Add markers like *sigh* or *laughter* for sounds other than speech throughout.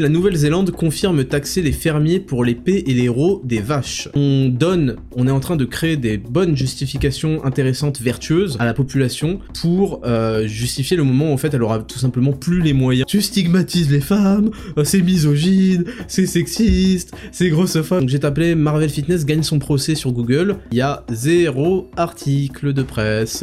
La Nouvelle-Zélande confirme taxer les fermiers pour l'épée et l'héros des vaches. On donne, on est en train de créer des bonnes justifications intéressantes, vertueuses à la population pour euh, justifier le moment où en fait elle aura tout simplement plus les moyens. Tu stigmatises les femmes, euh, c'est misogyne, c'est sexiste, c'est grossophone. Donc j'ai tapé Marvel Fitness gagne son procès sur Google. Il y a zéro article de presse.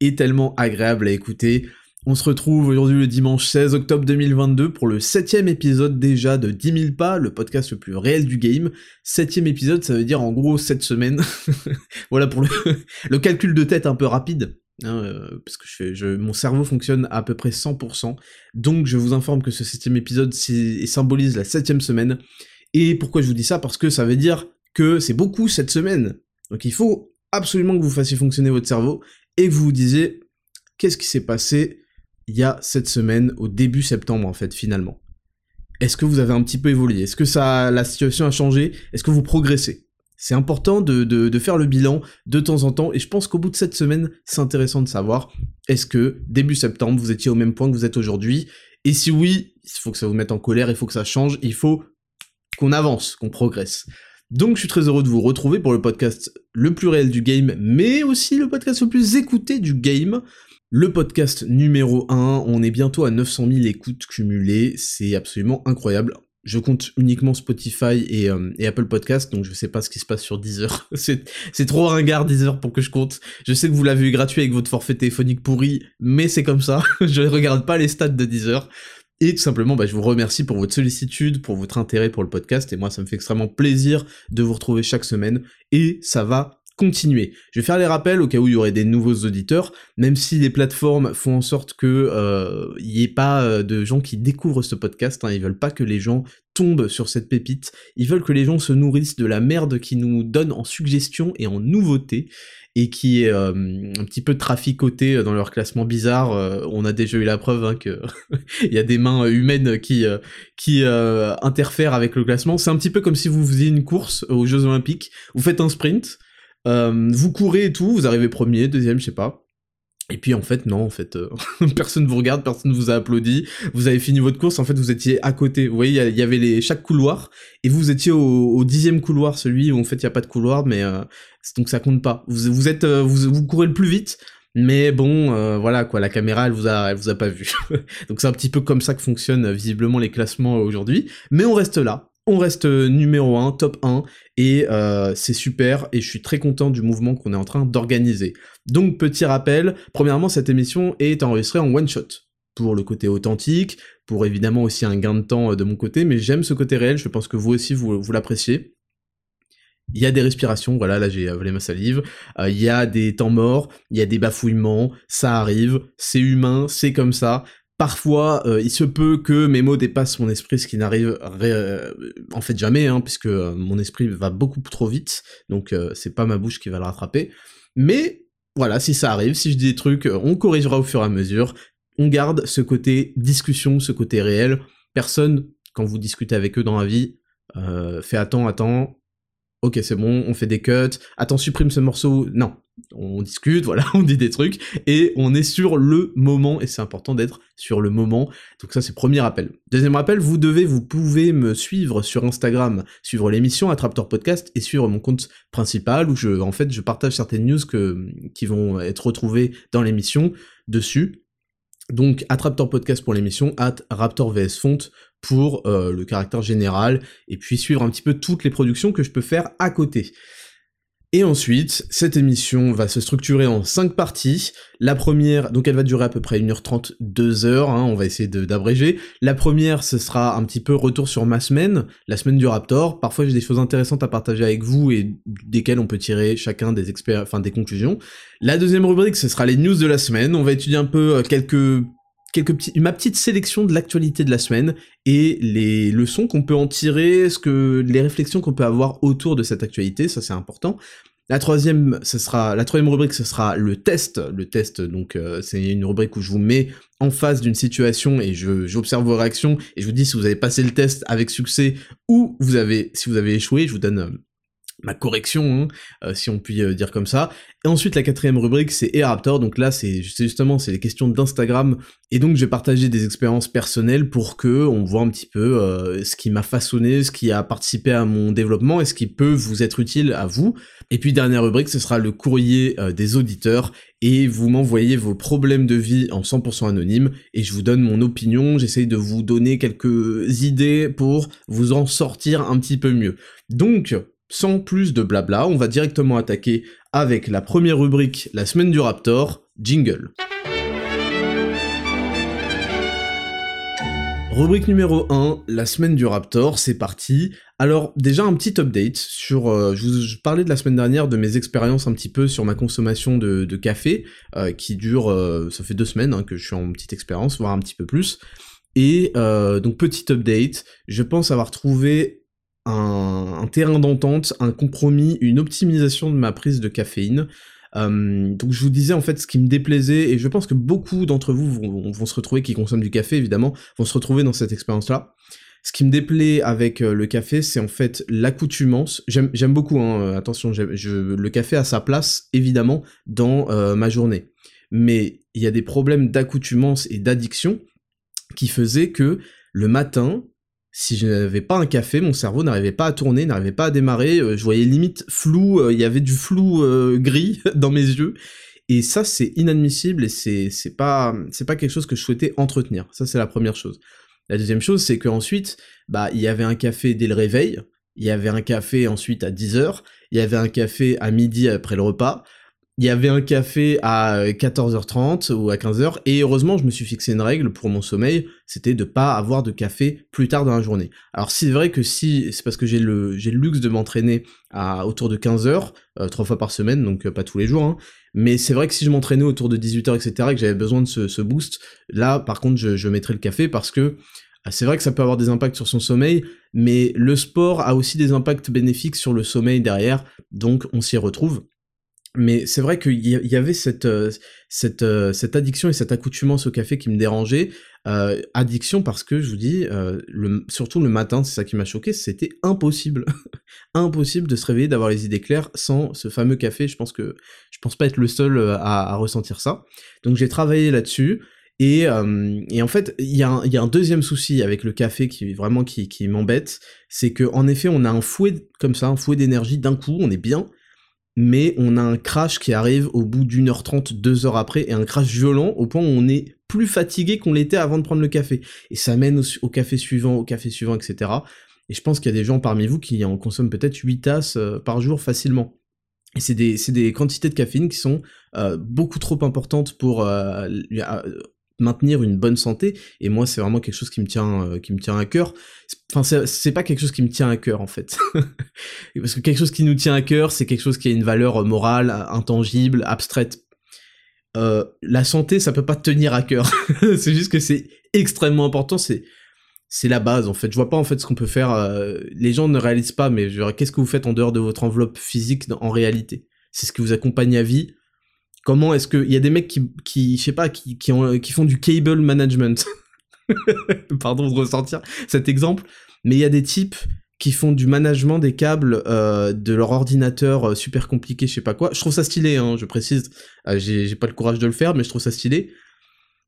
et tellement agréable à écouter. On se retrouve aujourd'hui le dimanche 16 octobre 2022 pour le septième épisode déjà de 10 000 pas, le podcast le plus réel du game. Septième épisode, ça veut dire en gros 7 semaines. *laughs* voilà pour le, calcul de tête un peu rapide. Hein, euh, parce que je mon cerveau fonctionne à, peu près 100%, donc je vous informe que ce septième épisode symbolise la septième semaine, et pourquoi je vous dis ça? Parce que ça veut dire que c'est beaucoup cette semaine. Donc il faut absolument que vous fassiez fonctionner votre cerveau et vous vous disiez qu'est-ce qui s'est passé il y a cette semaine, au début septembre en fait, finalement? Est-ce que vous avez un petit peu évolué? Est-ce que ça, la situation a changé? Est-ce que vous progressez? C'est important de, de, faire le bilan de temps en temps, et je pense qu'au bout de cette semaine, c'est intéressant de savoir, est-ce que début septembre, vous étiez au même point que vous êtes aujourd'hui? Et si oui, il faut que ça vous mette en colère, il faut que ça change, il faut qu'on avance, qu'on progresse. Donc je suis très heureux de vous retrouver pour le podcast le plus réel du game, mais aussi le podcast le plus écouté du game. Le podcast numéro 1, on est bientôt à 900 000 écoutes cumulées, c'est absolument incroyable. Je compte uniquement Spotify euh, et, Apple Podcast, donc je sais pas ce qui se passe sur Deezer. *laughs* c'est trop ringard Deezer pour que je compte. Je sais que vous l'avez eu gratuit avec votre forfait téléphonique pourri, mais c'est comme ça. *laughs* je ne regarde pas les stats de Deezer. Et tout simplement, bah, je vous remercie pour votre sollicitude, pour votre intérêt pour le podcast, et moi ça me fait extrêmement plaisir de vous retrouver chaque semaine, et ça va continuer. Je vais faire les rappels au cas où il y aurait des nouveaux auditeurs, même si les plateformes font en sorte que euh, il n'y ait pas euh, de gens qui découvrent ce podcast, hein, ils veulent pas que les gens tombent sur cette pépite, ils veulent que les gens se nourrissent de la merde qui nous donne en suggestions et en nouveautés, et qui est euh, un petit peu traficoté dans leur classement bizarre. Euh, on a déjà eu la preuve hein, *laughs* y a des mains humaines qui euh, qui interfèrent avec le classement. C'est un petit peu comme si vous faisiez une course aux Jeux Olympiques. Vous faites un sprint, vous courez et tout, vous arrivez premier, deuxième, je sais pas. Et puis en fait non, en fait euh, *laughs* personne vous regarde, personne vous a applaudi. Vous avez fini votre course, en fait vous étiez à côté. Vous voyez, il y avait les chaque couloir et vous étiez au, dixième couloir, celui où en fait il y a pas de couloir, mais euh, donc ça compte pas. Vous, vous êtes euh, vous, vous courez le plus vite, mais bon voilà quoi, la caméra elle vous a elle vous a pas vu. *laughs* donc c'est un petit peu comme ça que fonctionnent visiblement les classements aujourd'hui. Mais on reste là, on reste numéro 1, top 1, et euh, c'est super, et je suis très content du mouvement qu'on est en train d'organiser. Donc petit rappel, premièrement cette émission est enregistrée en one shot, pour le côté authentique, pour évidemment aussi un gain de temps euh, de mon côté, mais j'aime ce côté réel, je pense que vous aussi vous, l'appréciez. Il y a des respirations, voilà, là j'ai avalé ma salive, euh, il y a des temps morts, il y a des bafouillements, ça arrive, c'est humain, c'est comme ça, Parfois, euh, il se peut que mes mots dépassent mon esprit, ce qui n'arrive euh, en fait jamais, hein, puisque euh, mon esprit va beaucoup trop vite, donc c'est pas ma bouche qui va le rattraper. Mais voilà, si ça arrive, si je dis des trucs, on corrigera au fur et à mesure. On garde ce côté discussion, ce côté réel. Personne, quand vous discutez avec eux dans la vie, fait attends, attends, ok c'est bon, on fait des cuts, attends supprime ce morceau, non, on discute, *laughs* voilà, on dit des trucs, et on est sur le moment, et c'est important d'être sur le moment, donc ça c'est premier rappel. Deuxième rappel, vous devez, vous pouvez me suivre sur Instagram, suivre l'émission Attraptor Podcast, et suivre mon compte principal, où je, en fait, je partage certaines news que, qui vont être retrouvées dans l'émission dessus, donc Attraptor Podcast pour l'émission, at Raptor VS Font pour euh, le caractère général, et puis suivre un petit peu toutes les productions que je peux faire à côté. Et ensuite, cette émission va se structurer en cinq parties. La première, donc elle va durer à peu près 1h30, 2h, hein, on va essayer d'abréger. La première, ce sera un petit peu retour sur ma semaine, la semaine du Raptor. Parfois j'ai des choses intéressantes à partager avec vous et desquelles on peut tirer chacun des experts, enfin des conclusions. La deuxième rubrique, ce sera les news de la semaine. On va étudier un peu euh, quelques ma petite sélection de l'actualité de la semaine et les leçons qu'on peut en tirer, ce que les réflexions qu'on peut avoir autour de cette actualité, ça c'est important. La troisième, rubrique, ce sera le test. Le test, donc euh, c'est une rubrique où je vous mets en face d'une situation et j'observe vos réactions et je vous dis si vous avez passé le test avec succès ou si vous avez échoué. Je vous donne euh, ma correction, hein, euh, si on peut euh, dire comme ça. Et ensuite, la quatrième rubrique, c'est Raptor. Donc là, c'est justement, c'est les questions d'Instagram. Et donc, je vais partager des expériences personnelles pour que on voit un petit peu euh, ce qui m'a façonné, ce qui a participé à mon développement et ce qui peut vous être utile à vous. Et puis, dernière rubrique, ce sera le courrier des auditeurs. Et vous m'envoyez vos problèmes de vie en 100% anonyme. Et je vous donne mon opinion. J'essaye de vous donner quelques idées pour vous en sortir un petit peu mieux. Donc, sans plus de blabla, on va directement attaquer avec la première rubrique, la semaine du Raptor, jingle. Rubrique numéro 1, la semaine du Raptor, c'est parti. Alors déjà un petit update sur, euh, je vous parlais de la semaine dernière de mes expériences un petit peu sur ma consommation de, café, euh, qui dure, euh, ça fait deux semaines hein, que je suis en petite expérience, voire un petit peu plus. Et donc petit update, je pense avoir trouvé un, terrain d'entente, un compromis, une optimisation de ma prise de caféine. Euh, donc je vous disais en fait ce qui me déplaisait, et je pense que beaucoup d'entre vous vont, se retrouver, qui consomment du café évidemment, vont se retrouver dans cette expérience-là. Ce qui me déplaît avec euh, le café, c'est en fait l'accoutumance. J'aime beaucoup, hein, euh, attention, le café a sa place évidemment dans ma journée. Mais il y a des problèmes d'accoutumance et d'addiction qui faisaient que le matin, si je n'avais pas un café, mon cerveau n'arrivait pas à tourner, n'arrivait pas à démarrer, euh, je voyais limite flou, euh, il y avait du flou euh, gris *laughs* dans mes yeux, et ça c'est inadmissible et c'est pas pas quelque chose que je souhaitais entretenir. Ça c'est la première chose. La deuxième chose c'est qu'ensuite, bah il y avait un café dès le réveil, il y avait un café ensuite à 10h, il y avait un café à midi après le repas, il y avait un café à 14h30 ou à 15h, et heureusement, je me suis fixé une règle pour mon sommeil, c'était de pas avoir de café plus tard dans la journée. Alors c'est vrai que si, c'est parce que j'ai le, luxe de m'entraîner à autour de 15h, euh, trois fois par semaine, donc euh, pas tous les jours, hein, mais c'est vrai que si je m'entraînais autour de 18h, etc., et que j'avais besoin de ce, boost, là, par contre, je, je mettrais le café parce que euh, c'est vrai que ça peut avoir des impacts sur son sommeil, mais le sport a aussi des impacts bénéfiques sur le sommeil derrière, donc on s'y retrouve. Mais c'est vrai qu'il y avait cette, euh, cette, euh, cette addiction et cette accoutumance au café qui me dérangeait. Euh, addiction parce que, je vous dis, le, surtout le matin, c'est ça qui m'a choqué, c'était impossible. *laughs* impossible de se réveiller, d'avoir les idées claires sans ce fameux café. Je pense que je pense pas être le seul à, ressentir ça. Donc j'ai travaillé là-dessus. Et, et, en fait, il y, y a un deuxième souci avec le café qui vraiment qui, qui m'embête, c'est que en effet, on a un fouet comme ça, un fouet d'énergie d'un coup, on est bien, mais on a un crash qui arrive au bout d'une heure trente, deux heures après, et un crash violent au point où on est plus fatigué qu'on l'était avant de prendre le café. Et ça mène au, café suivant, au café suivant, etc. Et je pense qu'il y a des gens parmi vous qui en consomment peut-être 8 tasses euh, par jour facilement. Et c'est des, quantités de caféine qui sont euh, beaucoup trop importantes pour euh, maintenir une bonne santé. Et moi, c'est vraiment quelque chose qui me tient, euh, qui me tient à cœur. Enfin, c'est pas quelque chose qui me tient à cœur en fait, *laughs* parce que quelque chose qui nous tient à cœur, c'est quelque chose qui a une valeur morale, intangible, abstraite. Euh, la santé, ça peut pas tenir à cœur. *laughs* c'est juste que c'est extrêmement important. C'est c'est la base en fait. Je vois pas en fait ce qu'on peut faire. Euh, les gens ne réalisent pas, mais qu'est-ce que vous faites en dehors de votre enveloppe physique en réalité? C'est ce qui vous accompagne à vie Comment est-ce que il y a des mecs qui, qui je sais pas, qui, qui, font du cable management. *laughs* Pardon de ressentir cet exemple, mais il y a des types qui font du management des câbles euh, de leur ordinateur euh, super compliqué, je sais pas quoi. Je trouve ça stylé, hein, je précise. Euh, j'ai pas le courage de le faire, mais je trouve ça stylé.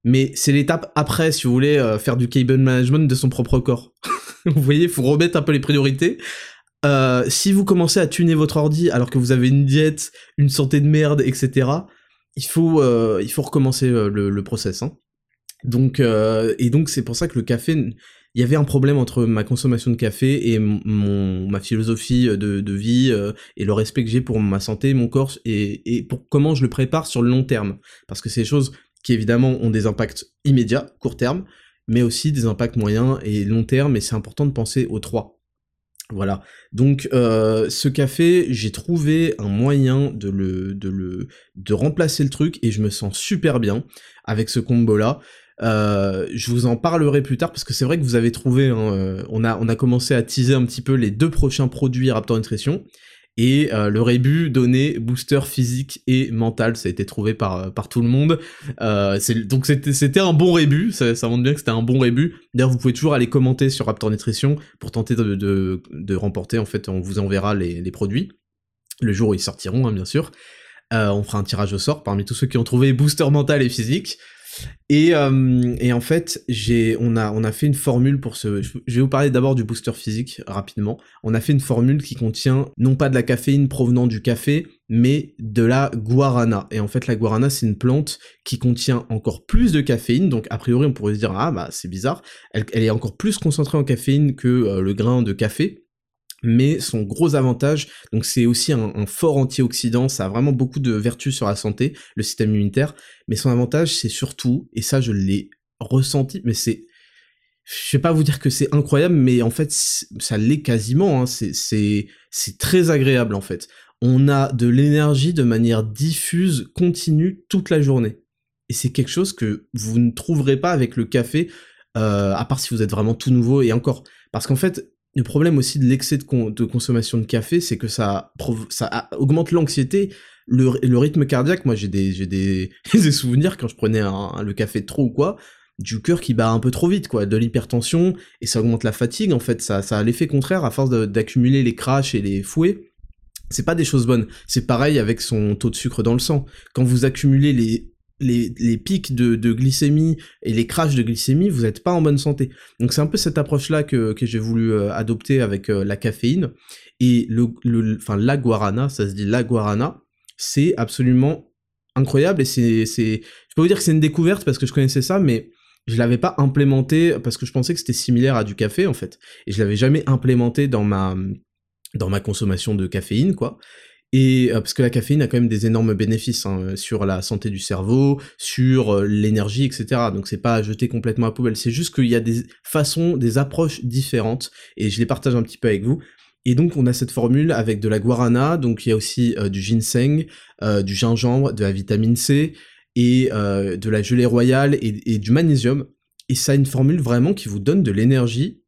Mais c'est l'étape après, si vous voulez euh, faire du cable management de son propre corps. *laughs* vous voyez, faut remettre un peu les priorités. si vous commencez à tuner votre ordi alors que vous avez une diète, une santé de merde, etc., il faut, euh, il faut recommencer euh, le, le process. Hein. Donc, euh, et donc c'est pour ça que le café, il y avait un problème entre ma consommation de café et mon, ma philosophie de, de vie et le respect que j'ai pour ma santé, mon corps et, et pour comment je le prépare sur le long terme. Parce que c'est des choses qui évidemment ont des impacts immédiats, court terme, mais aussi des impacts moyens et long terme, et c'est important de penser aux trois. Voilà. Donc euh, ce café, j'ai trouvé un moyen de le, remplacer le truc et je me sens super bien avec ce combo là. je vous en parlerai plus tard parce que c'est vrai que vous avez trouvé, hein, on, a, on a commencé à teaser un petit peu les deux prochains produits Raptor Nutrition. Et euh, le rébut donnait booster physique et mental, ça a été trouvé par, euh, tout le monde. Euh, donc c'était un bon rébut, ça, ça montre bien que c'était un bon rébut. D'ailleurs, vous pouvez toujours aller commenter sur Raptor Nutrition pour tenter de, de, remporter, en fait, on vous enverra les, les produits, le jour où ils sortiront, hein, bien sûr. on fera un tirage au sort parmi tous ceux qui ont trouvé booster mental et physique. Et, euh, et, en fait, on a, on a fait une formule pour ce. Je vais vous parler d'abord du booster physique rapidement. On a fait une formule qui contient non pas de la caféine provenant du café, mais de la guarana. Et en fait, la guarana, c'est une plante qui contient encore plus de caféine. Donc, a priori, on pourrait se dire ah bah c'est bizarre. Elle, elle est encore plus concentrée en caféine que euh, le grain de café mais son gros avantage, donc c'est aussi un, fort antioxydant, ça a vraiment beaucoup de vertus sur la santé, le système immunitaire, mais son avantage c'est surtout, et ça je l'ai ressenti, mais c'est, je vais pas vous dire que c'est incroyable, mais en fait ça l'est quasiment, hein, c'est, c'est très agréable en fait. On a de l'énergie de manière diffuse, continue, toute la journée. Et c'est quelque chose que vous ne trouverez pas avec le café, euh, à part si vous êtes vraiment tout nouveau, et encore, parce qu'en fait, le problème aussi de l'excès de, consommation de café, c'est que ça, ça augmente l'anxiété, le, rythme cardiaque. Moi, j'ai des, des, *laughs* des, souvenirs quand je prenais le café trop ou quoi, du cœur qui bat un peu trop vite, quoi, de l'hypertension, et ça augmente la fatigue. En fait, ça, ça a l'effet contraire à force d'accumuler les crashs et les fouets. C'est pas des choses bonnes. C'est pareil avec son taux de sucre dans le sang. Quand vous accumulez les les, pics de, glycémie et les crashs de glycémie, vous n'êtes pas en bonne santé. Donc c'est un peu cette approche-là que, j'ai voulu euh, adopter avec euh, la caféine. Et le, enfin, la guarana, ça se dit la guarana, c'est absolument incroyable et c'est, c'est, je peux vous dire que c'est une découverte parce que je connaissais ça, mais je l'avais pas implémenté parce que je pensais que c'était similaire à du café en fait, et je l'avais jamais implémenté dans ma dans ma consommation de caféine quoi. Et euh, parce que la caféine a quand même des énormes bénéfices hein, sur la santé du cerveau, sur euh, l'énergie, etc. Donc c'est pas à jeter complètement à poubelle. C'est juste qu'il y a des façons, des approches différentes, et je les partage un petit peu avec vous. Et donc on a cette formule avec de la guarana, donc il y a aussi euh, du ginseng, du gingembre, de la vitamine C et de la gelée royale et, et, du magnésium. Et ça a une formule vraiment qui vous donne de l'énergie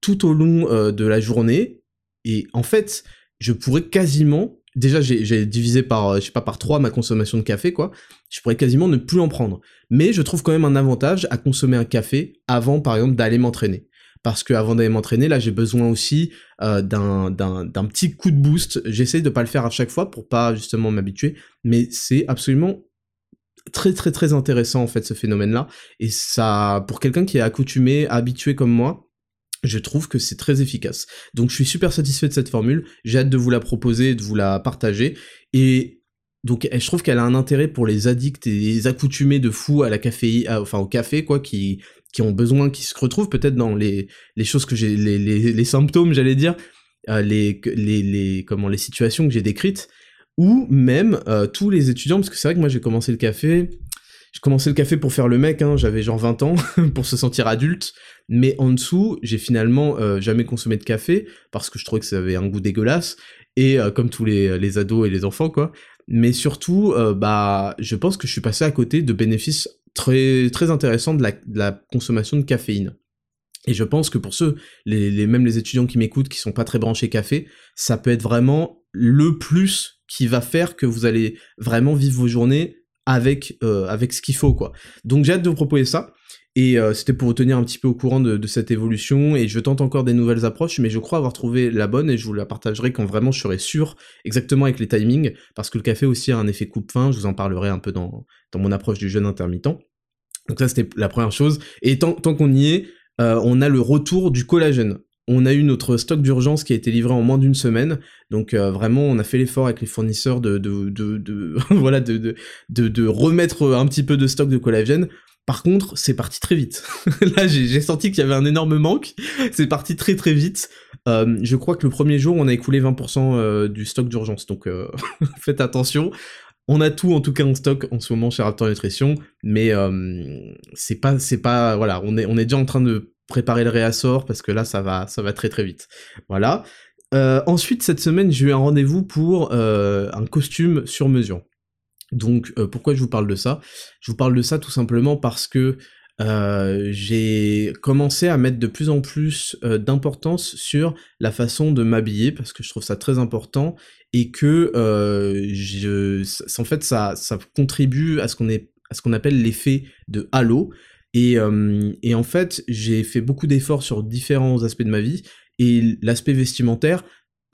tout au long de la journée. Et en fait, je pourrais quasiment déjà j'ai divisé par je sais pas par trois ma consommation de café quoi. Je pourrais quasiment ne plus en prendre. Mais je trouve quand même un avantage à consommer un café avant par exemple d'aller m'entraîner. Parce que avant d'aller m'entraîner là j'ai besoin aussi euh, d'un d'un petit coup de boost. J'essaie de pas le faire à chaque fois pour pas justement m'habituer. Mais c'est absolument très très très intéressant en fait ce phénomène là et ça pour quelqu'un qui est accoutumé habitué comme moi je trouve que c'est très efficace. Donc je suis super satisfait de cette formule, j'ai hâte de vous la proposer, de vous la partager, et donc je trouve qu'elle a un intérêt pour les addicts et les accoutumés de fou à la café, enfin au café quoi, qui qui ont besoin, qui se retrouvent peut-être dans les, les choses que j'ai, les, les, les symptômes j'allais dire, euh, les, les, les, comment, les situations que j'ai décrites, ou même euh, tous les étudiants, parce que c'est vrai que moi j'ai commencé le café, j'ai commencé le café pour faire le mec, hein, j'avais genre 20 ans, *laughs* pour se sentir adulte, mais en dessous, j'ai finalement euh, jamais consommé de café parce que je trouvais que ça avait un goût dégueulasse et euh, comme tous les, les, ados et les enfants quoi. Mais surtout, euh, bah, je pense que je suis passé à côté de bénéfices très très intéressants de la, consommation de caféine. Et je pense que pour ceux, les même les étudiants qui m'écoutent, qui sont pas très branchés café, ça peut être vraiment le plus qui va faire que vous allez vraiment vivre vos journées avec avec ce qu'il faut quoi. Donc j'ai hâte de vous proposer ça. Et euh, c'était pour vous tenir un petit peu au courant de, cette évolution, et je tente encore des nouvelles approches, mais je crois avoir trouvé la bonne, et je vous la partagerai quand vraiment je serai sûr, exactement avec les timings, parce que le café aussi a un effet coupe-fin, je vous en parlerai un peu dans, mon approche du jeûne intermittent. Donc ça c'était la première chose, et tant, tant qu'on y est, euh, on a le retour du collagène. On a eu notre stock d'urgence qui a été livré en moins d'une semaine, donc euh, vraiment on a fait l'effort avec les fournisseurs de, *laughs* remettre un petit peu de stock de collagène. Par contre, c'est parti très vite. *laughs* Là, j'ai senti qu'il y avait un énorme manque. C'est parti très très vite. Euh, je crois que le premier jour, on a écoulé 20% euh, du stock d'urgence. Donc, *laughs* faites attention. On a tout en tout cas en stock en ce moment chez Raptor Nutrition, mais c'est pas, c'est pas, voilà, on est déjà en train de préparer le réassort parce que là, ça va, ça va très très vite. Voilà. ensuite, cette semaine, j'ai eu un rendez-vous pour un costume sur mesure. Donc euh, pourquoi je vous parle de ça? Je vous parle de ça tout simplement parce que euh, j'ai commencé à mettre de plus en plus euh, d'importance sur la façon de m'habiller parce que je trouve ça très important et que euh, je, en fait ça, ça contribue à ce qu'on à ce qu'on appelle l'effet de halo et, et en fait j'ai fait beaucoup d'efforts sur différents aspects de ma vie et l'aspect vestimentaire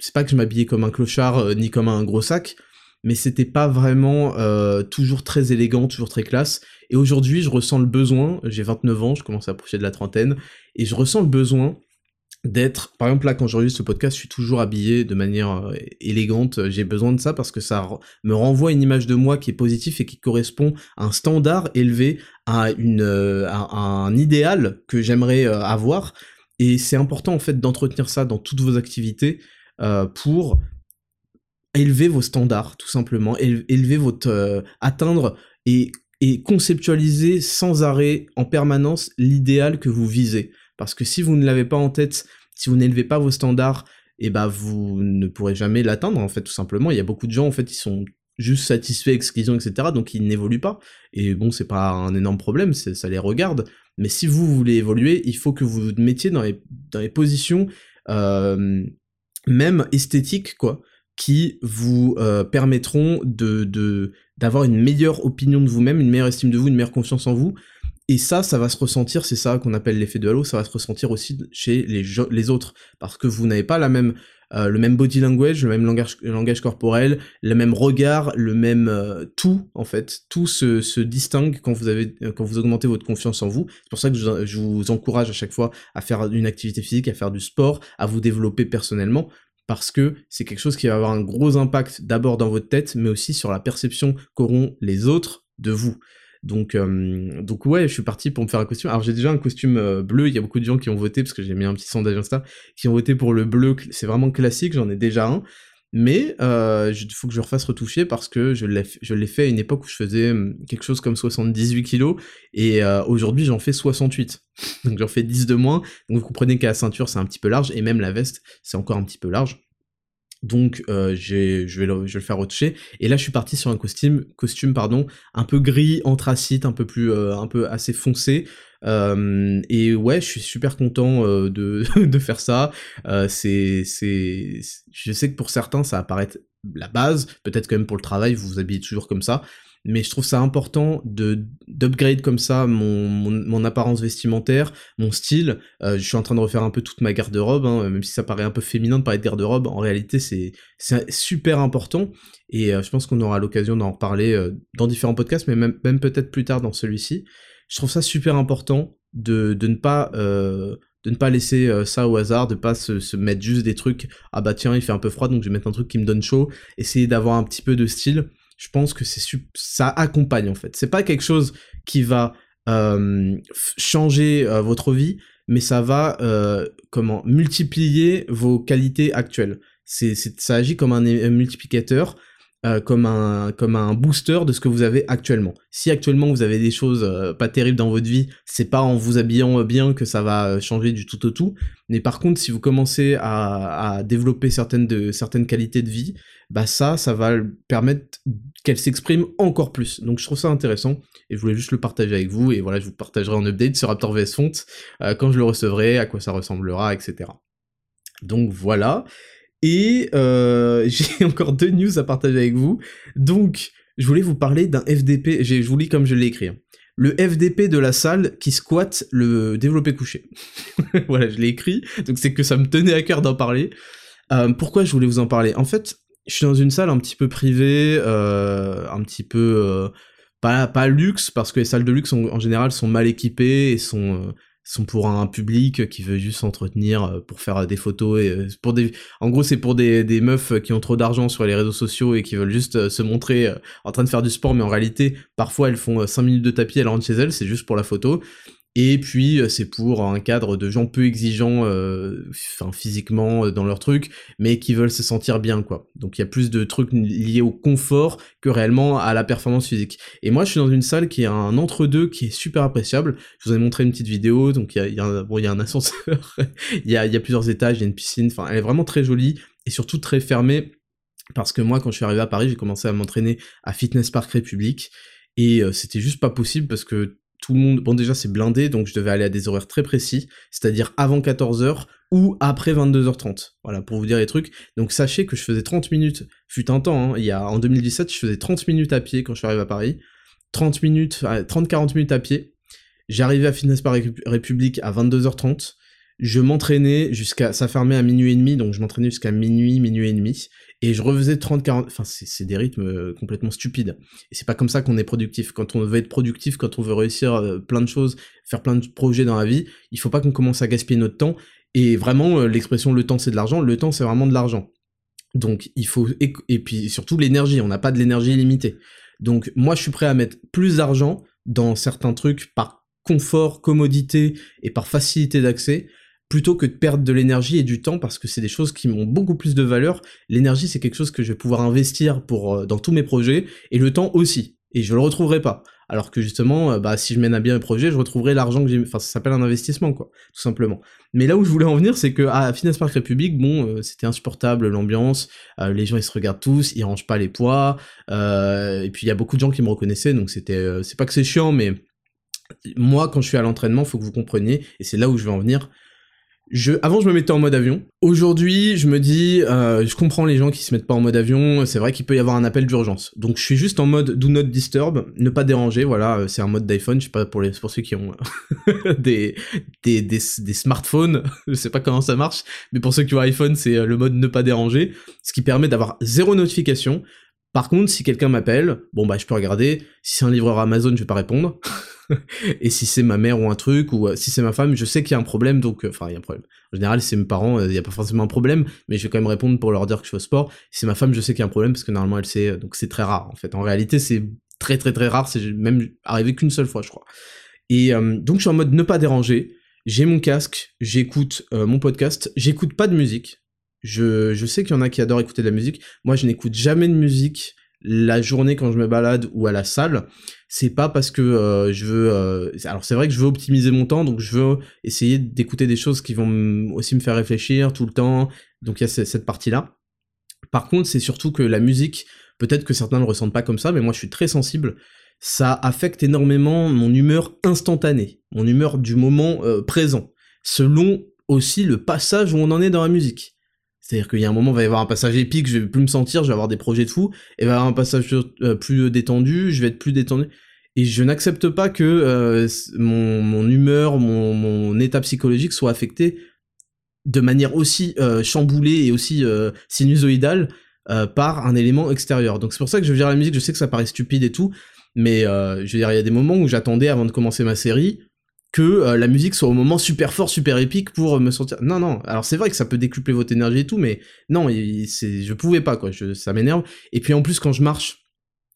c'est pas que je m'habillais comme un clochard ni comme un gros sac mais c'était pas vraiment euh, toujours très élégant, toujours très classe. Et aujourd'hui, je ressens le besoin, j'ai 29 ans, je commence à approcher de la trentaine, et je ressens le besoin d'être, par exemple là quand j'enregistre ce podcast, je suis toujours habillé de manière euh, élégante, j'ai besoin de ça parce que ça me renvoie une image de moi qui est positive et qui correspond à un standard élevé, à, euh, un idéal que j'aimerais avoir, et c'est important en fait d'entretenir ça dans toutes vos activités pour élever vos standards, tout simplement, élever votre... Euh, atteindre et conceptualiser sans arrêt, en permanence, l'idéal que vous visez. Parce que si vous ne l'avez pas en tête, si vous n'élevez pas vos standards, et eh ben vous ne pourrez jamais l'atteindre, en fait, tout simplement. Il y a beaucoup de gens, en fait, qui sont juste satisfaits avec ce qu'ils ont, etc., donc ils n'évoluent pas. Et bon, c'est pas un énorme problème, ça les regarde. Mais si vous voulez évoluer, il faut que vous vous mettiez dans les, dans les positions, euh, même esthétiques, quoi qui vous euh, permettront de d'avoir une meilleure opinion de vous-même, une meilleure estime de vous, une meilleure confiance en vous. Et ça, ça va se ressentir, c'est ça qu'on appelle l'effet de halo, ça va se ressentir aussi chez les, autres, parce que vous n'avez pas la même, euh, le même body language, le même langage, corporel, le même regard, le même euh, tout en fait, tout se, distingue quand vous avez, vous augmentez votre confiance en vous. C'est pour ça que je, vous encourage à chaque fois à faire une activité physique, à faire du sport, à vous développer personnellement, parce que c'est quelque chose qui va avoir un gros impact d'abord dans votre tête, mais aussi sur la perception qu'auront les autres de vous. Donc, euh, donc ouais, je suis parti pour me faire un costume. Alors j'ai déjà un costume euh, bleu, il y a beaucoup de gens qui ont voté, parce que j'ai mis un petit sondage Insta, qui ont voté pour le bleu, c'est vraiment classique, j'en ai déjà un. Mais il euh, faut que je refasse retoucher parce que je l'ai fait à une époque où je faisais hum, quelque chose comme 78 kilos et aujourd'hui j'en fais 68. *laughs* Donc j'en fais 10 de moins. Donc vous comprenez qu'à la ceinture c'est un petit peu large et même la veste c'est encore un petit peu large. Donc euh, je, vais le, je vais le faire retoucher. Et là je suis parti sur un costume, costume pardon, un peu gris, anthracite, un peu plus, euh, un peu assez foncé. Euh, et ouais, je suis super content euh, de, *laughs* de faire ça. C'est, c'est, je sais que pour certains ça apparaît la base. Peut-être quand même pour le travail vous vous habillez toujours comme ça mais je trouve ça important de d'upgrade comme ça mon, mon, apparence vestimentaire, mon style. Euh, je suis en train de refaire un peu toute ma garde-robe, hein, même si ça paraît un peu féminin de parler de garde-robe, en réalité c'est c'est super important et euh, je pense qu'on aura l'occasion d'en reparler euh, dans différents podcasts, mais même, même peut-être plus tard dans celui-ci. Je trouve ça super important de, de ne pas de ne pas laisser ça au hasard, de pas se, se, mettre juste des trucs, ah bah tiens il fait un peu froid donc je vais mettre un truc qui me donne chaud, essayer d'avoir un petit peu de style je pense que c'est ça accompagne en fait. C'est pas quelque chose qui va changer votre vie, mais ça va comment multiplier vos qualités actuelles. C'est ça agit comme un, multiplicateur. Comme un comme un booster de ce que vous avez actuellement. Si actuellement vous avez des choses pas terribles dans votre vie, c'est pas en vous habillant bien que ça va changer du tout au tout. Mais par contre, si vous commencez à, développer certaines de certaines qualités de vie, bah ça, ça va permettre qu'elle s'exprime encore plus. Donc je trouve ça intéressant et je voulais juste le partager avec vous et voilà, je vous partagerai en update sur Raptor VS Font euh, quand je le recevrai, à quoi ça ressemblera, etc. Donc voilà. Et euh, *laughs* j'ai encore deux news à partager avec vous. Donc je voulais vous parler d'un FDP, je vous lis comme je l'ai écrit. Hein. Le FDP de la salle qui squatte le développé couché. *laughs* voilà, je l'ai écrit, donc c'est que ça me tenait à cœur d'en parler. Euh, pourquoi je voulais vous en parler? En fait, je suis dans une salle un petit peu privée, euh, un petit peu pas pas luxe parce que les salles de luxe en général sont mal équipées et sont sont pour un public qui veut juste s'entretenir euh, pour faire des photos et pour des en gros c'est pour des, des meufs qui ont trop d'argent sur les réseaux sociaux et qui veulent juste se montrer en train de faire du sport mais en réalité parfois elles font 5 minutes de tapis elles rentrent chez elles c'est juste pour la photo et puis euh, c'est pour un cadre de gens peu exigeants, euh, enfin physiquement euh, dans leur truc, mais qui veulent se sentir bien quoi. Donc il y a plus de trucs liés au confort que réellement à la performance physique. Et moi je suis dans une salle qui a un entre-deux qui est super appréciable. Je vous ai montré une petite vidéo, donc il y a, y a, bon, y a un ascenseur, *laughs* il y, a, y a plusieurs étages, il y a une piscine, enfin elle est vraiment très jolie et surtout très fermée. Parce que moi quand je suis arrivé à Paris j'ai commencé à m'entraîner à Fitness Park République et c'était juste pas possible parce que tout le monde, bon déjà c'est blindé, donc je devais aller à des horaires très précis, c'est-à-dire avant 14h ou après 22h30. Voilà, pour vous dire les trucs. Donc sachez que je faisais 30 minutes, fut un temps, hein, en 2017, je faisais 30 minutes à pied quand je suis arrivé à Paris, 30 minutes, 30-40 minutes à pied. J'arrivais à Fitness par République à 22h30. Je m'entraînais jusqu'à, ça fermait à minuit et demi, donc je m'entraînais jusqu'à minuit, minuit et demi et je refaisais 30-40, enfin c'est des rythmes euh, complètement stupides. Et c'est pas comme ça qu'on est productif. Quand on veut être productif, quand on veut réussir euh, plein de choses, faire plein de projets dans la vie, il faut pas qu'on commence à gaspiller notre temps. Et vraiment, euh, l'expression le temps c'est de l'argent, le temps c'est vraiment de l'argent. Donc il faut, et, puis surtout l'énergie, on n'a pas de l'énergie illimitée. Donc moi je suis prêt à mettre plus d'argent dans certains trucs par confort, commodité et par facilité d'accès plutôt que de perdre de l'énergie et du temps parce que c'est des choses qui m'ont beaucoup plus de valeur. L'énergie, c'est quelque chose que je vais pouvoir investir pour euh, dans tous mes projets et le temps aussi. Et je le retrouverai pas. Alors que justement, euh, bah, si je mène à bien un projet, je retrouverai l'argent que j'ai. Enfin, ça s'appelle un investissement, quoi, tout simplement. Mais là où je voulais en venir, c'est que à Finance Park République, bon, euh, c'était insupportable l'ambiance. les gens ils se regardent tous, ils rangent pas les poids. et puis il y a beaucoup de gens qui me reconnaissaient, donc c'était. c'est pas que c'est chiant, mais moi, quand je suis à l'entraînement, faut que vous compreniez, et c'est là où je vais en venir. Avant, je me mettais en mode avion. Aujourd'hui, je me dis, euh, je comprends les gens qui se mettent pas en mode avion. C'est vrai qu'il peut y avoir un appel d'urgence. Donc, je suis juste en mode do not disturb, ne pas déranger. Voilà, euh, c'est un mode d'iPhone. Je sais pas pour ceux qui ont euh, *laughs* des, smartphones. *laughs* je sais pas comment ça marche, mais pour ceux qui ont iPhone, c'est le mode ne pas déranger, ce qui permet d'avoir zéro notification. Par contre, si quelqu'un m'appelle, bon bah je peux regarder. Si c'est un livreur Amazon, je vais pas répondre. *laughs* et si c'est ma mère ou un truc, ou euh, si c'est ma femme, je sais qu'il y a un problème, donc, euh, enfin, il y a un problème. En général, c'est mes parents, euh, il n'y a pas forcément un problème, mais je vais quand même répondre pour leur dire que je au sport. Si c'est ma femme, je sais qu'il y a un problème, parce que normalement, elle sait, donc c'est très rare, en fait. En réalité, c'est très très très rare, c'est même arrivé qu'une seule fois, je crois. Et donc, je suis en mode ne pas déranger, j'ai mon casque, j'écoute mon podcast, j'écoute pas de musique. Je, je sais qu'il y en a qui adorent écouter de la musique. Moi, je n'écoute jamais de musique la journée quand je me balade ou à la salle, c'est pas parce que euh, je veux. Euh, alors c'est vrai que je veux optimiser mon temps, donc je veux essayer d'écouter des choses qui vont aussi me faire réfléchir tout le temps. Donc il y a cette partie-là. Par contre, c'est surtout que la musique, peut-être que certains ne le ressentent pas comme ça, mais moi je suis très sensible. Ça affecte énormément mon humeur instantanée, mon humeur du moment euh, présent, selon aussi le passage où on en est dans la musique. C'est-à-dire qu'il y a un moment, il va y avoir un passage épique, je vais plus me sentir, je vais avoir des projets de fou, et il va y avoir un passage euh, plus détendu, je vais être plus détendu. Et je n'accepte pas que euh, mon, humeur, mon, état psychologique soit affecté de manière aussi euh, chamboulée et aussi sinusoïdale par un élément extérieur. Donc c'est pour ça que je dire la musique, je sais que ça paraît stupide et tout, mais je veux dire, il y a des moments où j'attendais avant de commencer ma série, que euh, la musique soit au moment super fort, super épique pour me sentir. Non, non. Alors c'est vrai que ça peut décupler votre énergie et tout, mais non, c'est, je pouvais pas quoi. Ça m'énerve. Et puis en plus quand je marche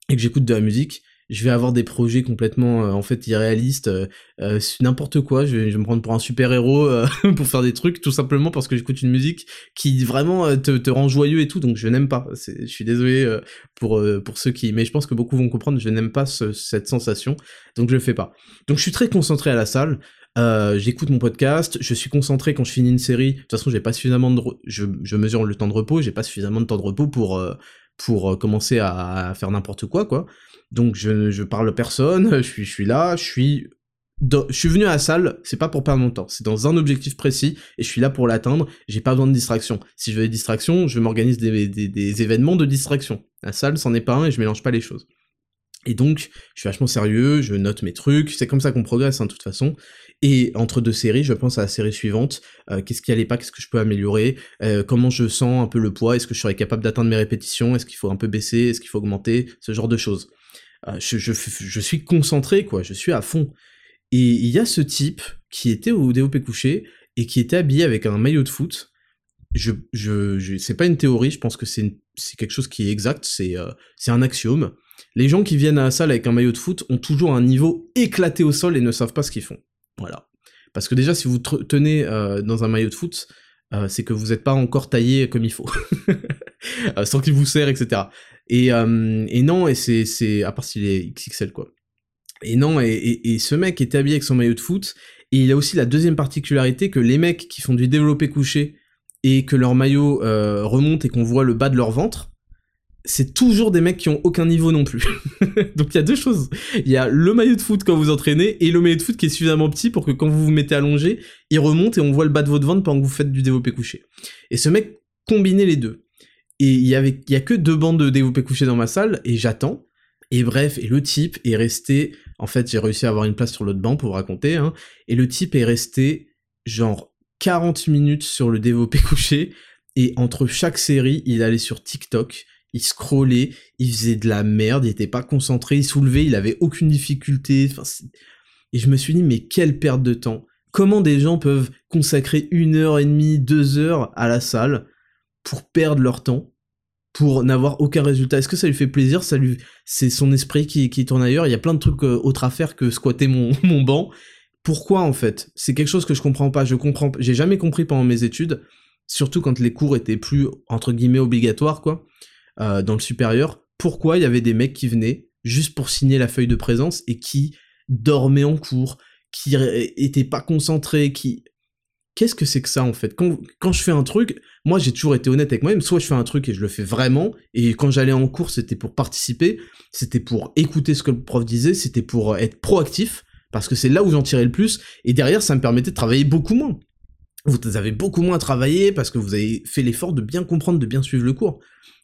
et que j'écoute de la musique, je vais avoir des projets complètement euh, en fait irréalistes, euh, euh n'importe quoi. Je vais, me prendre pour un super héros *laughs* pour faire des trucs tout simplement parce que j'écoute une musique qui vraiment te, rend joyeux et tout. Donc je n'aime pas. Je suis désolé pour pour ceux qui, mais je pense que beaucoup vont comprendre. Je n'aime pas cette sensation, donc je le fais pas. Donc je suis très concentré à la salle. J'écoute mon podcast, je suis concentré quand je finis une série. De toute façon, j'ai pas suffisamment de, je, je mesure le temps de repos, j'ai pas suffisamment de temps de repos pour pour commencer à, à faire n'importe quoi, quoi. Donc je, je parle personne, *laughs* je suis, là, je suis je suis venu à la salle, c'est pas pour perdre mon temps, c'est dans un objectif précis et je suis là pour l'atteindre. J'ai pas besoin de distraction. Si je veux des distractions, je m'organise des, des, des, événements de distraction. La salle, c'en est pas un et je mélange pas les choses. Et donc, je suis vachement sérieux, je note mes trucs, c'est comme ça qu'on progresse, hein, de toute façon. Et entre deux séries, je pense à la série suivante, euh, qu'est-ce qui allait pas, qu'est-ce que je peux améliorer, euh, comment je sens un peu le poids, est-ce que je serais capable d'atteindre mes répétitions, est-ce qu'il faut un peu baisser, est-ce qu'il faut augmenter, ce genre de choses. Euh, je, suis concentré, quoi, je suis à fond. Et il y a ce type qui était au développé couché et qui était habillé avec un maillot de foot. Je, je, c'est pas une théorie, je pense que c'est quelque chose qui est exact, c'est euh, un axiome. Les gens qui viennent à la salle avec un maillot de foot ont toujours un niveau éclaté au sol et ne savent pas ce qu'ils font. Voilà. Parce que déjà, si vous tenez euh, dans un maillot de foot, euh, c'est que vous n'êtes pas encore taillé comme il faut, *laughs* sans qu'il vous serre, etc. Et, euh, non, et c'est, c'est à part s'il est XXL quoi. Et non, et, ce mec est habillé avec son maillot de foot, et il a aussi la deuxième particularité que les mecs qui font du développé couché et que leur maillot remonte et qu'on voit le bas de leur ventre, c'est toujours des mecs qui ont aucun niveau non plus. *laughs* Donc il y a deux choses. Il y a le maillot de foot quand vous entraînez et le maillot de foot qui est suffisamment petit pour que quand vous vous mettez allongé, il remonte et on voit le bas de votre ventre pendant que vous faites du développé couché. Et ce mec combinait les deux. Et il y avait, il y a que deux bandes de développé couché dans ma salle et j'attends. Et bref, et le type est resté, en fait, j'ai réussi à avoir une place sur l'autre banc pour vous raconter, hein, et le type est resté genre 40 minutes sur le développé couché, et entre chaque série, il allait sur TikTok, il scrollait, il faisait de la merde, il était pas concentré, il soulevait, il avait aucune difficulté. et je me suis dit, mais quelle perte de temps. Comment des gens peuvent consacrer une heure et demie, deux heures à la salle pour perdre leur temps, pour n'avoir aucun résultat Est-ce que ça lui fait plaisir? Ça c'est son esprit qui, tourne ailleurs. Il y a plein de trucs euh, autres à faire que squatter *laughs* mon, banc. Pourquoi en fait? C'est quelque chose que je comprends pas. Je comprends, j'ai jamais compris pendant mes études, surtout quand les cours étaient plus entre guillemets obligatoires quoi. Euh, dans le supérieur, pourquoi il y avait des mecs qui venaient juste pour signer la feuille de présence et qui dormaient en cours, qui étaient pas concentrés, qui... Qu'est-ce que c'est que ça en fait? Quand, je fais un truc, moi j'ai toujours été honnête avec moi-même, soit je fais un truc et je le fais vraiment, et quand j'allais en cours c'était pour participer, c'était pour écouter ce que le prof disait, c'était pour être proactif, parce que c'est là où j'en tirais le plus, et derrière ça me permettait de travailler beaucoup moins. Vous avez beaucoup moins travaillé parce que vous avez fait l'effort de bien comprendre, de bien suivre le cours.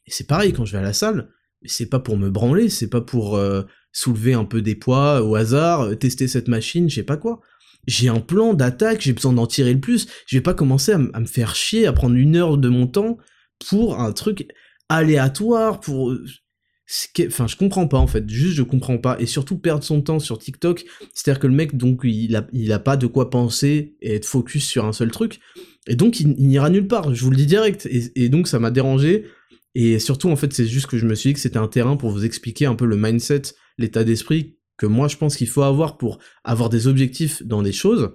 Et c'est pareil, quand je vais à la salle, c'est pas pour me branler, c'est pas pour euh, soulever un peu des poids au hasard, euh, tester cette machine, je sais pas quoi. J'ai un plan d'attaque, j'ai besoin d'en tirer le plus. Je vais pas commencer à, me faire chier, à prendre une heure de mon temps pour un truc aléatoire, pour... Euh, enfin, je comprends pas en fait, juste je comprends pas. Et surtout perdre son temps sur TikTok, c'est-à-dire que le mec, donc, il a, il a pas de quoi penser et être focus sur un seul truc. Et donc, il, n'ira nulle part, je vous le dis direct. et donc, ça m'a dérangé et surtout, en fait, c'est juste que je me suis dit que c'était un terrain pour vous expliquer un peu le mindset, l'état d'esprit que moi je pense qu'il faut avoir pour avoir des objectifs dans des choses.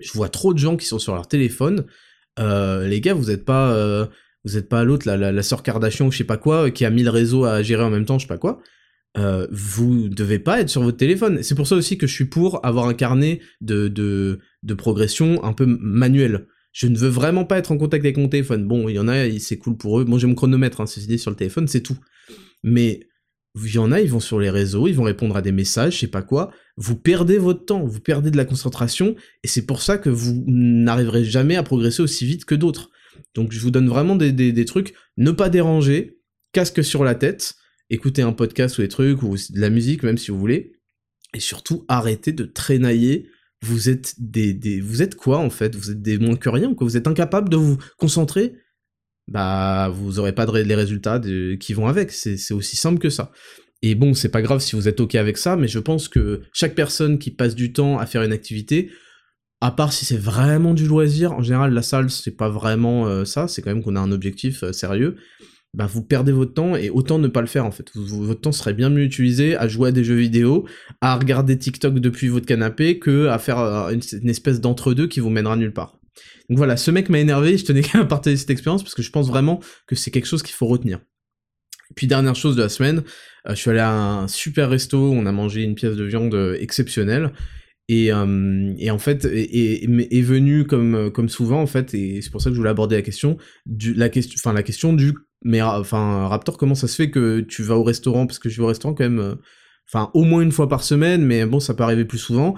Je vois trop de gens qui sont sur leur téléphone. Euh, les gars, vous êtes pas, euh, vous êtes pas l'autre, la, la, la sœur Kardashian je sais pas quoi, qui a mille réseaux à gérer en même temps, je sais pas quoi. Euh, vous devez pas être sur votre téléphone. C'est pour ça aussi que je suis pour avoir un carnet de, de, de progression un peu manuel je ne veux vraiment pas être en contact avec mon téléphone. Bon, il y en a, c'est cool pour eux. Bon, j'ai mon chronomètre, hein, ceci dit, sur le téléphone, c'est tout. Mais il y en a, ils vont sur les réseaux, ils vont répondre à des messages, je sais pas quoi. Vous perdez votre temps, vous perdez de la concentration, et c'est pour ça que vous n'arriverez jamais à progresser aussi vite que d'autres. Donc je vous donne vraiment des, des, trucs. Ne pas déranger, casque sur la tête, écoutez un podcast ou des trucs, ou de la musique, même si vous voulez. Et surtout, arrêtez de traînailler vous êtes des, vous êtes quoi en fait? Vous êtes des moins que rien, quoi. Vous êtes incapable de vous concentrer Bah, vous aurez pas les résultats qui vont avec. C'est aussi simple que ça. Et bon, c'est pas grave si vous êtes ok avec ça, mais je pense que chaque personne qui passe du temps à faire une activité, à part si c'est vraiment du loisir, en général la salle c'est pas vraiment euh, ça, c'est quand même qu'on a un objectif euh, sérieux bah vous perdez votre temps et autant ne pas le faire en fait. votre temps serait bien mieux utilisé à jouer à des jeux vidéo, à regarder TikTok depuis votre canapé que à faire euh, une, espèce d'entre-deux qui vous mènera nulle part. Donc voilà, ce mec m'a énervé, je tenais *laughs* qu'à partager cette expérience parce que je pense vraiment que c'est quelque chose qu'il faut retenir. puis dernière chose de la semaine, euh, je suis allé à un super resto, on a mangé une pièce de viande euh, exceptionnelle et, et, en fait est, venu comme comme souvent en fait et c'est pour ça que je voulais aborder la question du la question enfin la question du mais Raptor, comment ça se fait que tu vas au restaurant? Parce que je vais au restaurant quand même, euh, enfin, au moins une fois par semaine, mais bon, ça peut arriver plus souvent.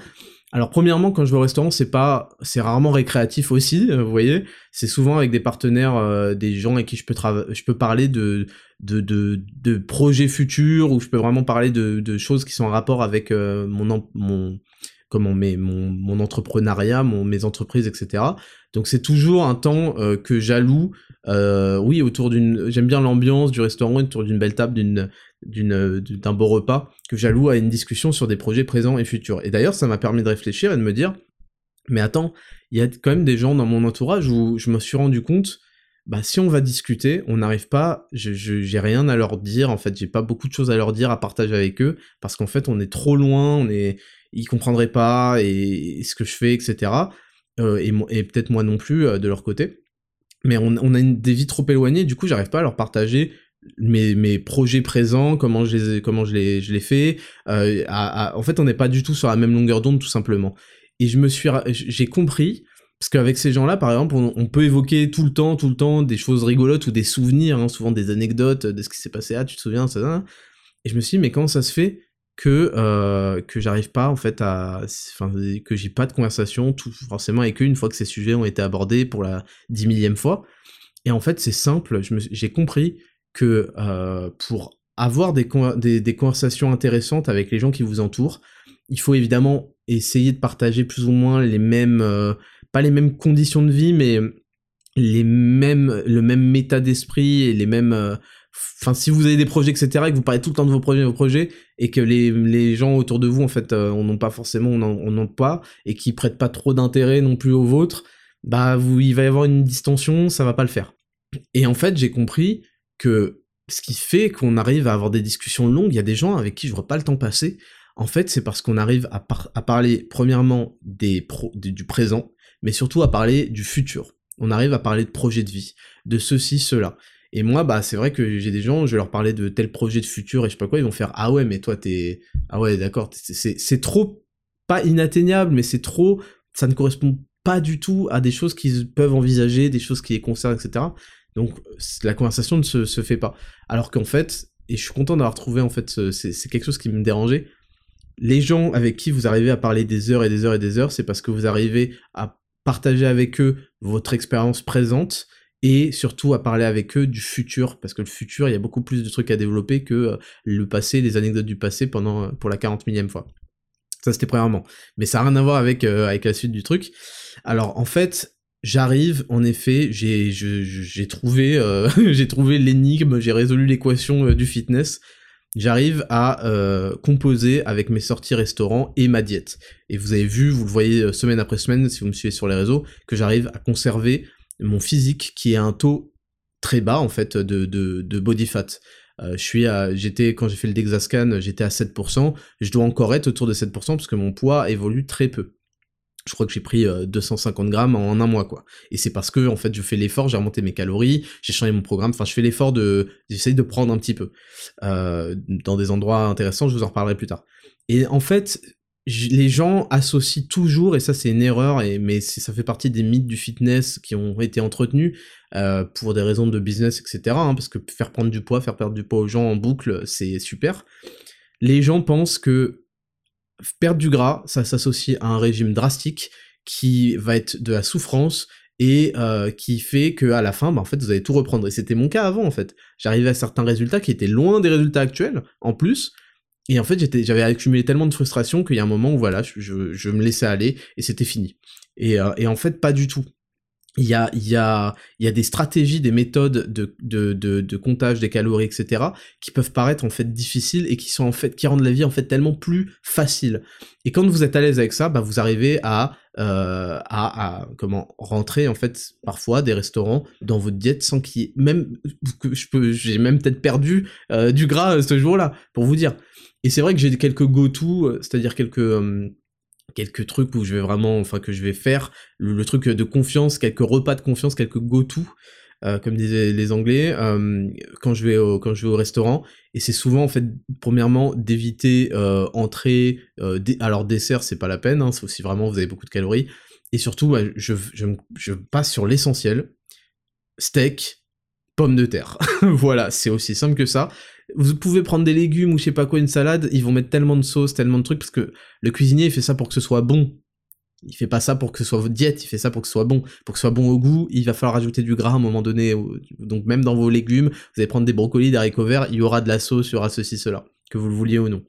Alors premièrement, quand je vais au restaurant, c'est pas, c'est rarement récréatif aussi, euh, vous voyez. C'est souvent avec des partenaires, euh, des gens avec qui je peux je peux parler de, de, de, de projets futurs ou je peux vraiment parler de, de choses qui sont en rapport avec mon, mon, comment mon, mon entrepreneuriat, mon, mes entreprises, etc. Donc c'est toujours un temps que j'alloue euh, oui, autour d'une, j'aime bien l'ambiance du restaurant, autour d'une belle table, d'une, d'un beau repas, que j'alloue à une discussion sur des projets présents et futurs. Et d'ailleurs, ça m'a permis de réfléchir et de me dire, mais attends, il y a quand même des gens dans mon entourage où je me suis rendu compte, bah si on va discuter, on n'arrive pas, je, j'ai rien à leur dire, en fait, j'ai pas beaucoup de choses à leur dire, à partager avec eux, parce qu'en fait, on est trop loin, on est, ils comprendraient pas, et, ce que je fais, etc. Euh, et, peut-être moi non plus, euh, de leur côté mais on, a des vies trop éloignées, du coup j'arrive pas à leur partager mes, projets présents, comment je les, comment je les, je les fais. Euh, en fait, on n'est pas du tout sur la même longueur d'onde, tout simplement. Et je me suis, j'ai compris Parce qu'avec ces gens-là, par exemple, on, peut évoquer tout le temps, tout le temps des choses rigolotes ou des souvenirs, hein, souvent des anecdotes de ce qui s'est passé. Ah, tu te souviens, ça, Et je me suis dit, mais comment ça se fait que euh, que j'arrive pas en fait à, enfin, que j'ai pas de conversation tout forcément avec eux une fois que ces sujets ont été abordés pour la dix millième fois. Et en fait, c'est simple. J'ai compris que euh, pour avoir des, des, conversations intéressantes avec les gens qui vous entourent, il faut évidemment essayer de partager plus ou moins les mêmes euh, pas les mêmes conditions de vie, mais les mêmes, le même état d'esprit et les mêmes. Euh, enfin, si vous avez des projets, etc., et que vous parlez tout le temps de vos projets, vos projets, et que les, les gens autour de vous, en fait, on n'ont pas forcément, on n'en pas, et qui prêtent pas trop d'intérêt non plus aux vôtres, bah, vous, il va y avoir une distension, ça va pas le faire. Et en fait, j'ai compris que ce qui fait qu'on arrive à avoir des discussions longues, il y a des gens avec qui je vois pas le temps passer. En fait, c'est parce qu'on arrive à, parler premièrement du présent, mais surtout à parler du futur. On arrive à parler de projets de vie, de ceci, cela. Et moi, bah, c'est vrai que j'ai des gens, je vais leur parler de tel projet de futur et je sais pas quoi, ils vont faire Ah ouais, mais toi, t'es. Ah ouais, d'accord, c'est trop, pas inatteignable, mais c'est trop. Ça ne correspond pas du tout à des choses qu'ils peuvent envisager, des choses qui les concernent, etc. Donc, la conversation ne se, fait pas. Alors qu'en fait, et je suis content d'avoir trouvé, en fait, c'est quelque chose qui me dérangeait. Les gens avec qui vous arrivez à parler des heures et des heures et des heures, c'est parce que vous arrivez à partager avec eux votre expérience présente et surtout à parler avec eux du futur, parce que le futur, il y a beaucoup plus de trucs à développer que euh, le passé, les anecdotes du passé pendant euh, pour la 40 millième fois. Ça c'était premièrement. Mais ça n'a rien à voir avec, euh, avec la suite du truc. Alors en fait, j'arrive, en effet, j'ai j'ai trouvé, *laughs* j'ai trouvé l'énigme, j'ai résolu l'équation du fitness, j'arrive à euh, composer avec mes sorties restaurants et ma diète. Et vous avez vu, vous le voyez euh, semaine après semaine, si vous me suivez sur les réseaux, que j'arrive à conserver mon physique qui est un taux très bas en fait de, de, body fat. Euh, je suis à, j'étais quand j'ai fait le Dexascan, j'étais à 7%. Je dois encore être autour de 7% parce que mon poids évolue très peu je crois que j'ai pris 250 euh, grammes en un mois quoi. Et c'est parce que en fait je fais l'effort, j'ai remonté mes calories, j'ai changé mon programme, enfin je fais l'effort de, j'essaye de prendre un petit peu euh, dans des endroits intéressants, je vous en reparlerai plus tard. Et en fait les gens associent toujours, et ça c'est une erreur, et, mais ça fait partie des mythes du fitness qui ont été entretenus euh, pour des raisons de business, etc. Hein, parce que faire prendre du poids, faire perdre du poids aux gens en boucle, c'est super. Les gens pensent que perdre du gras, ça s'associe à un régime drastique qui va être de la souffrance et euh, qui fait que à la fin, bah, fait, vous allez tout reprendre. Et c'était mon cas avant, en fait. J'arrivais à certains résultats qui étaient loin des résultats actuels, en plus. Et en fait, j'avais accumulé tellement de frustration qu'il y a un moment où voilà, je, me laissais aller et c'était fini. Et, euh, et en fait, pas du tout il y a, y, a, y a des stratégies, des méthodes de, de, de, comptage des calories, etc., qui peuvent paraître en fait difficiles et qui sont en fait qui rendent la vie en fait tellement plus facile. Et quand vous êtes à l'aise avec ça, bah vous arrivez à, euh, à, comment rentrer en fait parfois des restaurants dans votre diète sans qu'il y ait même j'ai même peut-être perdu euh, du gras euh, ce jour-là pour vous dire. Et c'est vrai que j'ai quelques go-to, c'est-à-dire quelques quelques trucs où je vais vraiment, enfin que je vais faire, le, truc de confiance, quelques repas de confiance, quelques go-to, euh, comme disaient les Anglais, euh, quand je vais au restaurant. Et c'est souvent en fait, premièrement, d'éviter euh, entrée, euh, alors dessert c'est pas la peine, hein, si vraiment vous avez beaucoup de calories. Et surtout, je, je, je passe sur l'essentiel, steak, pommes de terre. *laughs* voilà, c'est aussi simple que ça vous pouvez prendre des légumes ou je sais pas quoi, une salade, ils vont mettre tellement de sauce, tellement de trucs, parce que le cuisinier, il fait ça pour que ce soit bon. Il fait pas ça pour que ce soit votre diète, il fait ça pour que ce soit bon. Pour que ce soit bon au goût, il va falloir rajouter du gras à un moment donné. Donc même dans vos légumes, vous allez prendre des brocolis, des haricots verts, il y aura de la sauce, il y aura ceci, cela, que vous le vouliez ou non.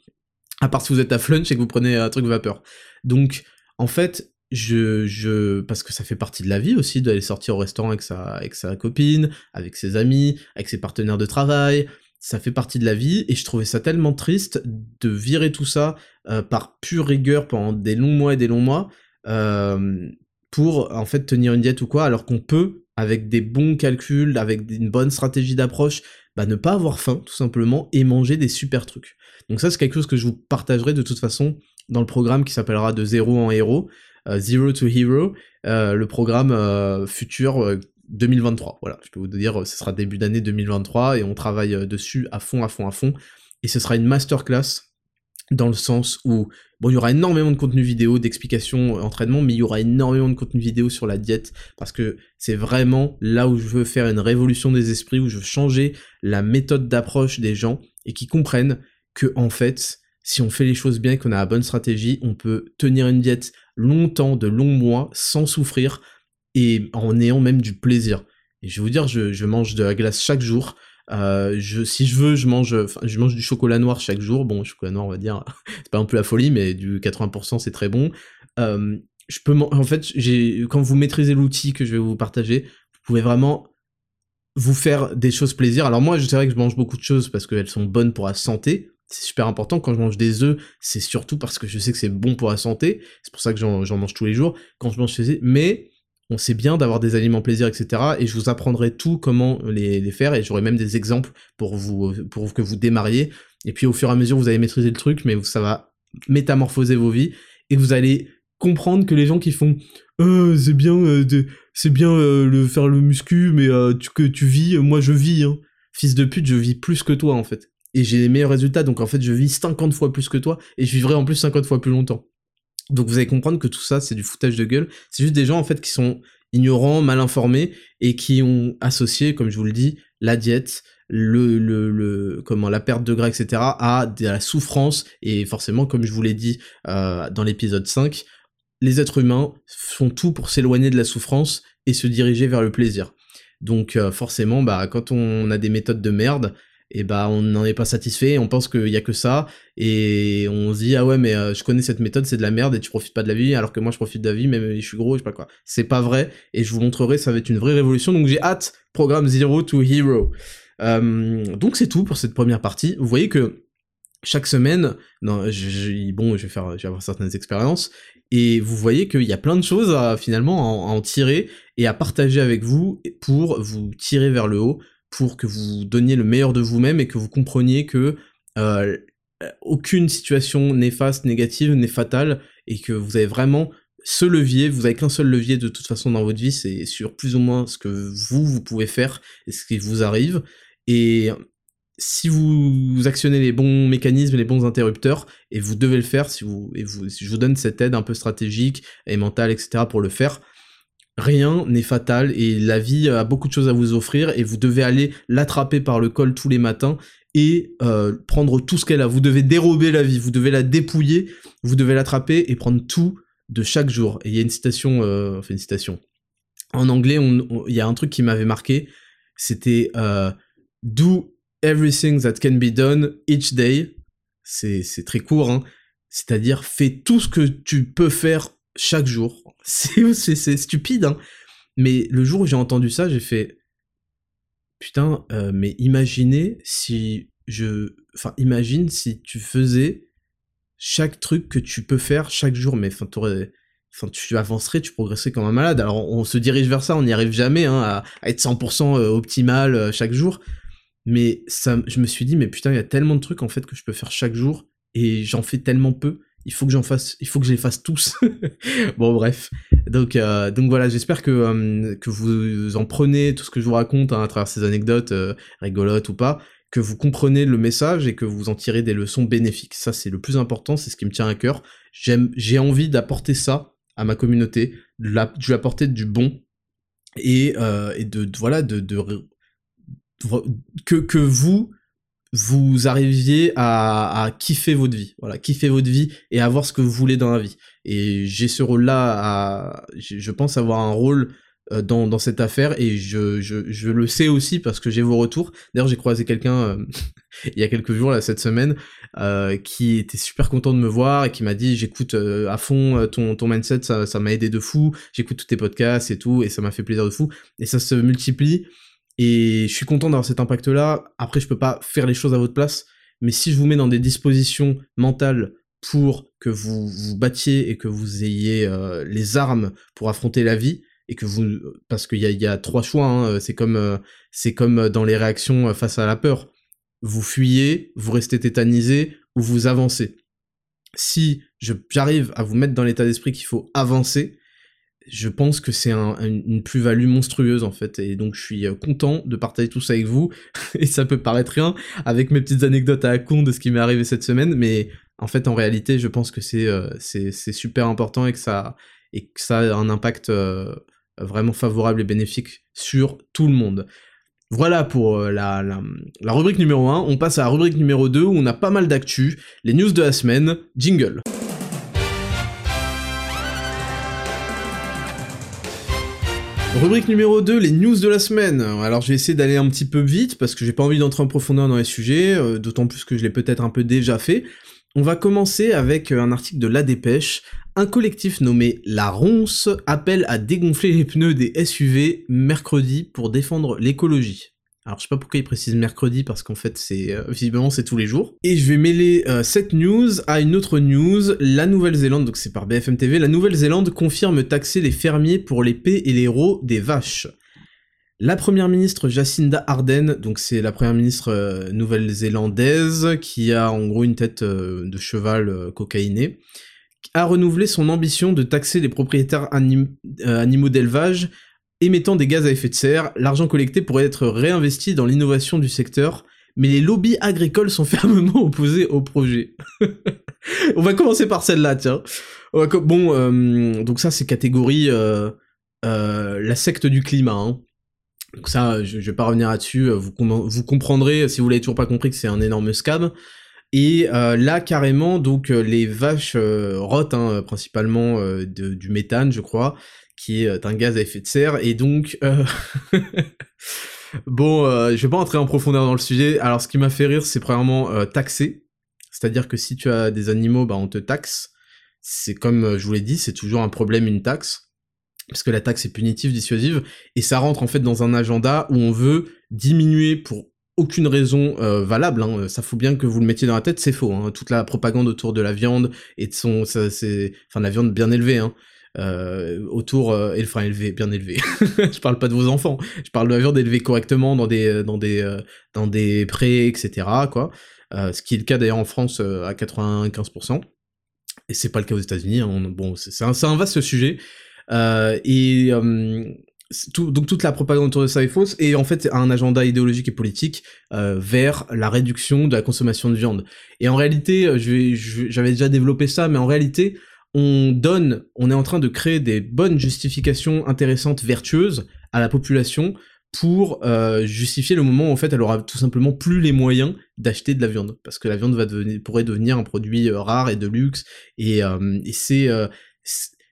À part si vous êtes à flunch et que vous prenez un truc vapeur. Donc, en fait, je, je, parce que ça fait partie de la vie aussi d'aller sortir au restaurant avec sa copine, avec ses amis, avec ses partenaires de travail, ça fait partie de la vie et je trouvais ça tellement triste de virer tout ça euh, par pure rigueur pendant des longs mois et des longs mois euh, pour en fait tenir une diète ou quoi alors qu'on peut avec des bons calculs, avec une bonne stratégie d'approche, bah, ne pas avoir faim tout simplement et manger des super trucs. Donc ça c'est quelque chose que je vous partagerai de toute façon dans le programme qui s'appellera de zéro en héros, euh, Zero to Hero, le programme futur 2023. Voilà, je peux vous dire, ce sera début d'année 2023 et on travaille euh, dessus à fond, à fond, à fond. Et ce sera une masterclass dans le sens où, bon, il y aura énormément de contenu vidéo, d'explications, euh, entraînement, mais il y aura énormément de contenu vidéo sur la diète, parce que c'est vraiment là où je veux faire une révolution des esprits, où je veux changer la méthode d'approche des gens, et qui comprennent que, en fait, si on fait les choses bien qu'on a la bonne stratégie, on peut tenir une diète longtemps, de longs mois, sans souffrir, et en ayant même du plaisir. Et je vais vous dire, je, mange de la glace chaque jour, euh, si je veux, je mange, du chocolat noir chaque jour. Bon, chocolat noir, on va dire, *laughs* c'est pas un peu la folie, mais du 80%, c'est très bon. Euh, je peux, en fait, quand vous maîtrisez l'outil que je vais vous partager, vous pouvez vraiment vous faire des choses plaisir. Alors moi, je sais que je mange beaucoup de choses parce qu'elles sont bonnes pour la santé. C'est super important. Quand je mange des œufs, c'est surtout parce que je sais que c'est bon pour la santé. C'est pour ça que j'en mange tous les jours. Quand je mange des mais on sait bien d'avoir des aliments plaisir, etc. Et je vous apprendrai tout comment les, faire, et j'aurai même des exemples pour vous, pour que vous démarriez. Et puis au fur et à mesure, vous allez maîtriser le truc, mais ça va métamorphoser vos vies, et vous allez comprendre que les gens qui font euh, c'est bien euh, c'est bien euh, le faire le muscu mais tu, que tu vis moi je vis hein. fils de pute je vis plus que toi en fait et j'ai les meilleurs résultats donc en fait je vis 50 fois plus que toi et je vivrai en plus 50 fois plus longtemps donc vous allez comprendre que tout ça, c'est du foutage de gueule. C'est juste des gens en fait qui sont ignorants, mal informés et qui ont associé, comme je vous le dis, la diète, le, le, le comment la perte de gras, etc. à de la souffrance et forcément, comme je vous l'ai dit euh, dans l'épisode 5, les êtres humains font tout pour s'éloigner de la souffrance et se diriger vers le plaisir. Donc euh, forcément, bah quand on a des méthodes de merde, et bah on n'en est pas satisfait, on pense qu'il y a que ça, et on se dit ah ouais mais euh, je connais cette méthode, c'est de la merde et tu profites pas de la vie, alors que moi je profite de la vie, mais je suis gros, je sais pas quoi. C'est pas vrai, et je vous montrerai, ça va être une vraie révolution, donc j'ai hâte, programme Zero to Hero. Euh, donc c'est tout pour cette première partie. Vous voyez que chaque semaine, non, bon, je vais faire, je vais avoir certaines expériences, et vous voyez qu'il y a plein de choses à finalement à en tirer et à partager avec vous pour vous tirer vers le haut pour que vous donniez le meilleur de vous-même et que vous compreniez que euh, aucune situation néfaste, négative n'est fatale et que vous avez vraiment ce levier, vous avez qu'un seul levier de toute façon dans votre vie, c'est sur plus ou moins ce que vous, vous pouvez faire et ce qui vous arrive. Et si vous actionnez les bons mécanismes, les bons interrupteurs, et vous devez le faire, si, vous, et vous, si je vous donne cette aide un peu stratégique et mentale, etc., pour le faire, rien n'est fatal et la vie a beaucoup de choses à vous offrir et vous devez aller l'attraper par le col tous les matins et euh, prendre tout ce qu'elle a. Vous devez dérober la vie, vous devez la dépouiller, vous devez l'attraper et prendre tout de chaque jour. Et il y a une citation, euh, enfin une citation. En anglais, il y a un truc qui m'avait marqué, c'était euh, Do everything that can be done each day. C'est très court, hein. C'est-à-dire, fais tout ce que tu peux faire chaque jour. *laughs* C'est stupide, hein. Mais le jour où j'ai entendu ça, j'ai fait putain, euh, mais imaginez si je, enfin, imagine si tu faisais chaque truc que tu peux faire chaque jour, mais enfin, tu avancerais, tu progresserais comme un malade. Alors, on se dirige vers ça, on n'y arrive jamais, hein, à, être 100% euh, optimal euh, chaque jour. Mais ça, je me suis dit, mais putain, il y a tellement de trucs en fait que je peux faire chaque jour et j'en fais tellement peu il faut que j'en fasse, il faut que je les fasse tous. *laughs* bon bref, donc euh, donc voilà, j'espère que euh, que vous en prenez tout ce que je vous raconte hein, à travers ces anecdotes euh, rigolotes ou pas, que vous comprenez le message et que vous en tirez des leçons bénéfiques. Ça c'est le plus important, c'est ce qui me tient à cœur. J'ai envie d'apporter ça à ma communauté, de, de lui apporter du bon et, et de, voilà de, de que que vous vous arriviez à, à, kiffer votre vie, voilà, kiffer votre vie et avoir ce que vous voulez dans la vie. Et j'ai ce rôle-là, je pense avoir un rôle euh, dans, dans cette affaire et je, je, je le sais aussi parce que j'ai vos retours. D'ailleurs, j'ai croisé quelqu'un euh, *laughs* il y a quelques jours, là, cette semaine, euh, qui était super content de me voir et qui m'a dit j'écoute euh, à fond ton, ton mindset, ça m'a aidé de fou, j'écoute tous tes podcasts et tout, et ça m'a fait plaisir de fou. Et ça se multiplie. Et je suis content d'avoir cet impact-là. Après, je peux pas faire les choses à votre place, mais si je vous mets dans des dispositions mentales pour que vous vous battiez et que vous ayez euh, les armes pour affronter la vie, et que vous, parce qu'il y a, trois choix, hein, c'est comme euh, c'est comme dans les réactions face à la peur. Vous fuyez, vous restez tétanisé ou vous avancez. Si j'arrive à vous mettre dans l'état d'esprit qu'il faut avancer, je pense que c'est une plus-value monstrueuse en fait, et donc je suis euh, content de partager tout ça avec vous, *laughs* et ça peut paraître rien, avec mes petites anecdotes à la con de ce qui m'est arrivé cette semaine, mais En fait, en réalité, je pense que c'est c'est super important et que ça a un impact vraiment favorable et bénéfique sur tout le monde. Voilà pour la, la, la, rubrique numéro 1. On passe à la rubrique numéro 2 où on a pas mal d'actu, les news de la semaine, jingle. Rubrique numéro 2, les news de la semaine. Alors je vais essayer d'aller un petit peu vite parce que j'ai pas envie d'entrer en profondeur dans les sujets, euh, d'autant plus que je l'ai peut-être un peu déjà fait. On va commencer avec euh, un article de La Dépêche. Un collectif nommé La Ronce appelle à dégonfler les pneus des SUV mercredi pour défendre l'écologie. Alors je sais pas pourquoi il précise mercredi parce qu'en fait c'est euh, visiblement c'est tous les jours. Et je vais mêler euh, cette news à une autre news. La Nouvelle-Zélande, donc c'est par BFM TV, la Nouvelle-Zélande confirme taxer les fermiers pour l'épée et les rots des vaches. La première ministre Jacinda Ardern, donc c'est la première ministre euh, nouvelle-zélandaise qui a en gros une tête de cheval cocaïné, a renouvelé son ambition de taxer les propriétaires animaux d'élevage émettant des gaz à effet de serre, l'argent collecté pourrait être réinvesti dans l'innovation du secteur, mais les lobbies agricoles sont *laughs* fermement opposés au projet. *laughs* On va commencer par celle-là, tiens. Bon, euh, donc ça c'est catégorie euh, euh, la secte du climat. Hein. Donc ça, je, vais pas revenir là-dessus. Vous, comprendrez si vous l'avez toujours pas compris que c'est un énorme scam. Et là, carrément, donc les vaches rotent hein, principalement du méthane, je crois, qui est un gaz à effet de serre, et donc... Euh, *laughs* bon, euh, je vais pas entrer en profondeur dans le sujet, alors ce qui m'a fait rire, c'est premièrement euh, taxer, c'est-à-dire que si tu as des animaux, bah on te taxe, c'est comme je vous l'ai dit, c'est toujours un problème, une taxe, parce que la taxe est punitive, dissuasive, et ça rentre en fait dans un agenda où on veut diminuer pour aucune raison valable, hein. ça faut bien que vous le mettiez dans la tête, c'est faux, hein. toute la propagande autour de la viande et de son, c'est, enfin la viande bien élevée, hein, euh, autour, euh, enfin élevé, bien élevé. *laughs* je parle pas de vos enfants, je parle de la viande élevée correctement dans des, euh, dans des, euh, dans des prés, etc. Quoi. ce qui est le cas d'ailleurs en France à 95%. Et c'est pas le cas aux États-Unis. Hein. bon, c'est un, un, vaste sujet. et donc toute la propagande autour de ça est fausse et en fait un agenda idéologique et politique vers la réduction de la consommation de viande. Et en réalité, j'avais déjà développé ça, mais en réalité, on donne, on est en train de créer des bonnes justifications intéressantes, vertueuses à la population pour euh, justifier le moment où en fait elle aura tout simplement plus les moyens d'acheter de la viande. Parce que la viande va devenir, pourrait devenir un produit euh, rare et de luxe et, euh, c'est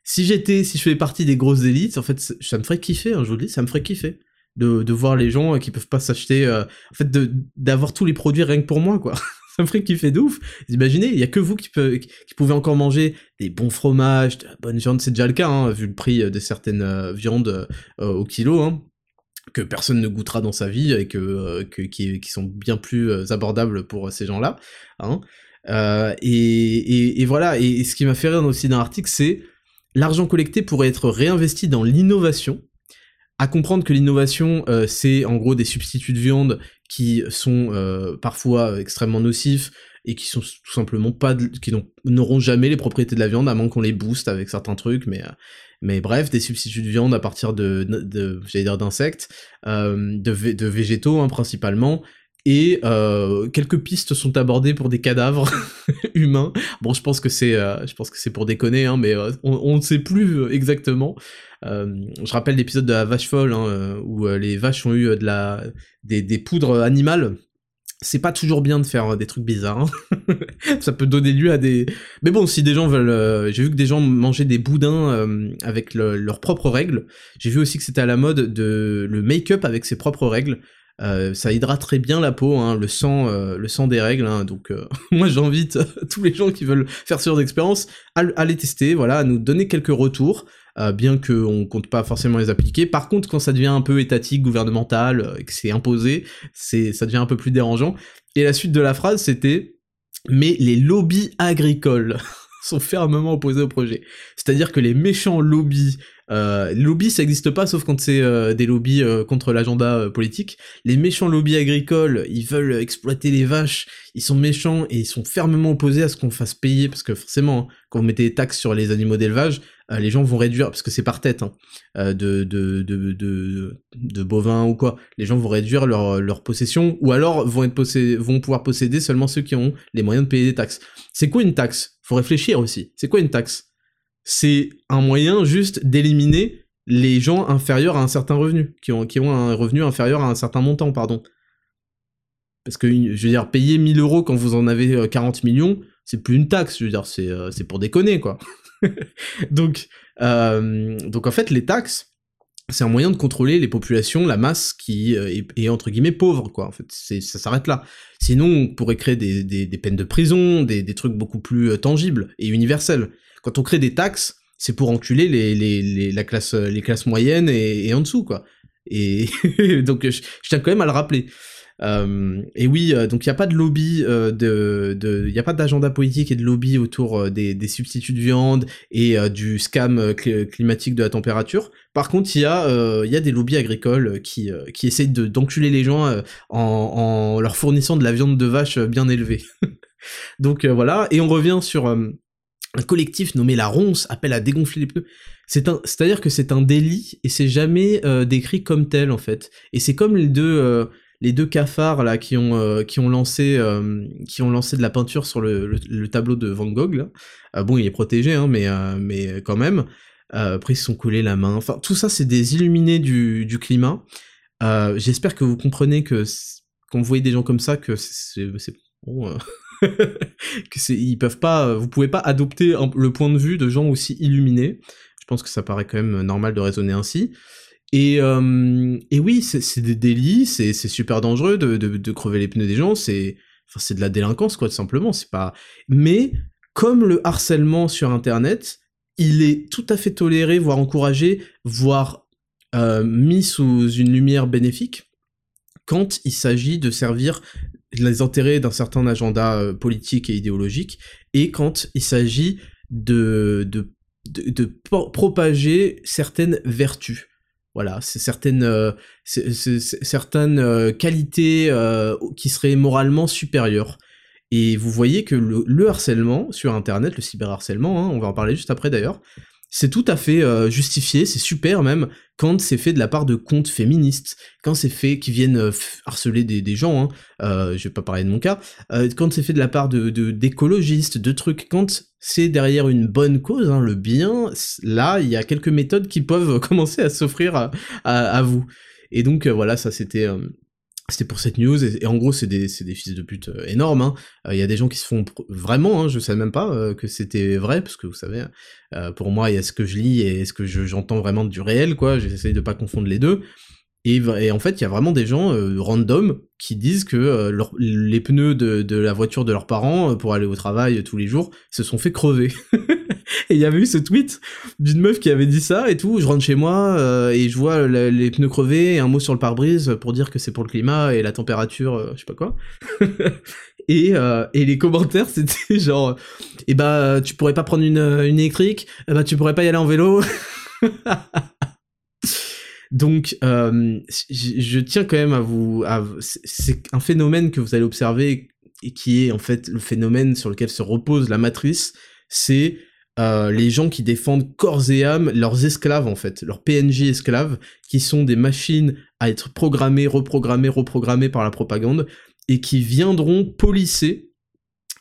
si j'étais si je faisais partie des grosses élites en fait ça me ferait kiffer hein, je vous le dis ça me ferait kiffer de, de voir les gens qui peuvent pas s'acheter en fait d'avoir tous les produits rien que pour moi quoi *laughs* ça me ferait kiffer de ouf. Imaginez, il y a que vous qui, peut, pouvez encore manger des bons fromages, de la bonne viande, c'est déjà le cas, hein, vu le prix de certaines euh, viandes euh, au kilo, hein, que personne ne goûtera dans sa vie et que, euh, qui, sont bien plus abordables pour ces gens-là. Hein. Et, et, et, voilà, et, ce qui m'a fait rire aussi dans l'article, c'est l'argent collecté pourrait être réinvesti dans l'innovation, à comprendre que l'innovation, c'est en gros des substituts de viande qui sont euh, parfois extrêmement nocifs et qui sont tout simplement pas qui n'auront jamais les propriétés de la viande à moins qu'on les booste avec certains trucs mais euh, mais bref des substituts de viande à partir de, de j'allais dire d'insectes euh, de, de végétaux hein, principalement et euh, quelques pistes sont abordées pour des cadavres *laughs* humains. Bon, je pense que c'est, euh, je pense que c'est pour déconner, hein, mais euh, on, ne sait plus exactement. je rappelle l'épisode de la vache folle hein, où les vaches ont eu de la, des, des poudres animales. C'est pas toujours bien de faire des trucs bizarres. Hein. *laughs* Ça peut donner lieu à des. Mais bon, si des gens veulent, j'ai vu que des gens mangeaient des boudins avec leurs propres règles. J'ai vu aussi que c'était à la mode de le make-up avec ses propres règles. Euh, ça hydrate très bien la peau, hein, le sang, euh, le sang des règles. Hein, donc euh, *laughs* moi j'invite tous les gens qui veulent faire ce genre d'expérience à, les tester, voilà, à nous donner quelques retours, bien qu'on compte pas forcément les appliquer. Par contre, quand ça devient un peu étatique, gouvernemental, et que c'est imposé, c'est ça devient un peu plus dérangeant. Et la suite de la phrase c'était mais les lobbies agricoles *laughs* sont fermement opposés au projet. C'est-à-dire que les méchants lobbies euh, les ça n'existe pas, sauf quand c'est euh, des lobbies euh, contre l'agenda politique. Les méchants lobbies agricoles, ils veulent exploiter les vaches, ils sont méchants et ils sont fermement opposés à ce qu'on fasse payer, parce que forcément, quand vous mettez des taxes sur les animaux d'élevage, euh, les gens vont réduire, parce que c'est par tête, hein, euh, de, de, de, de, de bovins ou quoi, les gens vont réduire leur, leur possession, ou alors vont, être vont pouvoir posséder seulement ceux qui ont les moyens de payer des taxes. C'est quoi une taxe? Faut réfléchir aussi. C'est quoi une taxe? C'est un moyen juste d'éliminer les gens inférieurs à un certain revenu, qui ont, qui un revenu inférieur à un certain montant, pardon. Parce que, je veux dire, payer 1000 euros quand vous en avez 40 euh, millions, c'est plus une taxe, je veux dire, c'est, c'est pour déconner, quoi. *laughs* donc, euh, donc en fait, les taxes, c'est un moyen de contrôler les populations, la masse qui euh, est, entre guillemets pauvre, quoi. En fait, ça s'arrête là. Sinon, on pourrait créer des, peines de prison, des, des, trucs beaucoup plus euh, tangibles et universels. Quand on crée des taxes, c'est pour enculer les, les, la classe, les classes moyennes et, en dessous, quoi. Et *laughs* donc, je, tiens quand même à le rappeler. Euh, et oui, euh, donc il n'y a pas de lobby, euh, de, il n'y a pas d'agenda politique et de lobby autour des, des, substituts de viande et du scam climatique de la température. Par contre, il y a, y a des lobbies agricoles qui, qui essayent de d'enculer les gens en, en, leur fournissant de la viande de vache bien élevée. *laughs* donc voilà, et on revient sur un collectif nommé la Ronce appelle à dégonfler les pneus. C'est un, c'est-à-dire que c'est un délit et c'est jamais décrit comme tel en fait. Et c'est comme les deux, les deux cafards là qui ont euh, qui ont lancé euh, qui ont lancé de la peinture sur le, le, tableau de Van Gogh là. Euh, bon, il est protégé hein, mais mais quand même. après ils se sont collés la main. Enfin tout ça c'est des illuminés du, du climat. J'espère que vous comprenez que quand vous voyez des gens comme ça que c'est bon. *laughs* que ils peuvent pas vous pouvez pas adopter le point de vue de gens aussi illuminés. Je pense que ça paraît quand même normal de raisonner ainsi. Et, euh, oui, c'est des délits, c'est super dangereux de, crever les pneus des gens, c'est de la délinquance, quoi, tout simplement. C'est pas. Mais comme le harcèlement sur Internet, il est tout à fait toléré, voire encouragé, voire euh, mis sous une lumière bénéfique quand il s'agit de servir les intérêts d'un certain agenda euh, politique et idéologique, et quand il s'agit de, de, de, propager certaines vertus. Voilà, c'est certaines, euh, certaines euh, qualités qui seraient moralement supérieures. Et vous voyez que le, harcèlement sur Internet, le cyberharcèlement, hein, on va en parler juste après d'ailleurs, c'est tout à fait euh, justifié, c'est super même, quand c'est fait de la part de comptes féministes, quand c'est fait qui viennent euh, harceler des, gens, hein, euh, je vais pas parler de mon cas, euh, quand c'est fait de la part de d'écologistes, de, trucs, quand c'est derrière une bonne cause, hein, le bien, là il y a quelques méthodes qui peuvent *laughs* commencer à s'offrir à, à, vous. Et donc voilà, ça c'était c'était pour cette news, et, en gros c'est des, des fils de pute euh, énormes, hein. il hein. y a des gens qui se font vraiment, hein, je savais même pas euh, que c'était vrai, parce que vous savez, euh, pour moi il y a ce que je lis et ce que j'entends vraiment du réel, quoi, j'essaye de pas confondre les deux, et, en fait, il y a vraiment des gens euh, random qui disent que euh, les pneus de, la voiture de leurs parents euh, pour aller au travail tous les jours se sont fait crever. *laughs* et il y avait eu ce tweet d'une meuf qui avait dit ça et tout. Je rentre chez moi et je vois les pneus crevés et un mot sur le pare-brise pour dire que c'est pour le climat et la température, je sais pas quoi. *laughs* et, et les commentaires *laughs* c'était genre, eh bah tu pourrais pas prendre une, une électrique, eh bah tu pourrais pas y aller en vélo. *laughs* Donc, euh, je, tiens quand même à vous... c'est un phénomène que vous allez observer et qui est en fait le phénomène sur lequel se repose la matrice, c'est euh, les gens qui défendent corps et âme leurs esclaves en fait, leurs PNJ esclaves, qui sont des machines à être programmées, reprogrammées, reprogrammées par la propagande, et qui viendront polisser,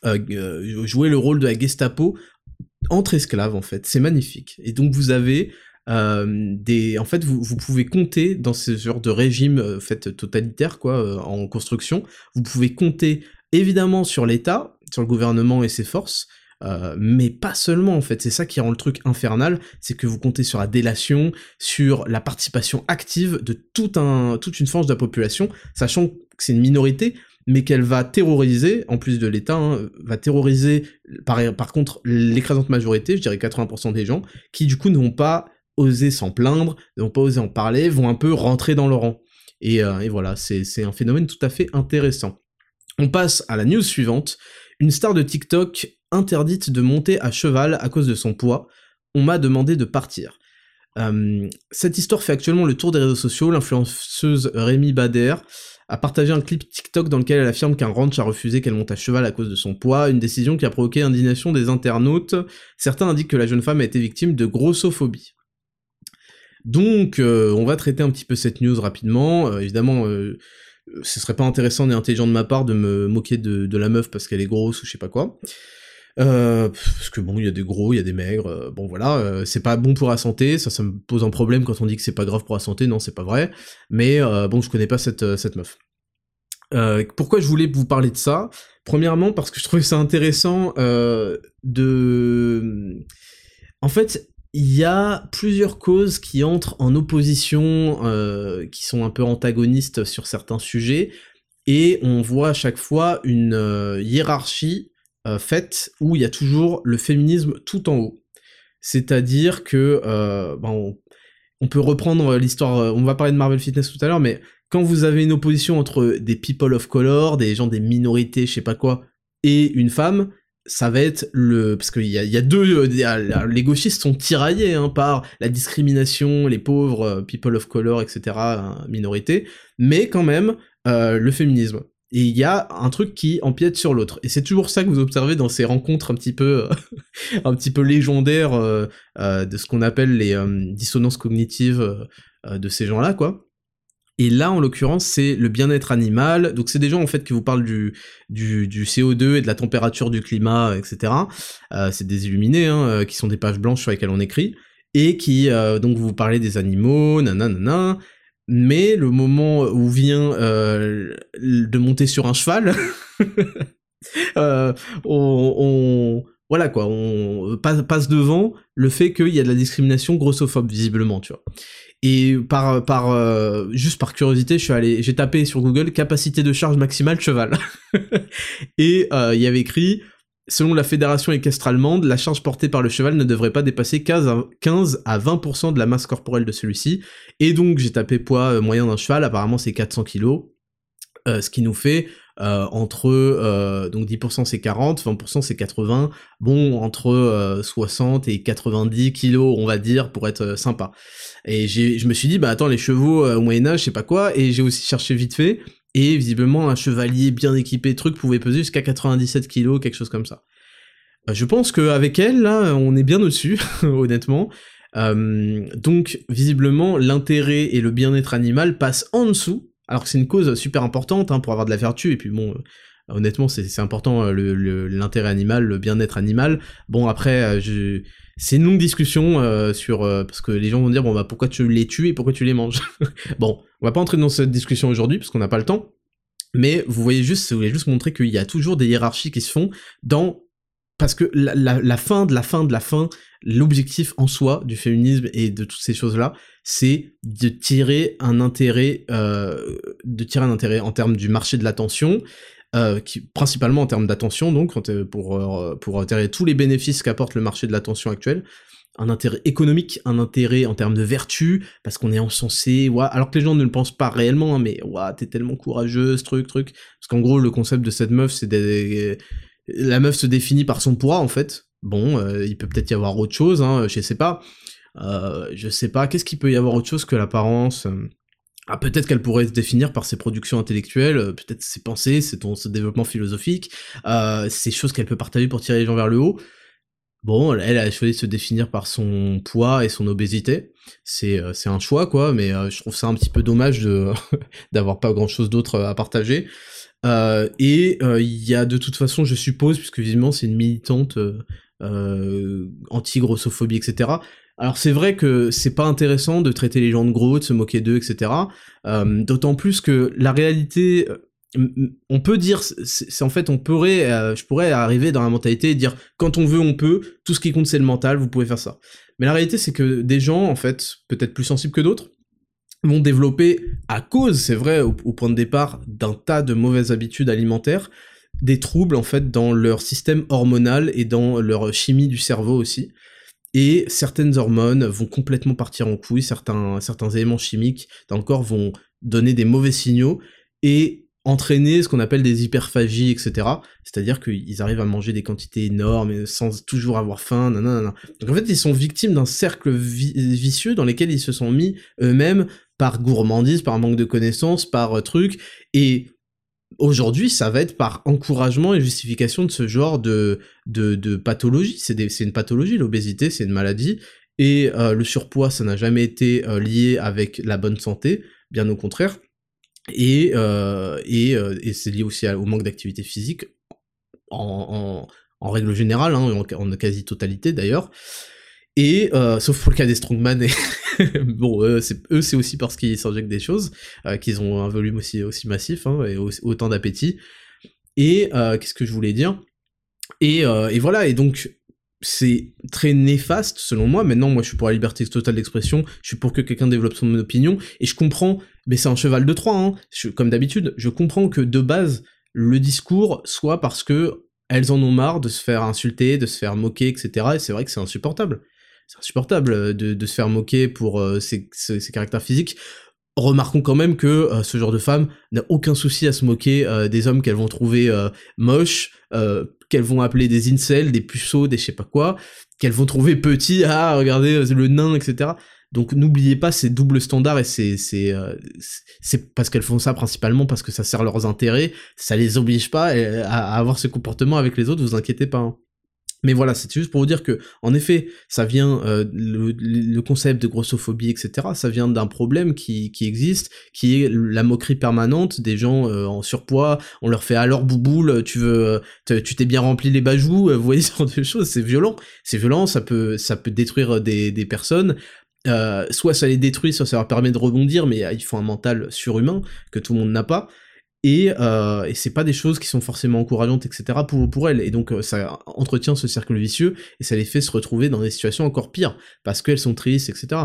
euh, jouer le rôle de la Gestapo entre esclaves en fait. C'est magnifique. Et donc vous avez euh, des, en fait, vous, vous, pouvez compter dans ce genre de régime euh, totalitaire, quoi, euh, en construction. Vous pouvez compter évidemment sur l'État, sur le gouvernement et ses forces, euh, mais pas seulement en fait, c'est ça qui rend le truc infernal, c'est que vous comptez sur la délation, sur la participation active de tout un, toute une frange de la population, sachant que c'est une minorité, mais qu'elle va terroriser, en plus de l'État, hein, va terroriser par, par contre l'écrasante majorité, je dirais 80% des gens, qui du coup ne vont pas oser s'en plaindre, n'ont pas osé en parler, vont un peu rentrer dans le rang. Et, euh, et voilà, c'est un phénomène tout à fait intéressant. On passe à la news suivante. Une star de TikTok interdite de monter à cheval à cause de son poids. On m'a demandé de partir. Cette histoire fait actuellement le tour des réseaux sociaux. L'influenceuse Rémi Bader a partagé un clip TikTok dans lequel elle affirme qu'un ranch a refusé qu'elle monte à cheval à cause de son poids, une décision qui a provoqué indignation des internautes. Certains indiquent que la jeune femme a été victime de grossophobie. Donc, euh, on va traiter un petit peu cette news rapidement. Euh, évidemment, euh, ce serait pas intéressant ni intelligent de ma part de me moquer de, de la meuf parce qu'elle est grosse ou je sais pas quoi. Euh, parce que bon, il y a des gros, il y a des maigres, euh, bon voilà, euh, c'est pas bon pour la santé, ça, me pose un problème quand on dit que c'est pas grave pour la santé, non, c'est pas vrai, mais bon, je connais pas cette, cette meuf. pourquoi je voulais vous parler de ça? Premièrement, parce que je trouvais ça intéressant de... En fait, il y a plusieurs causes qui entrent en opposition, qui sont un peu antagonistes sur certains sujets, et on voit à chaque fois une hiérarchie euh, où il y a toujours le féminisme tout en haut. C'est-à-dire que, euh, ben, on, peut reprendre l'histoire, euh, on va parler de Marvel Fitness tout à l'heure, mais quand vous avez une opposition entre des people of color, des gens des minorités, je sais pas quoi, et une femme, ça va être le parce qu'il y a, y a deux les gauchistes sont tiraillés hein, par la discrimination les pauvres people of color etc hein, minorités mais quand même le féminisme et il y a un truc qui empiète sur l'autre. Et c'est toujours ça que vous observez dans ces rencontres un petit peu, *laughs* un petit peu légendaires euh, euh, de ce qu'on appelle les euh, dissonances cognitives de ces gens-là, quoi. Et là, en l'occurrence, c'est le bien-être animal. Donc, c'est des gens en fait qui vous parlent du, du, du, CO2 et de la température du climat, etc. c'est des illuminés, hein, qui sont des pages blanches sur lesquelles on écrit et qui donc vous parlez des animaux, nanana, mais le moment où vient euh, de monter sur un cheval, *laughs* euh, on, voilà quoi, on passe, devant le fait qu'il y a de la discrimination grossophobe visiblement, tu vois. Et par par euh, juste par curiosité, je suis allé, j'ai tapé sur Google capacité de charge maximale cheval, *laughs* et il y avait écrit Selon la fédération équestre allemande, la charge portée par le cheval ne devrait pas dépasser 15 à 20% de la masse corporelle de celui-ci, et donc j'ai tapé poids euh, moyen d'un cheval, apparemment c'est 400 kg, euh, ce qui nous fait euh, entre donc 10% c'est 40, 20% c'est 80, bon entre 60 et 90 kilos on va dire pour être sympa. Et je me suis dit bah attends les chevaux au Moyen Âge je sais pas quoi. Et j'ai aussi cherché vite fait et visiblement, un chevalier bien équipé, truc, pouvait peser jusqu'à 97 kilos, quelque chose comme ça. Euh, je pense qu'avec elle, là, on est bien au-dessus, *laughs* honnêtement. Euh, donc, visiblement, l'intérêt et le bien-être animal passent en dessous, alors que c'est une cause super importante hein, pour avoir de la vertu, et puis bon, euh, honnêtement, c'est important, l'intérêt animal, le bien-être animal. Bon, après, c'est une longue discussion sur... parce que les gens vont dire, bon, bah, pourquoi tu les tues et pourquoi tu les manges? *laughs* Bon, on va pas entrer dans cette discussion aujourd'hui parce qu'on n'a pas le temps, mais vous voyez juste, vous voulez juste montrer qu'il y a toujours des hiérarchies qui se font dans parce que la, fin de la fin de la fin, l'objectif en soi du féminisme et de toutes ces choses-là, c'est de tirer un intérêt, euh, de tirer un intérêt en termes du marché de l'attention, euh, qui, principalement en termes d'attention, donc pour, euh, pour tirer tous les bénéfices qu'apporte le marché de l'attention actuel, un intérêt économique, un intérêt en termes de vertu, parce qu'on est encensé, alors que les gens ne le pensent pas réellement, hein, mais t'es tellement courageuse, truc, truc. Parce qu'en gros, le concept de cette meuf, c'est. La meuf se définit par son poids, en fait. Bon, euh, il peut peut-être y avoir autre chose, hein, je sais pas. Euh, je sais pas, qu'est-ce qu'il peut y avoir autre chose que l'apparence ah, peut-être qu'elle pourrait se définir par ses productions intellectuelles, euh, peut-être ses pensées, ses, son développement philosophique, euh, ces choses qu'elle peut partager pour tirer les gens vers le haut. Bon, elle a choisi de se définir par son poids et son obésité. C'est euh, un choix quoi, mais euh, je trouve ça un petit peu dommage *laughs* d'avoir pas grand chose d'autre à partager. Euh, et il y a de toute façon, je suppose, puisque visiblement c'est une militante anti-grossophobie, etc. Alors c'est vrai que c'est pas intéressant de traiter les gens de gros, de se moquer d'eux, etc. D'autant plus que la réalité on peut dire, c'est en fait, on pourrait, euh, je pourrais arriver dans la mentalité et dire, quand on veut, on peut, tout ce qui compte c'est le mental, vous pouvez faire ça. Mais la réalité, c'est que des gens, en fait, peut-être plus sensibles que d'autres, vont développer, à cause, c'est vrai, au, point de départ, d'un tas de mauvaises habitudes alimentaires, des troubles, en fait, dans leur système hormonal et dans leur chimie du cerveau aussi. Et certaines hormones vont complètement partir en couille, certains, certains éléments chimiques dans le corps vont donner des mauvais signaux, et entraîner ce qu'on appelle des hyperphagies, etc. C'est-à-dire qu'ils arrivent à manger des quantités énormes sans toujours avoir faim, nanana. Donc en fait, ils sont victimes d'un cercle vicieux dans lequel ils se sont mis eux-mêmes par gourmandise, par manque de connaissances, par truc, et aujourd'hui, ça va être par encouragement et justification de ce genre de, de, de pathologie. C'est une pathologie, l'obésité, c'est une maladie, et le surpoids, ça n'a jamais été lié avec la bonne santé, bien au contraire. Et, et, et c'est lié aussi au manque d'activité physique en, en, règle générale, hein, en, en quasi-totalité d'ailleurs. Et euh, sauf pour le cas des strongman, et *laughs* bon, eux c'est aussi parce qu'ils s'injectent des choses, euh, qu'ils ont un volume aussi aussi massif hein, et autant d'appétit. Et euh, qu'est-ce que je voulais dire? Et, voilà, et donc c'est très néfaste selon moi. Maintenant, moi je suis pour la liberté totale d'expression, je suis pour que quelqu'un développe son opinion, et je comprends, mais c'est un cheval de Troie, hein, comme d'habitude, je comprends que de base, le discours soit parce que elles en ont marre de se faire insulter, de se faire moquer, etc. Et c'est vrai que c'est insupportable c'est insupportable euh, de, se faire moquer pour euh, ses, caractères physiques. Remarquons quand même que euh, ce genre de femme n'a aucun souci à se moquer des hommes qu'elles vont trouver moches, qu'elles vont appeler des incels, des puceaux, des je sais pas quoi, qu'elles vont trouver petits, ah regardez le nain, etc. Donc n'oubliez pas ces doubles standards et c'est c'est c'est parce qu'elles font ça principalement parce que ça sert leurs intérêts, ça les oblige pas à, avoir ce comportement avec les autres, vous inquiétez pas. Hein. Mais voilà, c'est juste pour vous dire que, en effet, ça vient, euh, le, concept de grossophobie, etc., ça vient d'un problème qui, qui, existe, qui est la moquerie permanente des gens euh, en surpoids, on leur fait alors bouboule, tu veux, tu t'es bien rempli les bajoux, vous voyez ce genre de choses, c'est violent, c'est violent, ça peut, détruire des, personnes, euh, soit ça les détruit, soit ça leur permet de rebondir, mais il faut un mental surhumain que tout le monde n'a pas et, euh, et c'est pas des choses qui sont forcément encourageantes, etc. pour, pour elles, et donc euh, ça entretient ce cercle vicieux, et ça les fait se retrouver dans des situations encore pires, parce qu'elles sont tristes, etc.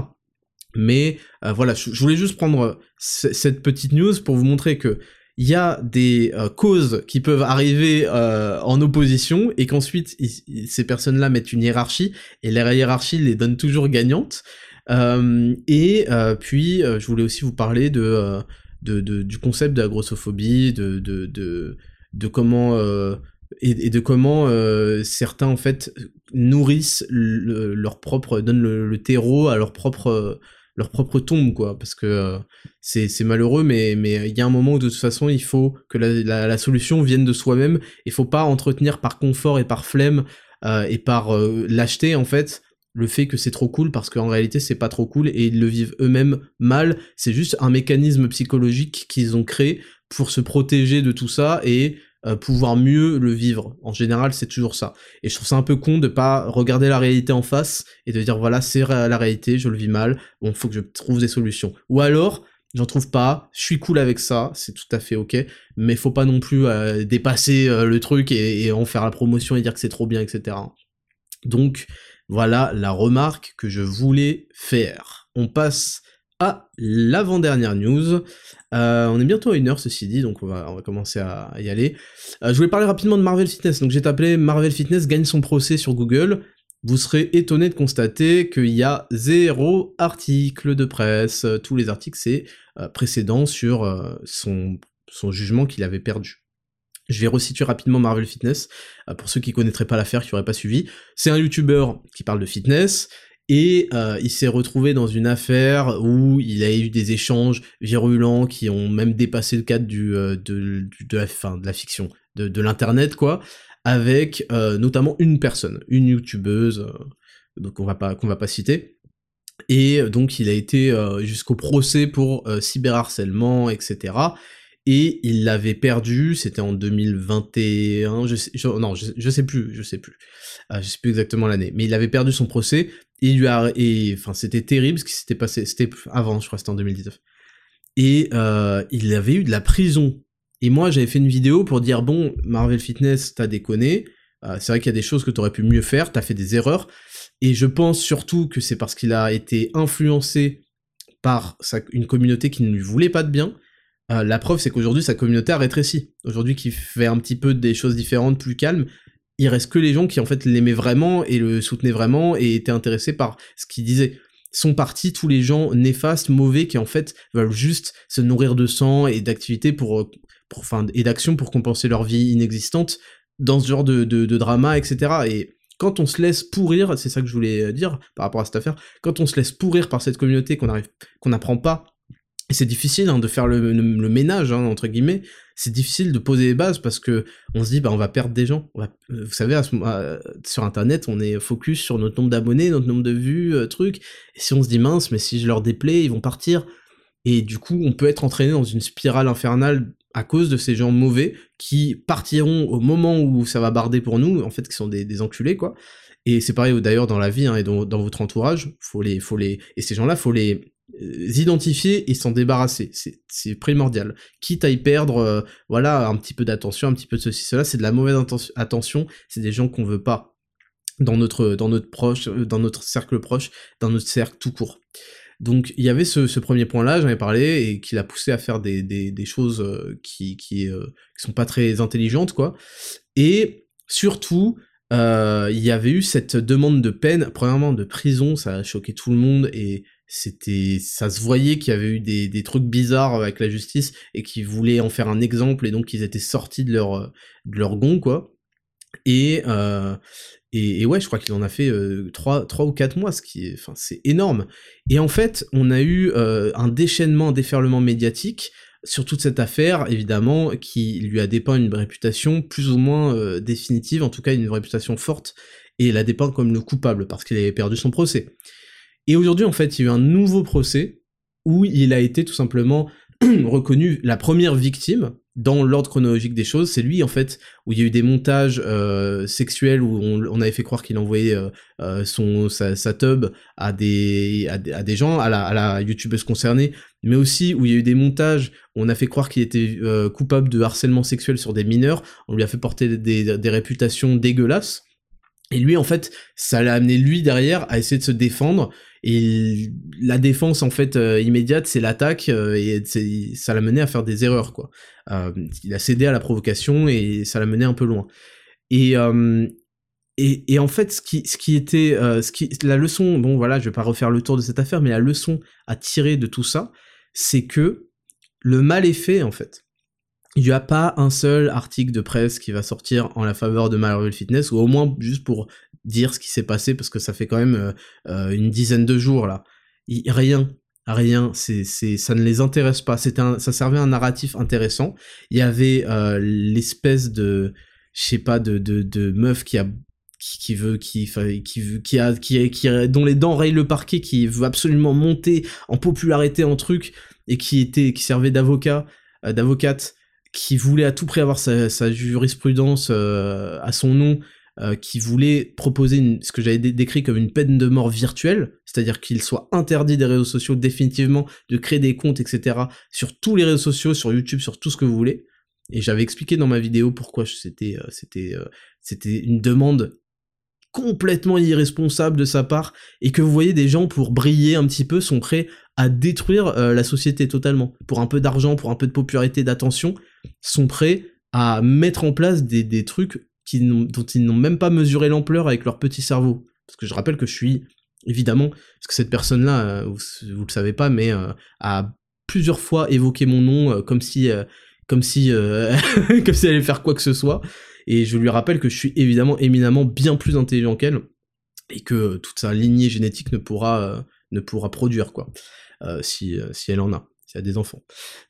Mais euh, voilà, je, voulais juste prendre cette petite news pour vous montrer que il y a des euh, causes qui peuvent arriver en opposition et qu'ensuite ces personnes-là mettent une hiérarchie et la hiérarchie les donne toujours gagnantes. et puis je voulais aussi vous parler de de, du concept de la grossophobie, de, de, de, comment euh, et, de comment euh, certains en fait nourrissent leur propre, donnent le, terreau à leur propre leur propre tombe quoi. Parce que euh, c'est malheureux mais mais il y a un moment où de toute façon il faut que la, la, solution vienne de soi-même. Il faut pas entretenir par confort et par flemme et par lâcheté en fait le fait que c'est trop cool parce qu'en réalité c'est pas trop cool et ils le vivent eux-mêmes mal. C'est juste un mécanisme psychologique qu'ils ont créé pour se protéger de tout ça et euh, pouvoir mieux le vivre. En général, c'est toujours ça. Et je trouve ça un peu con de pas regarder la réalité en face et de dire voilà, c'est la réalité, je le vis mal, bon, faut que je trouve des solutions. Ou alors, j'en trouve pas, je suis cool avec ça, c'est tout à fait ok, mais faut pas non plus euh, dépasser euh, le truc et, et en faire la promotion et dire que c'est trop bien, etc. Donc, voilà la remarque que je voulais faire. On passe à l'avant-dernière news. Euh, on est bientôt à une heure ceci dit, donc on va, commencer à, y aller. Euh, je voulais parler rapidement de Marvel Fitness. Donc j'ai tapé Marvel Fitness gagne son procès sur Google. Vous serez étonné de constater qu'il y a zéro article de presse. Tous les articles c'est euh, précédent sur son jugement qu'il avait perdu. Je vais resituer rapidement Marvel Fitness, euh, pour ceux qui connaîtraient pas l'affaire, qui n'auraient pas suivi. C'est un YouTuber qui parle de fitness, et euh, il s'est retrouvé dans une affaire où il a eu des échanges virulents qui ont même dépassé le cadre du, euh, de, la, fin, de la fiction, de, l'internet quoi, avec notamment une personne, une youtubeuse, donc on va pas va pas citer. Et donc il a été jusqu'au procès pour cyberharcèlement, etc et il l'avait perdu, c'était en 2021, je sais, non, je, sais plus, je sais plus, euh, je sais plus exactement l'année, mais il avait perdu son procès, il lui a, et, enfin, c'était terrible ce qui s'était passé, c'était avant, je crois, c'était en 2019, et euh, il avait eu de la prison, et moi j'avais fait une vidéo pour dire, bon, Marvel Fitness, t'as déconné, euh, c'est vrai qu'il y a des choses que t'aurais pu mieux faire, t'as fait des erreurs, et je pense surtout que c'est parce qu'il a été influencé par une communauté qui ne lui voulait pas de bien, euh, la preuve, c'est qu'aujourd'hui, sa communauté a rétréci. Aujourd'hui, qui fait un petit peu des choses différentes, plus calmes, il reste que les gens qui, en fait, l'aimaient vraiment et le soutenaient vraiment et étaient intéressés par ce qu'il disait. Sont partis tous les gens néfastes, mauvais, qui, en fait, veulent juste se nourrir de sang et d'activités pour, enfin, et d'actions pour compenser leur vie inexistante dans ce genre de, de, drama, etc. Et quand on se laisse pourrir, c'est ça que je voulais dire par rapport à cette affaire, quand on se laisse pourrir par cette communauté qu'on qu'on n'apprend pas c'est difficile hein, de faire le, ménage, hein, entre guillemets. C'est difficile de poser les bases parce que on se dit, bah, on va perdre des gens. Euh, vous savez, à ce, sur Internet, on est focus sur notre nombre d'abonnés, notre nombre de vues, euh, trucs. Et si on se dit, mince, mais si je leur déplais, ils vont partir. Et du coup, on peut être entraîné dans une spirale infernale à cause de ces gens mauvais qui partiront au moment où ça va barder pour nous, en fait, qui sont des, des enculés, quoi. Et c'est pareil d'ailleurs dans la vie hein, et dans, dans, votre entourage, faut les, faut les, et ces gens-là, faut les, identifier et s'en débarrasser, c'est primordial. Quitte à y perdre, euh, voilà, un petit peu d'attention, un petit peu de ceci, cela, c'est de la mauvaise attention, c'est des gens qu'on veut pas dans notre, dans notre proche, euh, dans notre cercle proche, dans notre cercle tout court. Donc il y avait ce, premier point-là, j'en ai parlé, et qui l'a poussé à faire des, choses qui, qui, qui, sont pas très intelligentes, quoi. Et surtout, il y avait eu cette demande de peine, premièrement de prison, ça a choqué tout le monde, et c'était ça se voyait qu'il y avait eu des, des, trucs bizarres avec la justice et qu'ils voulaient en faire un exemple et donc ils étaient sortis de leur de leur gond quoi et euh, et, ouais je crois qu'il en a fait euh, trois trois ou quatre mois ce qui est enfin c'est énorme et en fait on a eu euh, un déchaînement un déferlement médiatique sur toute cette affaire, évidemment, qui lui a dépeint une réputation plus ou moins euh, définitive, en tout cas une réputation forte, et l'a dépeint comme le coupable, parce qu'il avait perdu son procès. Et aujourd'hui, en fait, il y a eu un nouveau procès où il a été tout simplement *clears throat* reconnu la première victime dans l'ordre chronologique des choses. C'est lui, en fait, où il y a eu des montages euh, sexuels où on, avait fait croire qu'il envoyait euh, euh, son sa, sa, tub à des, à des, gens, à la, à youtubeuse concernée, mais aussi où il y a eu des montages où on a fait croire qu'il était coupable de harcèlement sexuel sur des mineurs. On lui a fait porter des, des réputations dégueulasses. Et lui, en fait, ça l'a amené lui derrière à essayer de se défendre et la défense en fait euh, immédiate, c'est l'attaque euh, et ça l'a mené à faire des erreurs quoi. Euh, il a cédé à la provocation et ça l'a mené un peu loin. Et et, en fait, ce qui, ce qui était, ce qui, la leçon, bon voilà, je vais pas refaire le tour de cette affaire, mais la leçon à tirer de tout ça, c'est que le mal est fait en fait. Il n'y a pas un seul article de presse qui va sortir en la faveur de Marvel Fitness, ou au moins juste pour dire ce qui s'est passé parce que ça fait quand même euh, euh, une dizaine de jours là. rien, rien, c'est, c'est, ça ne les intéresse pas. C'était ça servait à un narratif intéressant. Il y avait euh, l'espèce de, je sais pas, de, de, de meuf qui a qui, veut qui qui veut qui a qui, qui dont les dents rayent le parquet qui veut absolument monter en popularité en truc et qui était qui servait d'avocat d'avocate qui voulait à tout prix avoir sa, sa jurisprudence à son nom euh, qui voulait proposer ce que j'avais décrit comme une peine de mort virtuelle, c'est-à-dire qu'il soit interdit des réseaux sociaux définitivement, de créer des comptes, etc., sur tous les réseaux sociaux, sur YouTube, sur tout ce que vous voulez. Et j'avais expliqué dans ma vidéo pourquoi c'était euh, euh, c'était une demande complètement irresponsable de sa part et que vous voyez des gens pour briller un petit peu sont prêts à détruire la société totalement pour un peu d'argent pour un peu de popularité d'attention sont prêts à mettre en place des, des trucs dont ils n'ont même pas mesuré l'ampleur avec leur petit cerveau. Parce que je rappelle que je suis, évidemment, parce que cette personne-là, euh, vous, vous, le savez pas, mais euh, a plusieurs fois évoqué mon nom euh, comme si, comme si, *laughs* comme si elle allait faire quoi que ce soit. Et je lui rappelle que je suis évidemment éminemment bien plus intelligent qu'elle et que toute sa lignée génétique ne pourra, ne pourra produire quoi, si, si elle en a y a des enfants.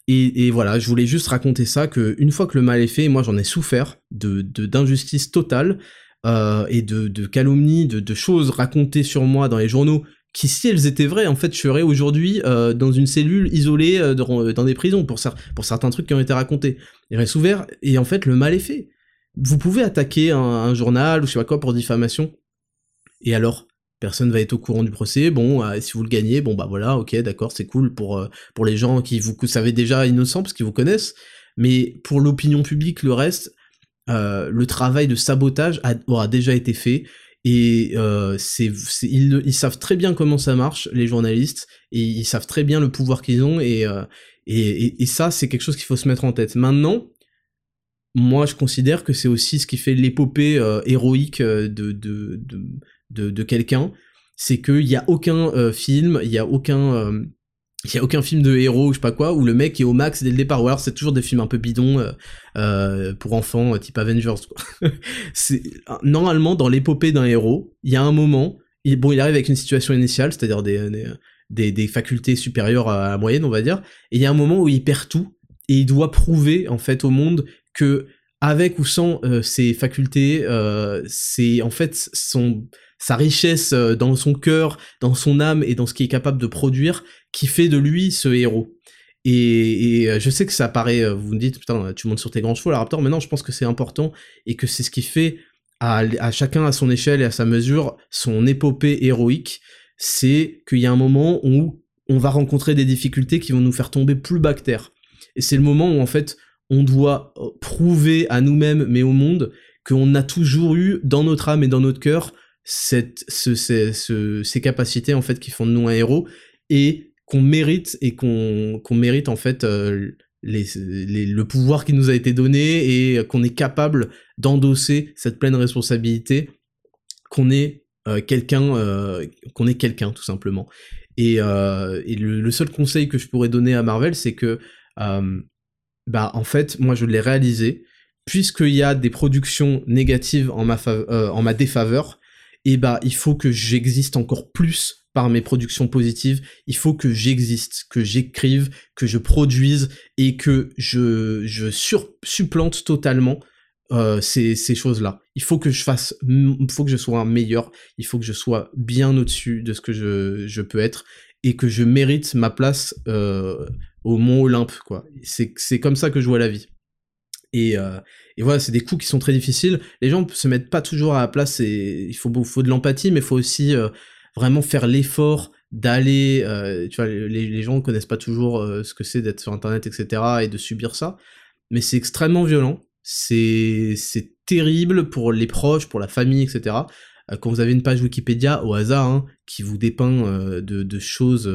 Et, voilà, je voulais juste raconter ça, que une fois que le mal est fait, moi j'en ai souffert de d'injustice totale euh, et de, de calomnie, de, choses racontées sur moi dans les journaux qui, si elles étaient vraies, en fait, je serais aujourd'hui euh, dans une cellule isolée euh, dans, des prisons pour, pour certains trucs qui ont été racontés. Il reste ouvert, et en fait, le mal est fait. Vous pouvez attaquer un, journal ou je sais pas quoi pour diffamation. Et alors personne va être au courant du procès. Bon, euh, si vous le gagnez, bon bah voilà, ok, d'accord, c'est cool pour euh, pour les gens qui vous savez déjà innocents parce qu'ils vous connaissent. Mais pour l'opinion publique, le reste, euh, le travail de sabotage aura déjà été fait. Et c'est, ils, savent très bien comment ça marche, les journalistes, et ils savent très bien le pouvoir qu'ils ont, et, et, ça, c'est quelque chose qu'il faut se mettre en tête. Maintenant, moi, je considère que c'est aussi ce qui fait l'épopée héroïque de, de, de, de, quelqu'un, c'est qu'il n'y a aucun euh, film, il y a aucun euh, il y a aucun film de héros je sais pas quoi où le mec est au max dès le départ ou alors c'est toujours des films un peu bidons euh, pour enfants type Avengers *laughs* normalement dans l'épopée d'un héros il y a un moment il, bon il arrive avec une situation initiale c'est-à-dire des, des, facultés supérieures à la moyenne, on va dire. Et il y a un moment où il perd tout et il doit prouver en fait au monde que avec ou sans ses facultés, c'est en fait son sa richesse dans son cœur, dans son âme et dans ce qu'il est capable de produire qui fait de lui ce héros. Et, je sais que ça paraît, vous me dites, putain, tu montes sur tes grands chevaux, la Raptor, mais non, je pense que c'est important et que c'est ce qui fait à, chacun à son échelle et à sa mesure son épopée héroïque. C'est qu'il y a un moment où on va rencontrer des difficultés qui vont nous faire tomber plus terre. Et c'est le moment où en fait on doit euh, prouver à nous-mêmes mais au monde qu'on a toujours eu dans notre âme et dans notre cœur ces capacités en fait qui font de nous un héros et qu'on mérite et qu'on mérite en fait euh, le pouvoir qui nous a été donné et qu'on est capable d'endosser cette pleine responsabilité, qu'on est euh, quelqu'un, qu'on est quelqu'un tout simplement. Et, le, seul conseil que je pourrais donner à Marvel, c'est que, bah en fait, moi je l'ai réalisé, puisqu'il y a des productions négatives en ma, en ma défaveur, et bah il faut que j'existe encore plus par mes productions positives, il faut que j'existe, que j'écrive, que je produise et que je, je supplante totalement euh, ces, ces choses-là. Il faut que je fasse, il faut que je sois un meilleur, il faut que je sois bien au-dessus de ce que je, je, peux être et que je mérite ma place euh, au Mont Olympe, quoi. C'est comme ça que je vois la vie. Et, euh, et voilà, c'est des coups qui sont très difficiles. Les gens se mettent pas toujours à la place. Et il faut, faut de l'empathie, mais il faut aussi euh, vraiment faire l'effort d'aller, tu vois, les, les, gens connaissent pas toujours ce que c'est d'être sur Internet, etc., et de subir ça, mais c'est extrêmement violent, c'est terrible pour les proches, pour la famille, etc. Euh, quand vous avez une page Wikipédia au hasard hein, qui vous dépeint de, de, choses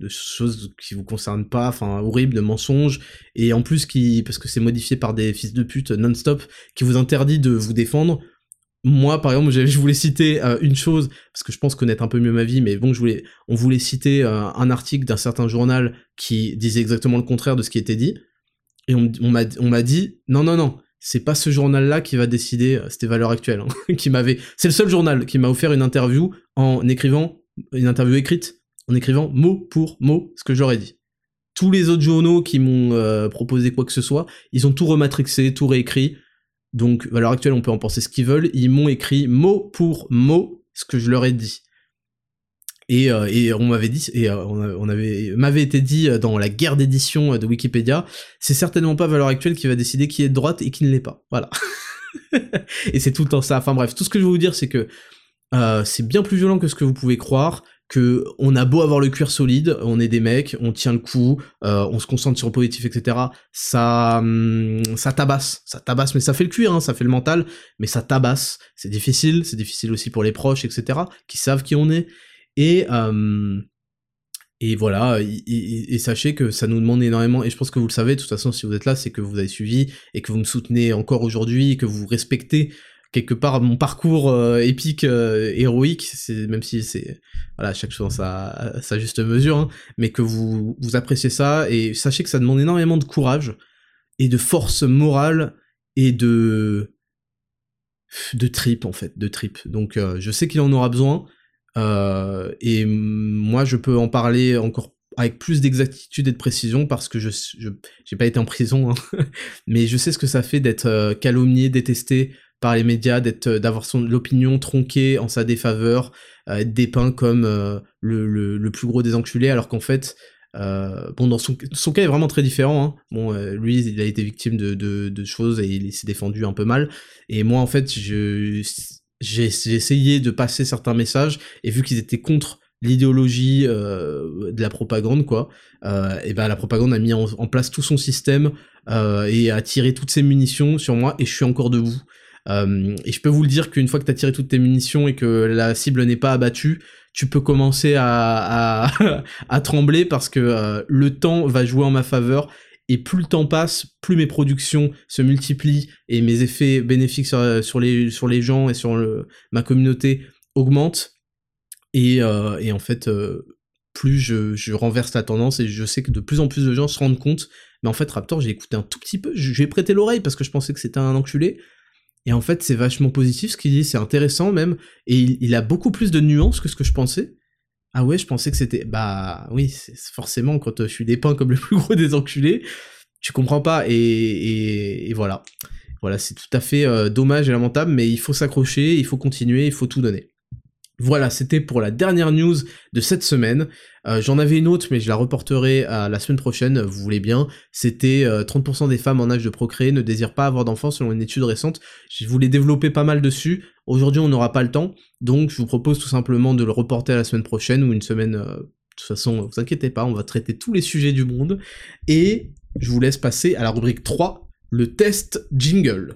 de choses qui vous concernent pas, enfin horribles, de mensonges, et en plus qui, parce que c'est modifié par des fils de pute non-stop, qui vous interdit de vous défendre, moi, par exemple, je voulais citer euh, une chose, parce que je pense connaître un peu mieux ma vie, mais bon, je voulais, on voulait citer euh, un article d'un certain journal qui disait exactement le contraire de ce qui était dit, et on m'a dit, non, non, non, c'est pas ce journal-là qui va décider, euh, c'était Valeurs Actuelles, hein, *laughs* c'est le seul journal qui m'a offert une interview en écrivant, une interview écrite, en écrivant mot pour mot ce que j'aurais dit. Tous les autres journaux qui m'ont proposé quoi que ce soit, ils ont tout rematrixé, tout réécrit, donc, à l'heure actuelle, on peut en penser ce qu'ils veulent. Ils m'ont écrit mot pour mot ce que je leur ai dit. Et, euh, on m'avait dit, et euh, on avait, m'avait été dit euh, dans la guerre d'édition de Wikipédia, c'est certainement pas Valeur Actuelle qui va décider qui est de droite et qui ne l'est pas. Voilà. *laughs* et c'est tout le temps ça. Enfin bref, tout ce que je veux vous dire, c'est que c'est bien plus violent que ce que vous pouvez croire que on a beau avoir le cuir solide, on est des mecs, on tient le coup, on se concentre sur le positif, etc. Ça, hum, ça tabasse, ça tabasse, mais ça fait le cuir, hein, ça fait le mental, mais ça tabasse. C'est difficile, c'est difficile aussi pour les proches, etc. qui savent qui on est. Et hum, et voilà, et, sachez que ça nous demande énormément, et je pense que vous le savez, de toute façon, si vous êtes là, c'est que vous avez suivi, et que vous me soutenez encore aujourd'hui, que vous respectez quelque part mon parcours euh, épique euh, héroïque. Même si c'est voilà chaque chose sa, sa juste mesure hein, mais que vous vous appréciez ça et sachez que ça demande énormément de courage et de force morale et de de trip en fait de trip donc euh, je sais qu'il en aura besoin et moi je peux en parler encore avec plus d'exactitude et de précision parce que je j'ai pas été en prison hein, *laughs* mais je sais ce que ça fait d'être calomnié détesté par les médias, d'être, euh, d'avoir son l'opinion tronquée en sa défaveur, euh, être dépeint comme euh, le, le, plus gros des enculés, alors qu'en fait, bon, dans son, son cas est vraiment très différent. Hein. Bon, lui, il a été victime de, de, de choses et il s'est défendu un peu mal. Et moi, en fait, je j'ai essayé de passer certains messages et vu qu'ils étaient contre l'idéologie de la propagande quoi euh, et ben la propagande a mis en, place tout son système euh, et a tiré toutes ses munitions sur moi et je suis encore debout. Euh, et je peux vous le dire qu'une fois que tu as tiré toutes tes munitions et que la cible n'est pas abattue, tu peux commencer à, *laughs* trembler parce que euh, le temps va jouer en ma faveur et plus le temps passe, plus mes productions se multiplient et mes effets bénéfiques sur, les, sur les gens et sur ma communauté augmentent. Et, euh, en fait, plus je, je, renverse la tendance et je sais que de plus en plus de gens se rendent compte. Mais en fait, Raptor, j'ai écouté un tout petit peu, j'ai prêté l'oreille parce que je pensais que c'était un enculé. Et en fait, c'est vachement positif ce qu'il dit, c'est intéressant même, et il, a beaucoup plus de nuances que ce que je pensais. Ah ouais, je pensais que c'était... Bah oui, forcément, quand je suis dépeint comme le *laughs* plus gros des enculés, tu comprends pas, et, et, voilà. Voilà, c'est tout à fait euh, dommage et lamentable, mais il faut s'accrocher, il faut continuer, il faut tout donner. Voilà, c'était pour la dernière news de cette semaine. Euh, j'en avais une autre, mais je la reporterai à la semaine prochaine, vous voulez bien. C'était 30% euh, des femmes en âge de procréer ne désirent pas avoir d'enfants selon une étude récente. Je voulais développer pas mal dessus. Aujourd'hui, on n'aura pas le temps, donc je vous propose tout simplement de le reporter à la semaine prochaine ou une semaine. Euh, de toute façon, vous inquiétez pas, on va traiter tous les sujets du monde. Et je vous laisse passer à la rubrique 3, le test jingle.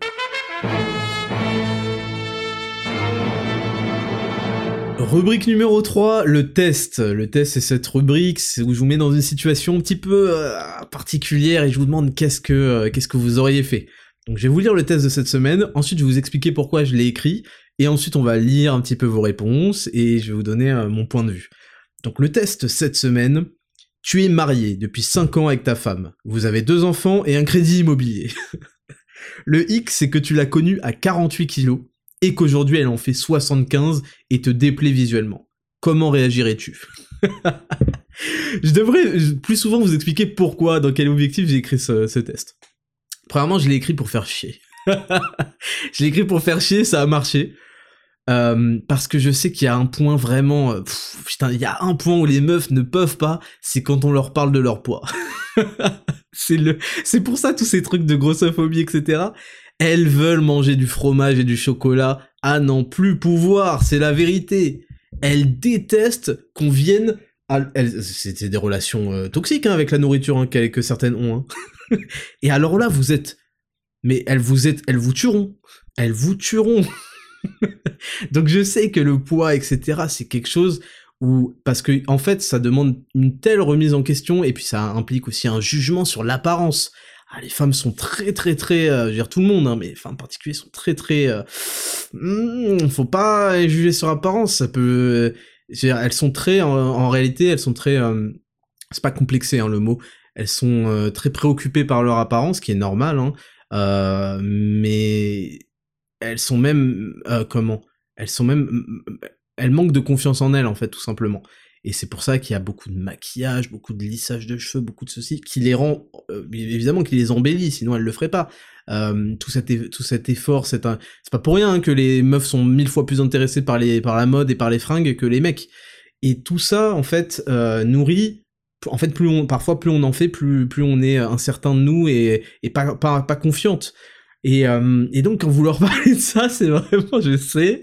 Rubrique numéro 3, le test. Le test, c'est cette rubrique où je vous mets dans une situation un petit peu euh, particulière et je vous demande qu'est-ce que, euh, qu'est-ce que vous auriez fait. Donc je vais vous lire le test de cette semaine, ensuite je vais vous expliquer pourquoi je l'ai écrit, et ensuite on va lire un petit peu vos réponses, et je vais vous donner euh, mon point de vue. Donc le test cette semaine, tu es marié depuis 5 ans avec ta femme, vous avez deux enfants et un crédit immobilier. *laughs* le X, c'est que tu l'as connue à 48 kilos, et qu'aujourd'hui elle en fait 75 et te déplaît visuellement. Comment réagirais-tu? *laughs* Je devrais plus souvent vous expliquer pourquoi, dans quel objectif j'ai écrit ce, test. Premièrement, je l'ai écrit pour faire chier. *laughs* je l'ai écrit pour faire chier, ça a marché. Euh, parce que je sais qu'il y a un point vraiment... Euh, putain, il y a un point où les meufs ne peuvent pas, c'est quand on leur parle de leur poids. *laughs* c'est le, c'est pour ça tous ces trucs de grossophobie, etc. Elles veulent manger du fromage et du chocolat à n'en plus pouvoir, c'est la vérité. Elles détestent qu'on vienne à... C'était des relations euh, toxiques hein, avec la nourriture hein, que certaines ont. Hein. *laughs* et alors là, vous êtes... Mais elles vous, êtes... elles vous tueront. Elles vous tueront. *laughs* Donc je sais que le poids, etc., c'est quelque chose où... Parce que, en fait, ça demande une telle remise en question, et puis ça implique aussi un jugement sur l'apparence ah, les femmes sont très très très, euh, je veux dire tout le monde, hein, mais les femmes en particulier sont très très, euh, hmm, faut pas juger sur apparence, ça peut, dire, elles sont très, en, réalité, elles sont très, euh, c'est pas complexé hein, le mot, elles sont euh, très préoccupées par leur apparence, ce qui est normal, hein, euh, mais elles sont même, comment, elles sont même, elles manquent de confiance en elles en fait tout simplement. Et c'est pour ça qu'il y a beaucoup de maquillage, beaucoup de lissage de cheveux, beaucoup de ceci, qui les rend, euh, évidemment, qui les embellit, sinon elles le feraient pas. Euh, tout, cet effort, c'est pas pour rien hein, que les meufs sont mille fois plus intéressées par la mode et par les fringues que les mecs. Et tout ça, en fait, euh, nourrit en fait, parfois, plus on en fait, plus, on est incertain de nous et, pas, confiante. Et donc, quand vous leur *laughs* parlez de ça, c'est vraiment, je sais,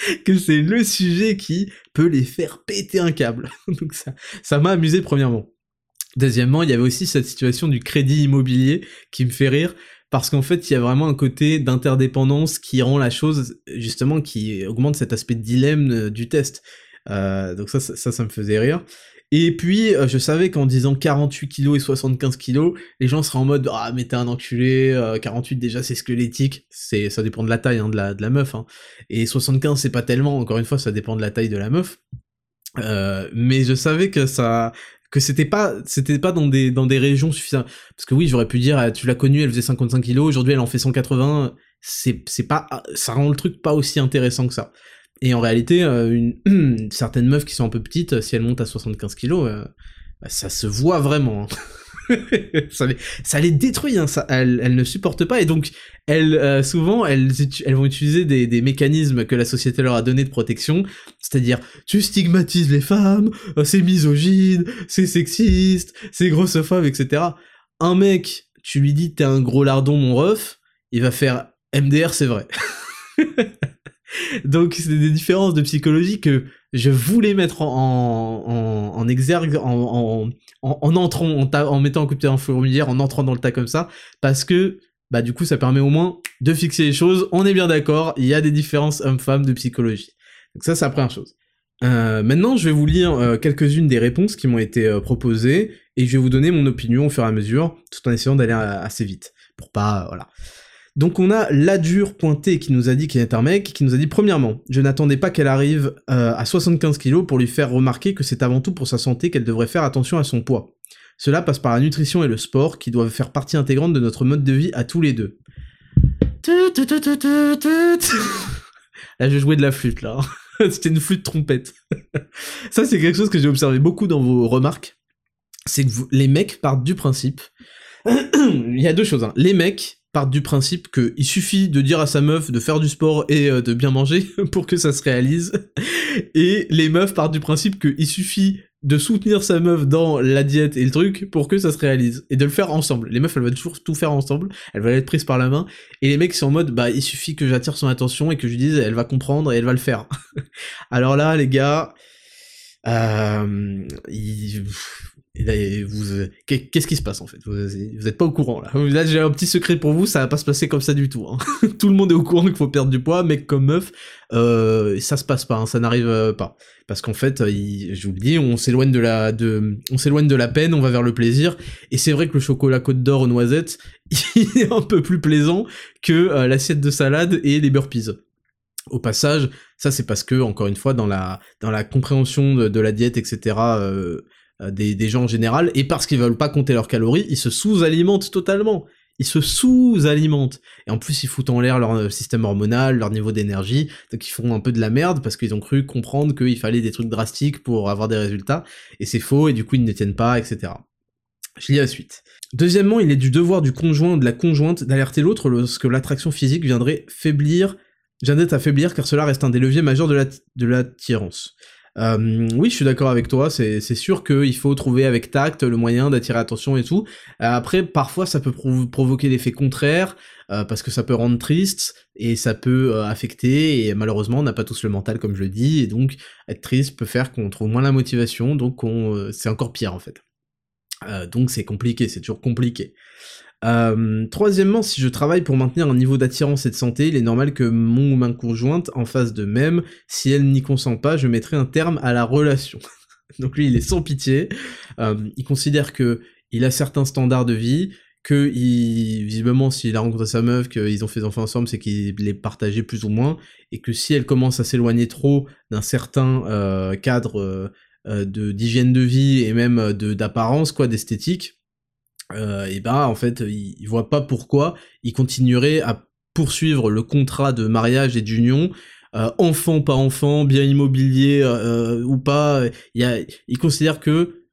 *laughs* que c'est le sujet qui peut les faire péter un câble. *laughs* donc ça, ça m'a amusé premièrement. Deuxièmement, il y avait aussi cette situation du crédit immobilier qui me fait rire parce qu'en fait, il y a vraiment un côté d'interdépendance qui rend la chose, justement, qui augmente cet aspect de dilemme euh, du test. Euh, donc ça, ça, ça me faisait rire. Et puis, euh, je savais qu'en disant 48 kilos et 75 kilos, les gens seraient en mode « Ah, mais t'es un enculé, 48 euh, déjà c'est squelettique », c'est ça dépend de la taille hein, de, la, de la meuf, hein. et 75 c'est pas tellement, encore une fois, ça dépend de la taille de la meuf. Euh, mais je savais que ça que c'était pas c'était pas dans des dans des régions suffisantes parce que oui j'aurais pu dire ah, tu l'as connue elle faisait 55 kilos. Aujourd'hui elle en fait 180 c'est c'est pas ça rend le truc pas aussi intéressant que ça et en réalité, euh, une, *clears throat* certaines meufs qui sont un peu petites, si elles montent à 75 kilos, euh, bah, ça se voit vraiment. Hein. *laughs* ça, les, détruit, hein, ça, elles, ne supportent pas, et donc elles, euh, souvent, elles, elles vont utiliser des, des, mécanismes que la société leur a donné de protection, c'est-à-dire, tu stigmatises les femmes, c'est misogyne, c'est sexiste, c'est grossophobe, etc. Un mec, tu lui dis t'es un gros lardon, mon ref, il va faire MDR, c'est vrai. *laughs* Donc c'est des différences de psychologie que je voulais mettre en, exergue en, en, entrant, en, mettant un coup de en fourmilière, en entrant dans le tas comme ça, parce que bah du coup ça permet au moins de fixer les choses, on est bien d'accord, il y a des différences hommes-femmes de psychologie. Donc ça c'est la première chose. Euh, maintenant je vais vous lire euh, quelques-unes des réponses qui m'ont été euh, proposées, et je vais vous donner mon opinion au fur et à mesure, tout en essayant d'aller assez vite, pour pas... voilà. Donc on a Ladur pointé qui nous a dit qu'il est un mec, qui nous a dit premièrement, je n'attendais pas qu'elle arrive euh, à 75 kg pour lui faire remarquer que c'est avant tout pour sa santé qu'elle devrait faire attention à son poids. Cela passe par la nutrition et le sport qui doivent faire partie intégrante de notre mode de vie à tous les deux. là je jouais de la flûte là. *laughs* C'était une flûte trompette. *laughs* ça, c'est quelque chose que j'ai observé beaucoup dans vos remarques. C'est que les mecs partent du principe. *clears throat* Il y a deux choses. Hein. Les mecs partent du principe qu'il suffit de dire à sa meuf de faire du sport et euh, de bien manger *laughs* pour que ça se réalise. Et les meufs partent du principe qu'il suffit de soutenir sa meuf dans la diète et le truc pour que ça se réalise et de le faire ensemble. Les meufs elles veulent toujours tout faire ensemble, elles veulent être prises par la main et les mecs sont en mode bah il suffit que j'attire son attention et que je lui dise elle va comprendre et elle va le faire. *laughs* Alors là les gars euh, vous, qu'est-ce qui se passe en fait? Vous, vous êtes pas au courant là. Là j'ai un petit secret pour vous, ça va pas se passer comme ça du tout. Hein. *laughs* tout le monde est au courant qu'il faut perdre du poids, mec comme meuf, euh, ça se passe pas, hein, ça n'arrive euh, pas. Parce qu'en fait, euh, je vous le dis, on s'éloigne de la, on s'éloigne de la peine, on va vers le plaisir. Et c'est vrai que le chocolat Côte d'Or aux noisettes, *laughs* il est un peu plus plaisant que euh, l'assiette de salade et les burpees. Au passage, ça c'est parce que, encore une fois, dans la, dans la compréhension de, la diète, etc., euh, euh, des, gens en général, et parce qu'ils veulent pas compter leurs calories, ils se sous-alimentent totalement. Ils se sous-alimentent. Et en plus, ils foutent en l'air leur euh, système hormonal, leur niveau d'énergie, donc ils font un peu de la merde parce qu'ils ont cru comprendre qu'il fallait des trucs drastiques pour avoir des résultats, et c'est faux, et du coup ils ne tiennent pas, etc. Je lis la suite. Deuxièmement, il est du devoir du conjoint de la conjointe d'alerter l'autre lorsque l'attraction physique viendrait faiblir, viendrait affaiblir, car cela reste un des leviers majeurs de l'attirance. Euh, oui, je suis d'accord avec toi, c'est sûr qu'il faut trouver avec tact le moyen d'attirer attention et tout. Euh, après, parfois, ça peut provoquer l'effet contraire, euh, parce que ça peut rendre triste, et ça peut affecter, et malheureusement, on n'a pas tous le mental, comme je le dis, et donc, être triste peut faire qu'on trouve moins la motivation, donc c'est encore pire, en fait. donc c'est compliqué, c'est toujours compliqué. Euh, troisièmement, si je travaille pour maintenir un niveau d'attirance et de santé, il est normal que mon ou ma conjointe en fasse de même. Si elle n'y consent pas, je mettrai un terme à la relation. *laughs* Donc lui, il est sans pitié. Euh, il considère que il a certains standards de vie, que il, visiblement, s'il a rencontré sa meuf, qu'ils ont fait des enfants ensemble, c'est qu'il les partageait plus ou moins, et que si elle commence à s'éloigner trop d'un certain euh, cadre de d'hygiène de vie et même de d'apparence, quoi, d'esthétique, euh, et bah en fait il, il, voit pas pourquoi il continuerait à poursuivre le contrat de mariage et d'union euh, enfant pas enfant bien immobilier euh, ou pas il, il considère que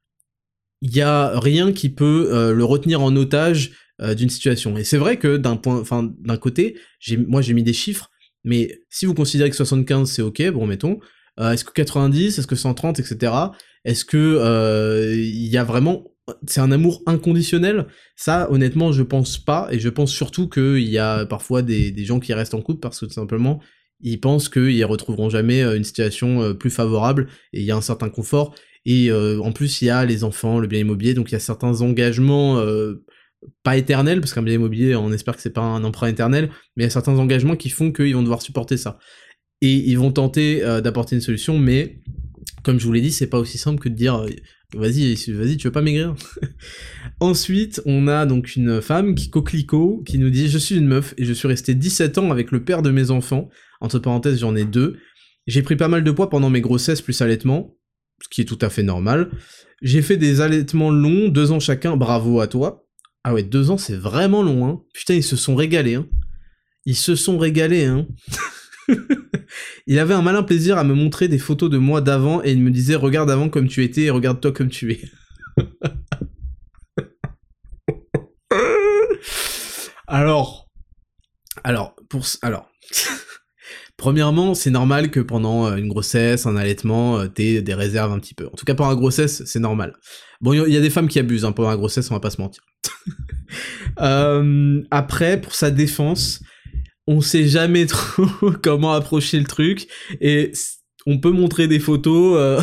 il y a rien qui peut euh, le retenir en otage euh, d'une situation. Et c'est vrai que d'un point enfin d'un côté j'ai moi j'ai mis des chiffres mais si vous considérez que 75 c'est ok bon mettons est-ce que 90 est-ce que 130 etc est-ce que il y a vraiment c'est un amour inconditionnel. Ça, honnêtement, je pense pas, et je pense surtout qu'il y a parfois des, gens qui restent en couple parce que tout simplement, ils pensent qu'ils retrouveront jamais euh, une situation euh, plus favorable, et il y a un certain confort, et euh, en plus, il y a les enfants, le bien immobilier, donc il y a certains engagements, pas éternels, parce qu'un bien immobilier, on espère que c'est pas un emprunt éternel, mais il y a certains engagements qui font qu'ils vont devoir supporter ça. Et ils vont tenter d'apporter une solution, mais comme je vous l'ai dit, c'est pas aussi simple que de dire Vas-y, vas-y, tu veux pas maigrir *laughs* Ensuite, on a donc une femme qui coquelicot qui nous dit je suis une meuf et je suis resté 17 ans avec le père de mes enfants. Entre parenthèses, j'en ai deux. J'ai pris pas mal de poids pendant mes grossesses plus allaitements, ce qui est tout à fait normal. J'ai fait des allaitements longs, deux ans chacun. Bravo à toi. Ah ouais, deux ans, c'est vraiment long, hein. Putain, ils se sont régalés, hein. Ils se sont régalés, hein. *laughs* *laughs* il avait un malin plaisir à me montrer des photos de moi d'avant et il me disait regarde avant comme tu étais et regarde-toi comme tu es. *laughs* alors, alors, pour, alors, *laughs* premièrement, c'est normal que pendant euh, une grossesse, un allaitement, euh, t'aies des réserves un petit peu. En tout cas, pendant la grossesse, c'est normal. Bon, il y a des femmes qui abusent hein, pendant la grossesse, on va pas se mentir. Euh, après, pour sa défense, on sait jamais *laughs* trop comment approcher le truc et on peut montrer des photos euh,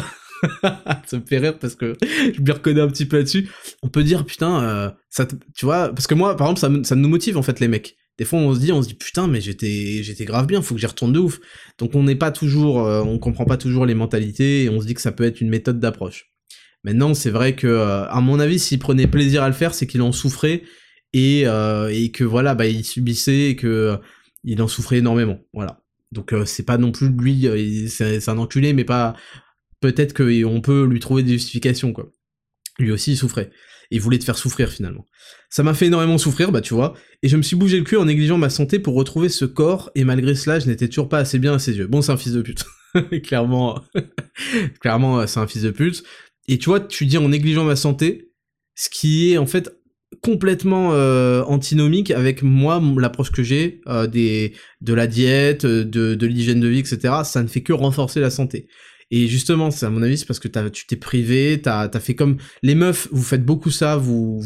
*laughs* ça me fait rire parce que je me reconnais un petit peu là-dessus. On peut dire putain euh, ça tu vois parce que moi par exemple ça, ça nous motive en fait les mecs. Des fois on se dit on se dit putain mais j'étais grave bien faut que j'y retourne de ouf. Donc on n'est pas toujours euh, on comprend pas toujours les mentalités et on se dit que ça peut être une méthode d'approche. Maintenant c'est vrai que à mon avis s'il prenait plaisir à le faire c'est qu'il en souffrait et, et que voilà bah il subissait et que il en souffrait énormément, voilà. Donc euh, c'est pas non plus lui, euh, c'est un enculé, mais pas. Peut-être qu'on peut lui trouver des justifications, quoi. Lui aussi, il souffrait. Il voulait te faire souffrir finalement. Ça m'a fait énormément souffrir, bah tu vois, et je me suis bougé le cul en négligeant ma santé pour retrouver ce corps, et malgré cela, je n'étais toujours pas assez bien à ses yeux. Bon, c'est un fils de pute. *laughs* clairement, *laughs* clairement, c'est un fils de pute. Et tu vois, tu dis en négligeant ma santé, ce qui est en fait complètement euh, antinomique avec moi l'approche que j'ai euh, des de la diète de, de l'hygiène de vie etc ça ne fait que renforcer la santé. Et justement c'est à mon avis c'est parce que tu t'es privé t'as as fait comme les meufs vous faites beaucoup ça vous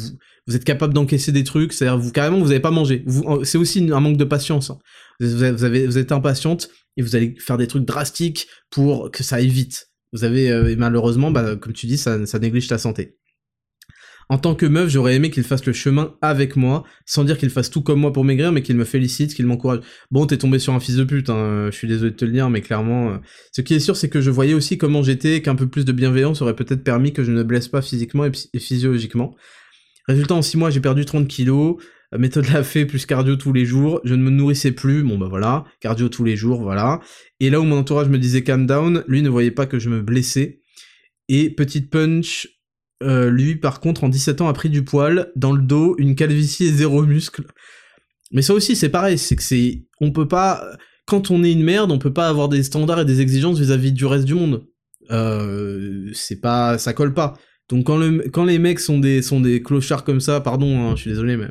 vous, êtes capable d'encaisser des trucs c'est à dire vous carrément vous avez pas mangé. C'est aussi un manque de patience hein. vous, avez, vous êtes impatiente et vous allez faire des trucs drastiques pour que ça aille vite. Vous avez euh, malheureusement bah, comme tu dis ça, ça néglige ta santé en tant que meuf, j'aurais aimé qu'il fasse le chemin avec moi, sans dire qu'il fasse tout comme moi pour maigrir, mais qu'il me félicite, qu'il m'encourage. Bon, t'es tombé sur un fils de pute, hein, je suis désolé de te le dire, mais clairement, euh, ce qui est sûr, c'est que je voyais aussi comment j'étais, qu'un peu plus de bienveillance aurait peut-être permis que je ne blesse pas physiquement et, physiologiquement. Résultat, en 6 mois, j'ai perdu 30 kilos, méthode la fait plus cardio tous les jours, je ne me nourrissais plus, bon bah voilà, cardio tous les jours, voilà. Et là où mon entourage me disait calm down, lui ne voyait pas que je me blessais. Et petite punch, euh, lui, par contre, en 17 ans, a pris du poil, dans le dos, une calvitie et zéro muscle. Mais ça aussi, c'est pareil, c'est que c'est... On peut pas... Quand on est une merde, on peut pas avoir des standards et des exigences vis-à-vis du reste du monde. Euh, c'est pas... Ça colle pas. Donc quand, le... quand les mecs sont des, sont des clochards comme ça, pardon, hein, je suis désolé, mais...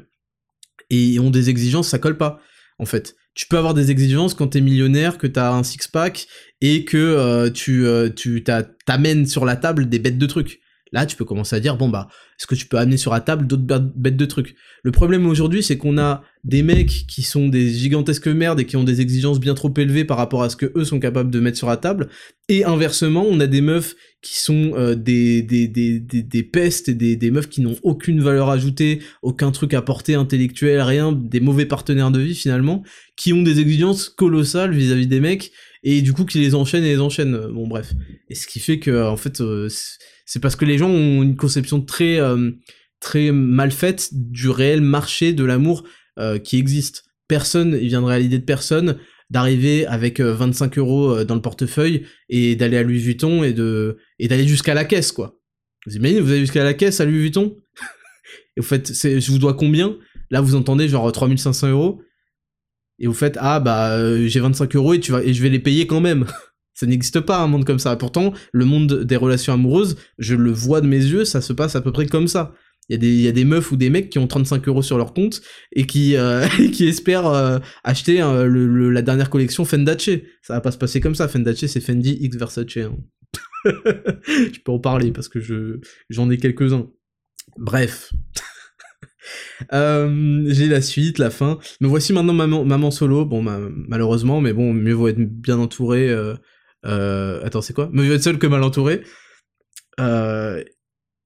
Et ont des exigences, ça colle pas, en fait. Tu peux avoir des exigences quand t'es millionnaire, que t'as un six-pack, et que euh, tu, tu t'amènes sur la table des bêtes de trucs. Là, tu peux commencer à dire, bon bah, est-ce que tu peux amener sur la table d'autres bêtes de trucs? Le problème aujourd'hui, c'est qu'on a des mecs qui sont des gigantesques merdes et qui ont des exigences bien trop élevées par rapport à ce que eux sont capables de mettre sur la table. Et inversement, on a des meufs qui sont euh, des, des, des, des, pestes et des, des meufs qui n'ont aucune valeur ajoutée, aucun truc à porter intellectuel, rien, des mauvais partenaires de vie finalement, qui ont des exigences colossales vis-à-vis des mecs et du coup qui les enchaînent et les enchaînent. Bon bref. Et ce qui fait que en fait euh, c'est parce que les gens ont une conception très euh, très mal faite du réel marché de l'amour euh, qui existe. Personne, il viendrait à l'idée de personne d'arriver avec 25 euh, euros dans le portefeuille et d'aller à Louis Vuitton et de et d'aller jusqu'à la caisse quoi. Vous imaginez, vous allez jusqu'à la caisse à Louis Vuitton? *laughs* Et vous faites, je vous dois combien? Là vous entendez genre 3500 euros et vous faites ah bah j'ai 25 euros et tu vas et je vais les payer quand même. *laughs* Ça n'existe pas un monde comme ça. Pourtant, le monde des relations amoureuses, je le vois de mes yeux, ça se passe à peu près comme ça. Il y, a des, il y a des meufs ou des mecs qui ont 35 euros sur leur compte et qui, euh, *laughs* qui espèrent euh, acheter euh, le, la dernière collection Fendace. Ça va pas se passer comme ça. Fendace, c'est Fendi X Versace. Hein. *laughs* je peux en parler parce que je j'en ai quelques-uns. Bref. *laughs* j'ai la suite, la fin. Me voici maintenant maman, maman solo. Bon, malheureusement, mais bon, mieux vaut être bien entouré euh, attends, c'est quoi? Me être seul que mal entouré. Euh,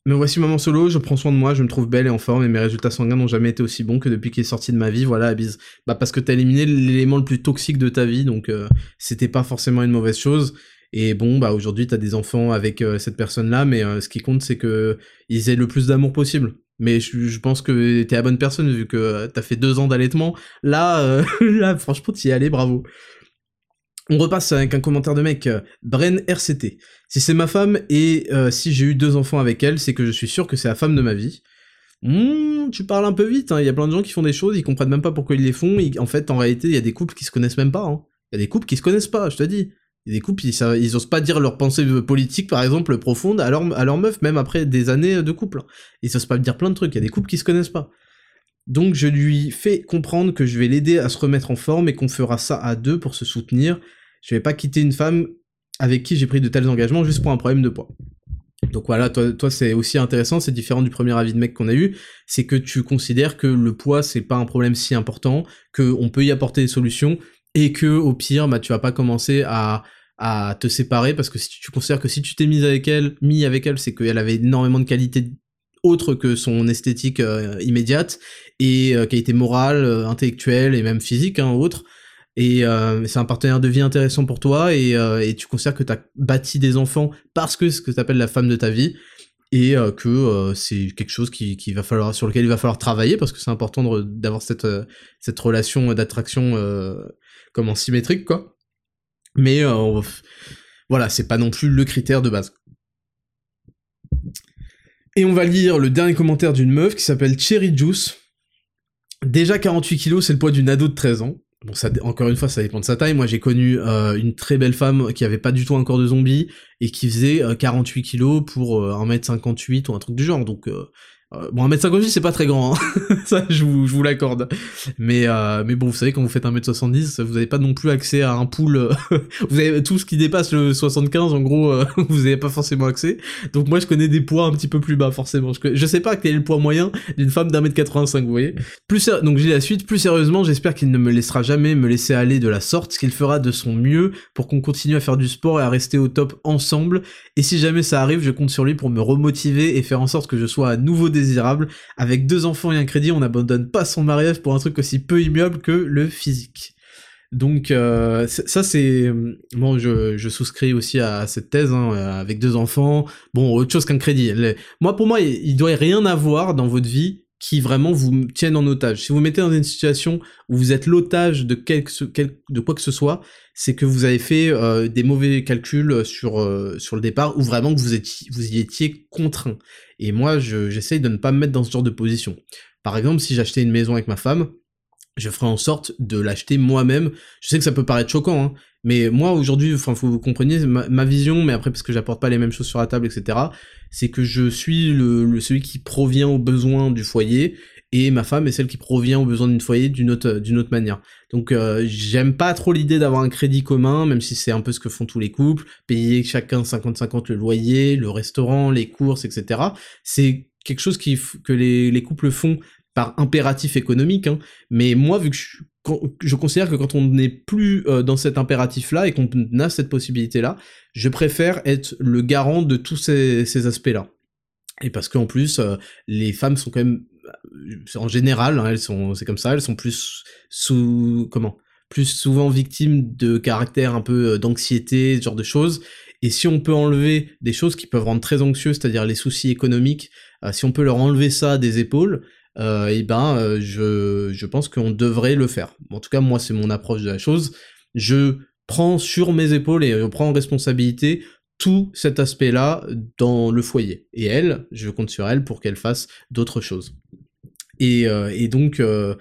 me voici maman solo, je prends soin de moi, je me trouve belle et en forme et mes résultats sanguins n'ont jamais été aussi bons que depuis qu'il est sorti de ma vie. Voilà, bise. Bah parce que t'as éliminé l'élément le plus toxique de ta vie, donc euh, c'était pas forcément une mauvaise chose. Et bon, bah aujourd'hui t'as des enfants avec euh, cette personne-là, mais ce qui compte c'est que ils aient le plus d'amour possible. Mais je, je, pense que t'es la bonne personne vu que t'as fait deux ans d'allaitement. Là, *laughs* là, franchement, t'y es allé, bravo. On repasse avec un commentaire de mec, euh, Bren RCT. Si c'est ma femme et euh, si j'ai eu deux enfants avec elle, c'est que je suis sûr que c'est la femme de ma vie. Mmh, tu parles un peu vite, hein. il y a plein de gens qui font des choses, ils comprennent même pas pourquoi ils les font, en fait, en réalité, il y a des couples qui se connaissent même pas. Hein. Il y a des couples qui se connaissent pas, je te dis. Il y a des couples, ils, ils osent pas dire leur pensée politique, par exemple, profonde à leur, à leur meuf, même après des années de couple. Hein. Ils osent pas dire plein de trucs, il y a des couples qui se connaissent pas. Donc je lui fais comprendre que je vais l'aider à se remettre en forme et qu'on fera ça à deux pour se soutenir. Je vais pas quitter une femme avec qui j'ai pris de tels engagements juste pour un problème de poids. Donc voilà, toi, c'est aussi intéressant, c'est différent du premier avis de mec qu'on a eu, c'est que tu considères que le poids c'est pas un problème si important, que on peut y apporter des solutions et que au pire, bah tu vas pas commencer à te séparer parce que tu considères que si tu t'es mise avec elle, mis avec elle, c'est qu'elle avait énormément de qualités autre que son esthétique euh, immédiate et euh, qualité morale, euh, intellectuelle et même physique, hein, autre. Et c'est un partenaire de vie intéressant pour toi et, et tu considères que tu as bâti des enfants parce que c'est ce que tu appelles la femme de ta vie et que c'est quelque chose qui, qui, va falloir sur lequel il va falloir travailler parce que c'est important d'avoir cette cette relation d'attraction comme en symétrique quoi. Mais voilà, c'est pas non plus le critère de base. Et on va lire le dernier commentaire d'une meuf qui s'appelle Cherry Juice. Déjà 48 kilos, c'est le poids d'une ado de 13 ans. Bon, encore une fois, ça dépend de sa taille. Moi, j'ai connu euh, une très belle femme qui avait pas du tout un corps de zombie et qui faisait 48 kilos pour 1m58 ou un truc du genre. Donc, euh, bon, 1m58 c'est pas très grand, hein. *laughs* ça je vous, je vous l'accorde. Mais, euh, mais bon, vous savez, quand vous faites 1m70, vous n'avez pas non plus accès à un pool, euh, *laughs* vous avez tout ce qui dépasse le 75, en gros, *laughs* vous n'avez pas forcément accès. Donc moi je connais des poids un petit peu plus bas, forcément. Je, je sais pas quel est le poids moyen d'une femme d'un mètre 85, vous voyez. Plus donc j'ai la suite, plus sérieusement, j'espère qu'il ne me laissera jamais me laisser aller de la sorte, qu'il fera de son mieux pour qu'on continue à faire du sport et à rester au top ensemble. Et si jamais ça arrive, je compte sur lui pour me remotiver et faire en sorte que je sois à nouveau désirable. Avec deux enfants et un crédit, on n'abandonne pas son mariage pour un truc aussi peu immuable que le physique. Donc euh, ça c'est bon, je, souscris aussi à cette thèse hein, avec deux enfants. Bon, autre chose qu'un crédit. moi pour moi, il, doit rien avoir dans votre vie qui vraiment vous tiennent en otage. Si vous mettez dans une situation où vous êtes l'otage de, de quoi que ce soit, c'est que vous avez fait euh, des mauvais calculs sur, euh, sur le départ ou vraiment que vous, y étiez contraint. Et moi, j'essaye de ne pas me mettre dans ce genre de position. Par exemple, si j'achetais une maison avec ma femme, je ferai en sorte de l'acheter moi-même. Je sais que ça peut paraître choquant, hein, mais moi aujourd'hui, enfin, faut vous compreniez ma, vision, mais après parce que j'apporte pas les mêmes choses sur la table, etc. C'est que je suis le, celui qui provient aux besoins du foyer et ma femme est celle qui provient aux besoins d'une foyer d'une autre d'une autre manière. Donc euh, j'aime pas trop l'idée d'avoir un crédit commun, même si c'est un peu ce que font tous les couples, payer chacun 50-50 le loyer, le restaurant, les courses, etc. C'est quelque chose qui, que les, les couples font par impératif économique, hein. mais moi, vu que je, considère que quand on n'est plus euh, dans cet impératif-là et qu'on a cette possibilité-là, je préfère être le garant de tous ces, aspects-là. Et parce qu'en plus, euh, les femmes sont quand même, euh, en général, hein, elles sont, c'est comme ça, elles sont plus sous, comment, plus souvent victimes de caractères un peu d'anxiété, ce genre de choses. Et si on peut enlever des choses qui peuvent rendre très anxieux, c'est-à-dire les soucis économiques, si on peut leur enlever ça des épaules, euh, et ben euh, je, je pense qu'on devrait le faire. En tout cas, moi, c'est mon approche de la chose. Je prends sur mes épaules et je prends en responsabilité tout cet aspect-là dans le foyer. Et elle, je compte sur elle pour qu'elle fasse d'autres choses. Et, euh, et, donc, euh,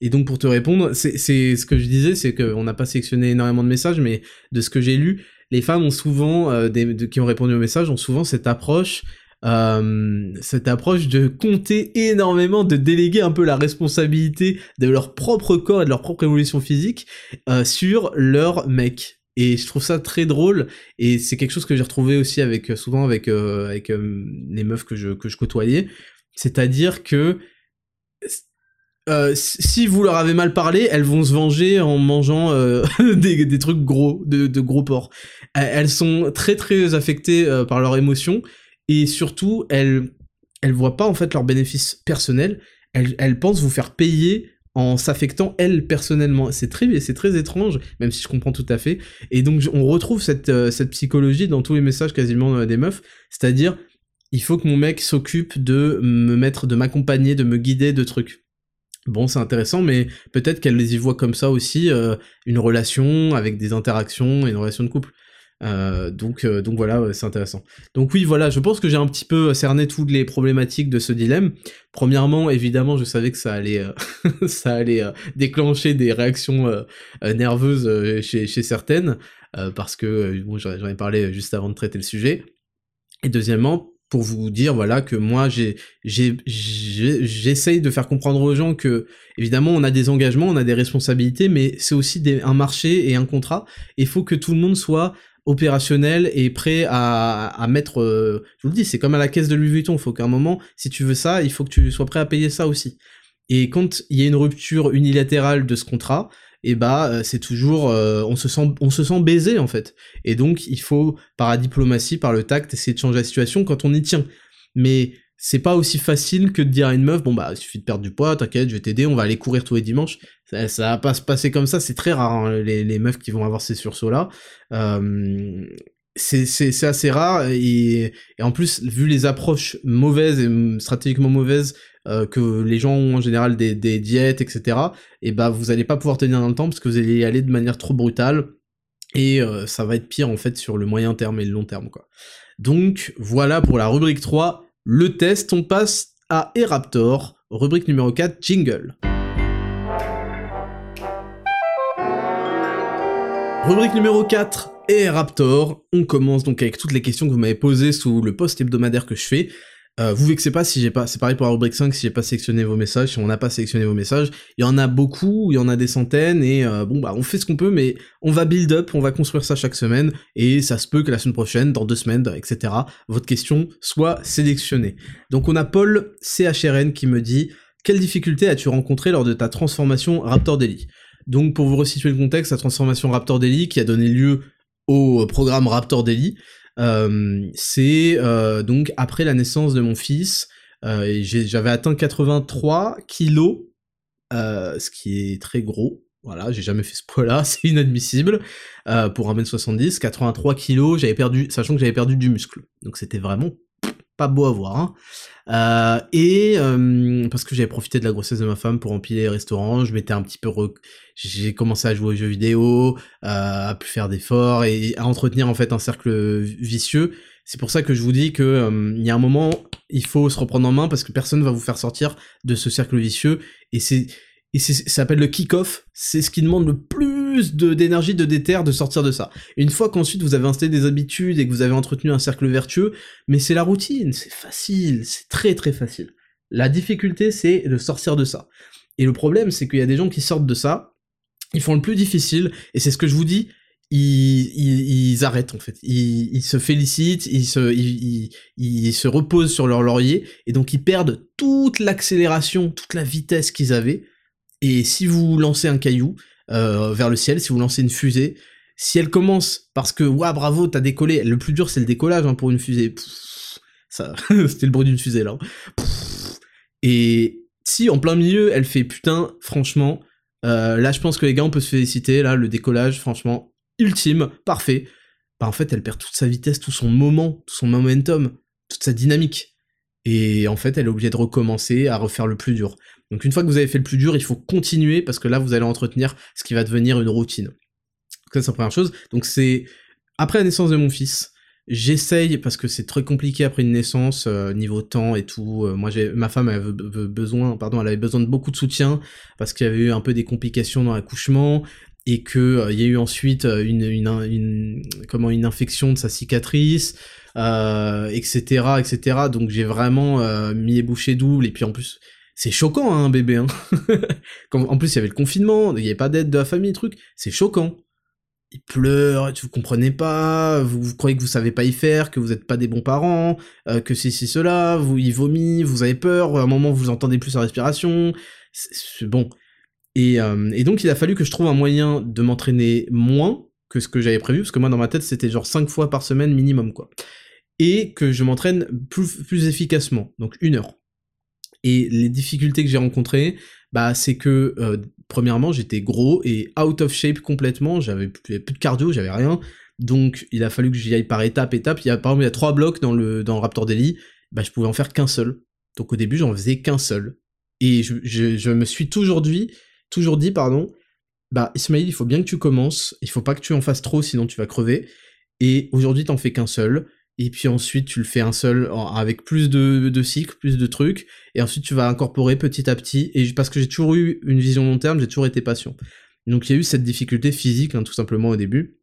et donc pour te répondre, c'est ce que je disais, c'est qu'on n'a pas sélectionné énormément de messages, mais de ce que j'ai lu, les femmes ont souvent, des, qui ont répondu aux messages, ont souvent cette approche euh, cette approche de compter énormément, de déléguer un peu la responsabilité de leur propre corps et de leur propre évolution physique euh, sur leur mec. Et je trouve ça très drôle, et c'est quelque chose que j'ai retrouvé aussi avec souvent avec euh, avec les meufs que je que je côtoyais, c'est-à-dire que si vous leur avez mal parlé, elles vont se venger en mangeant *laughs* des, des, trucs gros, de gros porcs. Elles sont très très affectées par leurs émotions et surtout, elles, elles voient pas en fait leurs bénéfices personnels, elles, elles pensent vous faire payer en s'affectant elles personnellement. C'est très, c'est très étrange, même si je comprends tout à fait. Et donc on retrouve cette, euh, cette psychologie dans tous les messages quasiment euh, des meufs, c'est-à-dire il faut que mon mec s'occupe de me mettre, de m'accompagner, de me guider de trucs. Bon, c'est intéressant, mais peut-être qu'elles les y voient comme ça aussi, euh, une relation avec des interactions une relation de couple. Euh, donc, euh, donc voilà, c'est intéressant. Donc oui, voilà, je pense que j'ai un petit peu cerné toutes les problématiques de ce dilemme. Premièrement, évidemment, je savais que ça allait, euh, *laughs* ça allait déclencher des réactions nerveuses chez, certaines, parce que bon, j'en ai parlé juste avant de traiter le sujet. Et deuxièmement, pour vous dire voilà que moi j'essaye de faire comprendre aux gens que évidemment on a des engagements, on a des responsabilités, mais c'est aussi un marché et un contrat. Il faut que tout le monde soit opérationnel et prêt à, à mettre, euh, je vous le dis, c'est comme à la caisse de Louis Vuitton, il faut qu'à un moment, si tu veux ça, il faut que tu sois prêt à payer ça aussi. Et quand il y a une rupture unilatérale de ce contrat, et eh bah euh, c'est toujours, euh, on se sent, on se sent baisé en fait. Et donc il faut par la diplomatie, par le tact, essayer de changer la situation quand on y tient. Mais c'est pas aussi facile que de dire à une meuf, bon bah il suffit de perdre du poids, t'inquiète, je vais t'aider, on va aller courir tous les dimanches. Ça, ça va pas se passer comme ça, c'est très rare hein, les, les, meufs qui vont avoir ces sursauts-là. Euh, c'est assez rare et, et, en plus vu les approches mauvaises et stratégiquement mauvaises euh, que les gens ont en général des, des diètes etc et bah vous allez pas pouvoir tenir dans le temps parce que vous allez y aller de manière trop brutale et euh, ça va être pire en fait sur le moyen terme et le long terme quoi donc voilà pour la rubrique 3 le test, on passe à Eraptor, rubrique numéro 4, jingle. Rubrique numéro 4 et Raptor. On commence donc avec toutes les questions que vous m'avez posées sous le post hebdomadaire que je fais. Euh, vous vexez pas si j'ai pas, c'est pareil pour la rubrique 5 si j'ai pas sélectionné vos messages, si on n'a pas sélectionné vos messages. Il y en a beaucoup, il y en a des centaines et euh, bon bah on fait ce qu'on peut mais on va build up, on va construire ça chaque semaine et ça se peut que la semaine prochaine, dans deux semaines, etc. votre question soit sélectionnée. Donc on a Paul CHRN qui me dit quelle difficulté as-tu rencontré lors de ta transformation Raptor Daily? Donc pour vous resituer le contexte, la transformation Raptor Daily qui a donné lieu au programme Raptor Daily, euh, c'est euh, donc après la naissance de mon fils, euh, j'avais atteint 83 kilos, ce qui est très gros. Voilà, j'ai jamais fait ce poids-là, *laughs* c'est inadmissible. pour 1m70, 83 kilos, j'avais perdu, sachant que j'avais perdu du muscle. Donc c'était vraiment pas beau à voir. Hein. Euh, et euh, parce que j'avais profité de la grossesse de ma femme pour empiler les restaurants, je m'étais un petit peu, j'ai commencé à jouer aux jeux vidéo, euh, à plus faire d'efforts et à entretenir en fait un cercle vicieux. C'est pour ça que je vous dis que il y a un moment, il faut se reprendre en main parce que personne va vous faire sortir de ce cercle vicieux et c'est et ça s'appelle le kick-off. C'est ce qui demande le plus de d'énergie, de déter de sortir de ça. Une fois qu'ensuite vous avez installé des habitudes et que vous avez entretenu un cercle vertueux, mais c'est la routine, c'est facile, c'est très très facile. La difficulté, c'est de sortir de ça. Et le problème, c'est qu'il y a des gens qui sortent de ça, ils font le plus difficile, et c'est ce que je vous dis, ils, arrêtent en fait. Ils, se félicitent, ils se, ils, se reposent sur leur laurier, et donc ils perdent toute l'accélération, toute la vitesse qu'ils avaient. Et si vous lancez un caillou, euh, vers le ciel, si vous lancez une fusée, si elle commence parce que waouh bravo t'as décollé, le plus dur c'est le décollage hein, pour une fusée. ça, *laughs* c'était le bruit d'une fusée là. et si en plein milieu elle fait putain, franchement, euh, là je pense que les gars on peut se féliciter là le décollage franchement ultime, parfait. Bah en fait elle perd toute sa vitesse, tout son moment, tout son momentum, toute sa dynamique. Et en fait elle est obligée de recommencer à refaire le plus dur. Donc une fois que vous avez fait le plus dur, il faut continuer parce que là vous allez entretenir ce qui va devenir une routine. Ça c'est la première chose. Donc c'est après la naissance de mon fils, j'essaye parce que c'est très compliqué après une naissance euh, niveau temps et tout. Euh, moi j'ai ma femme avait besoin pardon, elle avait besoin de beaucoup de soutien parce qu'il y avait eu un peu des complications dans l'accouchement et que euh, il y a eu ensuite une, une, comment une infection de sa cicatrice etc etc donc j'ai vraiment mis les bouchées doubles et puis en plus c'est choquant, hein, un bébé. Hein. *laughs* en plus, il y avait le confinement, il n'y avait pas d'aide de la famille, truc. C'est choquant. Il pleure, vous comprenez pas, vous, croyez que vous savez pas y faire, que vous n'êtes pas des bons parents, euh, que c'est si cela, vous il vomit, vous avez peur, à un moment vous entendez plus sa respiration. C'est bon. Et, euh, et, donc il a fallu que je trouve un moyen de m'entraîner moins que ce que j'avais prévu, parce que moi dans ma tête c'était genre 5 fois par semaine minimum quoi. Et que je m'entraîne plus, plus efficacement, donc une heure. Et les difficultés que j'ai rencontrées, bah, c'est que, euh, premièrement, j'étais gros et out of shape complètement, j'avais plus, de cardio, j'avais rien. Donc, il a fallu que j'y aille par étape, étape. Par exemple, il y a trois blocs dans le, dans Raptor Daily, bah, je pouvais en faire qu'un seul. Donc, au début, j'en faisais qu'un seul. Et je, je, me suis toujours dit, toujours dit, pardon, bah, Ismail, il faut bien que tu commences, il faut pas que tu en fasses trop, sinon tu vas crever. Et aujourd'hui, t'en fais qu'un seul et puis ensuite tu le fais un seul avec plus de, de cycles, plus de trucs, et ensuite tu vas incorporer petit à petit, et parce que j'ai toujours eu une vision long terme, j'ai toujours été patient. Donc il y a eu cette difficulté physique, hein, tout simplement au début,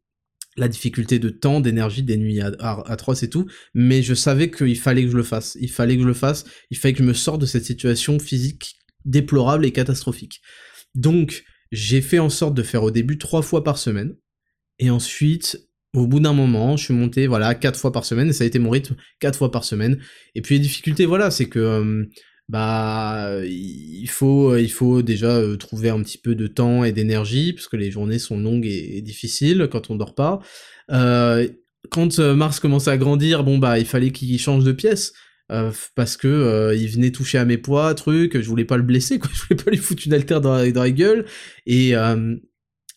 la difficulté de temps, d'énergie, des nuits atroces et tout, mais je savais qu'il fallait que je le fasse, il fallait que je le fasse, il fallait que je me sorte de cette situation physique déplorable et catastrophique. Donc j'ai fait en sorte de faire au début trois fois par semaine, et ensuite au bout d'un moment, je suis monté, voilà, quatre fois par semaine, et ça a été mon rythme, quatre fois par semaine. Et puis les difficultés, voilà, c'est que, euh, bah, il faut, il faut déjà euh, trouver un petit peu de temps et d'énergie, parce que les journées sont longues et, difficiles quand on dort pas. Euh, quand Mars commençait à grandir, bon bah, il fallait qu'il change de pièce. parce que il venait toucher à mes poids, truc, je voulais pas le blesser, quoi, *laughs* je voulais pas lui foutre une alter dans, dans la gueule, et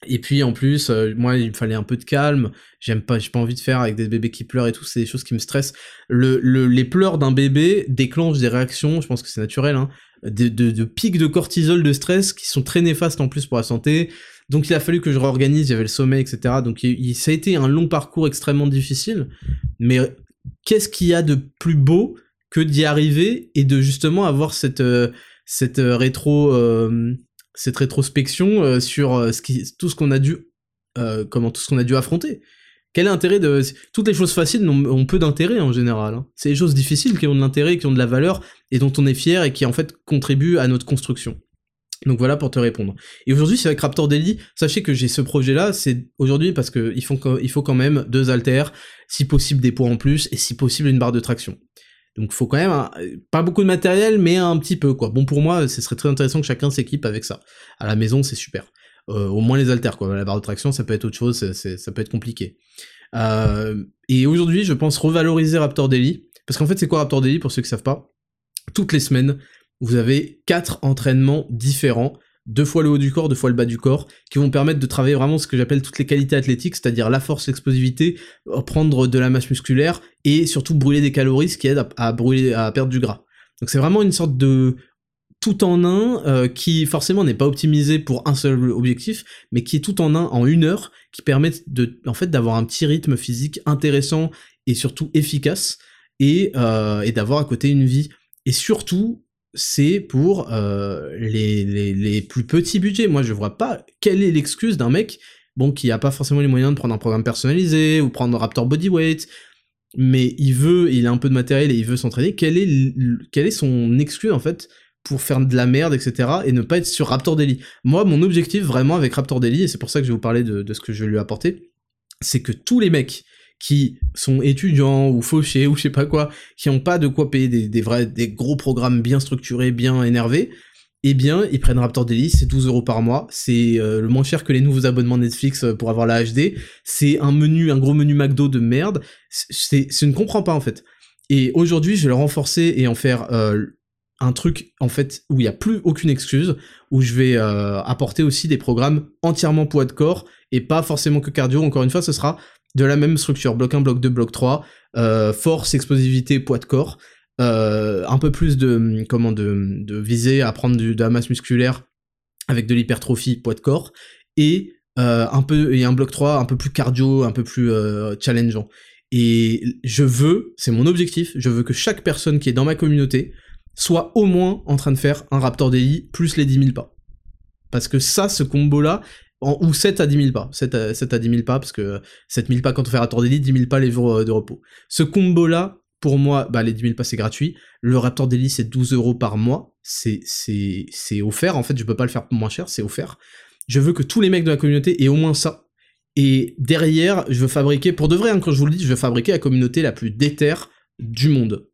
et puis en plus, euh, moi, il me fallait un peu de calme. J'aime pas, j'ai pas envie de faire avec des bébés qui pleurent et tout. C'est des choses qui me stressent. Le, le les pleurs d'un bébé déclenchent des réactions. Je pense que c'est naturel, hein, de, de, de, pics de cortisol, de stress qui sont très néfastes en plus pour la santé. Donc il a fallu que je réorganise. Il y avait le sommeil, etc. Donc il, ça a été un long parcours extrêmement difficile. Mais qu'est-ce qu'il y a de plus beau que d'y arriver et de justement avoir cette euh, cette euh, rétro cette rétrospection euh, sur euh, tout ce qu'on a dû comment tout ce qu'on a dû affronter. Quel est de... Toutes les choses faciles ont, peu d'intérêt en général. Hein. C'est les choses difficiles qui ont de l'intérêt, qui ont de la valeur, et dont on est fier, et qui en fait contribuent à notre construction. Donc voilà pour te répondre. Et aujourd'hui, c'est avec Raptor Daily. Sachez que j'ai ce projet-là, c'est aujourd'hui parce qu'il faut, il faut quand même deux haltères, si possible des poids en plus, et si possible une barre de traction. Donc faut quand même pas beaucoup de matériel, mais un petit peu quoi. Bon pour moi, ce serait très intéressant que chacun s'équipe avec ça. À la maison, c'est super. Euh, au moins les haltères quoi. La barre de traction, ça peut être autre chose, ça peut être compliqué. Euh, et aujourd'hui, je pense revaloriser Raptor Daily, parce qu'en fait, c'est quoi Raptor Daily pour ceux qui savent pas? Toutes les semaines, vous avez quatre entraînements différents, deux fois le haut du corps, deux fois le bas du corps, qui vont permettre de travailler vraiment ce que j'appelle toutes les qualités athlétiques, c'est-à-dire la force, l'explosivité, prendre de la masse musculaire et surtout brûler des calories, ce qui aide à, brûler, à perdre du gras. Donc c'est vraiment une sorte de tout en un euh, qui forcément n'est pas optimisé pour un seul objectif, mais qui est tout en un en une heure, qui permet de, en fait, d'avoir un petit rythme physique intéressant et surtout efficace, et, euh, et d'avoir à côté une vie. Et surtout, c'est pour euh, les, plus petits budgets. Moi, je vois pas quelle est l'excuse d'un mec, bon, qui a pas forcément les moyens de prendre un programme personnalisé ou prendre Raptor Bodyweight, mais il veut, il a un peu de matériel et il veut s'entraîner. Quelle est, son excuse en fait pour faire de la merde, etc. et ne pas être sur Raptor Daily? Moi, mon objectif vraiment avec Raptor Daily, et c'est pour ça que je vais vous parler de, ce que je vais lui apporter, c'est que tous les mecs qui sont étudiants ou fauchés ou je sais pas quoi, qui ont pas de quoi payer des, vrais, des gros programmes bien structurés, bien énervés, eh bien, ils prennent Raptor Daily, c'est 12 euros par mois, c'est euh, le moins cher que les nouveaux abonnements Netflix euh, pour avoir la HD, c'est un menu, un gros menu McDo de merde, c'est, je ne comprends pas en fait. Et aujourd'hui, je vais le renforcer et en faire euh, un truc en fait où il n'y a plus aucune excuse, où je vais apporter aussi des programmes entièrement poids de corps et pas forcément que cardio. Encore une fois, ce sera de la même structure, bloc 1, bloc 2, bloc 3, euh, force, explosivité, poids de corps, euh, un peu plus de comment de, viser à prendre de la masse musculaire avec de l'hypertrophie, poids de corps, et un peu et un bloc 3 un peu plus cardio, un peu plus challengeant. Et je veux, c'est mon objectif, je veux que chaque personne qui est dans ma communauté soit au moins en train de faire un Raptor DI plus les 10 000 pas. Parce que ça, ce combo-là, ou 7 à 10 000 pas, 7 à, 7 à 10 000 pas, parce que 7 000 pas quand on fait Raptor Daily, 10 000 pas les jours euh, de repos. Ce combo-là, pour moi, bah, les 10 000 pas c'est gratuit. Le Raptor Daily c'est 12 euros par mois. C'est, offert. En fait, je peux pas le faire moins cher, c'est offert. Je veux que tous les mecs de la communauté aient au moins ça. Et derrière, je veux fabriquer, pour de vrai, hein, quand je vous le dis, je veux fabriquer la communauté la plus déterre du monde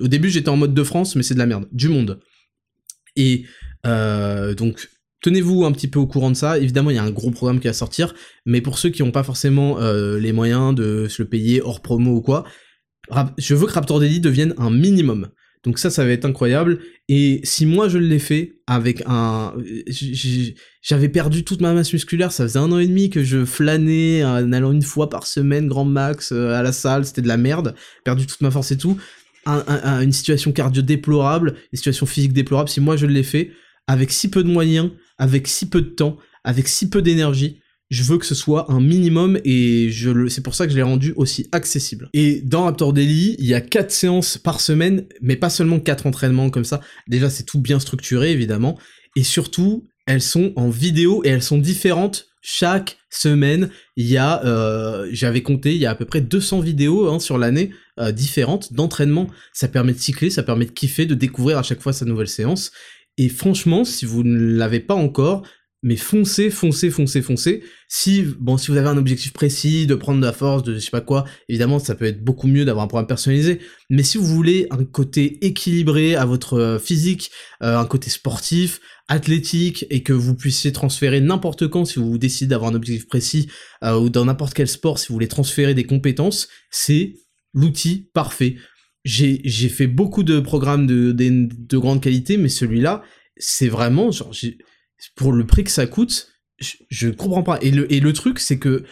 au début j'étais en mode de France, mais c'est de la merde, du monde. Et euh, donc tenez-vous un petit peu au courant de ça. Évidemment, il y a un gros programme qui va sortir, mais pour ceux qui n'ont pas forcément euh, les moyens de se le payer hors promo ou quoi, je veux que Raptor Daily devienne un minimum. Donc ça, ça va être incroyable. Et si moi je l'ai fait avec un, j'avais perdu toute ma masse musculaire. Ça faisait un an et demi que je flânais en allant une fois par semaine, grand max, euh, à la salle. C'était de la merde. Perdu toute ma force et tout une situation cardio déplorable, une situation physique déplorable, si moi je l'ai fait, avec si peu de moyens, avec si peu de temps, avec si peu d'énergie, je veux que ce soit un minimum et je le, c'est pour ça que je l'ai rendu aussi accessible. Et dans Raptor Daily, il y a quatre séances par semaine, mais pas seulement quatre entraînements comme ça. Déjà, c'est tout bien structuré, évidemment. Et surtout, elles sont en vidéo et elles sont différentes chaque semaine, il y a, euh, j'avais compté, il y a à peu près 200 vidéos hein, sur l'année euh, différentes d'entraînement. Ça permet de cycler, ça permet de kiffer, de découvrir à chaque fois sa nouvelle séance. Et franchement, si vous ne l'avez pas encore, mais foncez, foncez, foncez, foncez. Si, bon, si vous avez un objectif précis, de prendre de la force, de je sais pas quoi, évidemment, ça peut être beaucoup mieux d'avoir un programme personnalisé. Mais si vous voulez un côté équilibré à votre euh, physique, un côté sportif, athlétique et que vous puissiez transférer n'importe quand si vous décidez d'avoir un objectif précis euh, ou dans n'importe quel sport si vous voulez transférer des compétences, c'est l'outil parfait. J'ai fait beaucoup de programmes de, de, grande qualité, mais celui-là, c'est vraiment, genre, pour le prix que ça coûte, je, comprends pas. Et le, et le truc, c'est que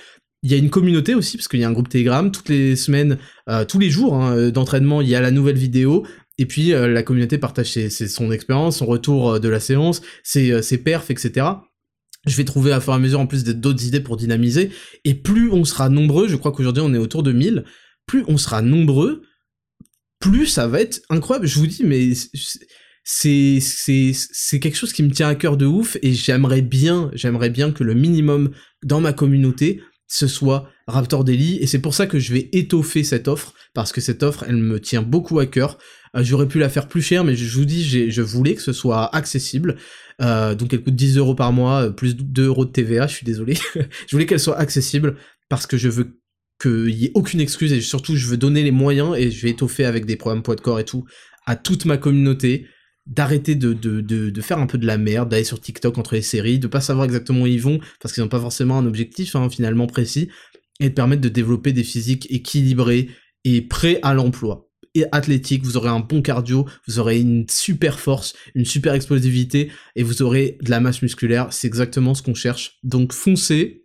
il y a une communauté aussi, parce qu'il y a un groupe Telegram, toutes les semaines, euh, tous les jours hein, d'entraînement, il y a la nouvelle vidéo, et puis euh, la communauté partage ses, son expérience, son retour euh, de la séance, ses, euh, ses perfs, etc. Je vais trouver à fur et à mesure en plus d'autres idées pour dynamiser. Et plus on sera nombreux, je crois qu'aujourd'hui on est autour de 1000, plus on sera nombreux, plus ça va être incroyable. Je vous dis, mais c'est c'est c'est quelque chose qui me tient à cœur de ouf et j'aimerais bien j'aimerais bien que le minimum dans ma communauté ce soit Raptor Daily et c'est pour ça que je vais étoffer cette offre parce que cette offre elle me tient beaucoup à cœur. Euh, j'aurais pu la faire plus chère mais je vous dis je voulais que ce soit accessible. Euh, donc elle coûte 10 euros par mois plus 2 euros de TVA. Je suis désolé. *laughs* je voulais qu'elle soit accessible parce que je veux qu'il y ait aucune excuse et surtout je veux donner les moyens et je vais étoffer avec des programmes poids de corps et tout à toute ma communauté d'arrêter de, de, de, faire un peu de la merde, d'aller sur TikTok entre les séries, de pas savoir exactement où ils vont, parce qu'ils n'ont pas forcément un objectif hein, finalement précis, et de permettre de développer des physiques équilibrés et prêts à l'emploi. Et athlétique, vous aurez un bon cardio, vous aurez une super force, une super explosivité, et vous aurez de la masse musculaire, c'est exactement ce qu'on cherche. Donc foncez,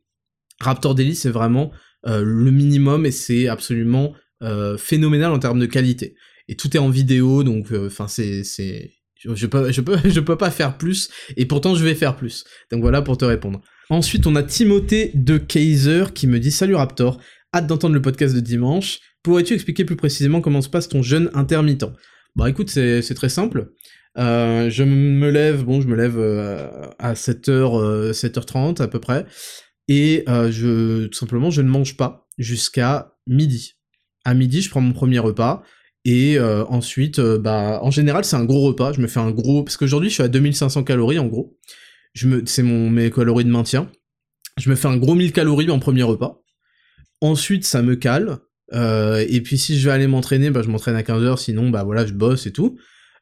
Raptor Daily c'est vraiment le minimum, et c'est absolument euh, phénoménal en termes de qualité. Et tout est en vidéo, donc euh, enfin c'est c'est je, peux, je, peux, *laughs* je peux pas faire plus, et pourtant je vais faire plus. Donc voilà pour te répondre. Ensuite, on a Timothée de Kaiser qui me dit Salut Raptor, hâte d'entendre le podcast de dimanche. Pourrais-tu expliquer plus précisément comment se passe ton jeûne intermittent? Bah écoute, c'est très simple. Euh, je me lève, bon, je me lève euh, à 7h, euh, 7h30 à peu près, et je, tout simplement, je ne mange pas jusqu'à midi. À midi, je prends mon premier repas, et euh, ensuite, euh, bah, en général, c'est un gros repas. Je me fais un gros, parce qu'aujourd'hui, je suis à 2500 calories en gros. Je me, c'est mon mes calories de maintien. Je me fais un gros 1000 calories en premier repas. Ensuite, ça me cale. Euh, et puis si je vais aller m'entraîner, bah, je m'entraîne à 15h, sinon bah voilà, je bosse et tout.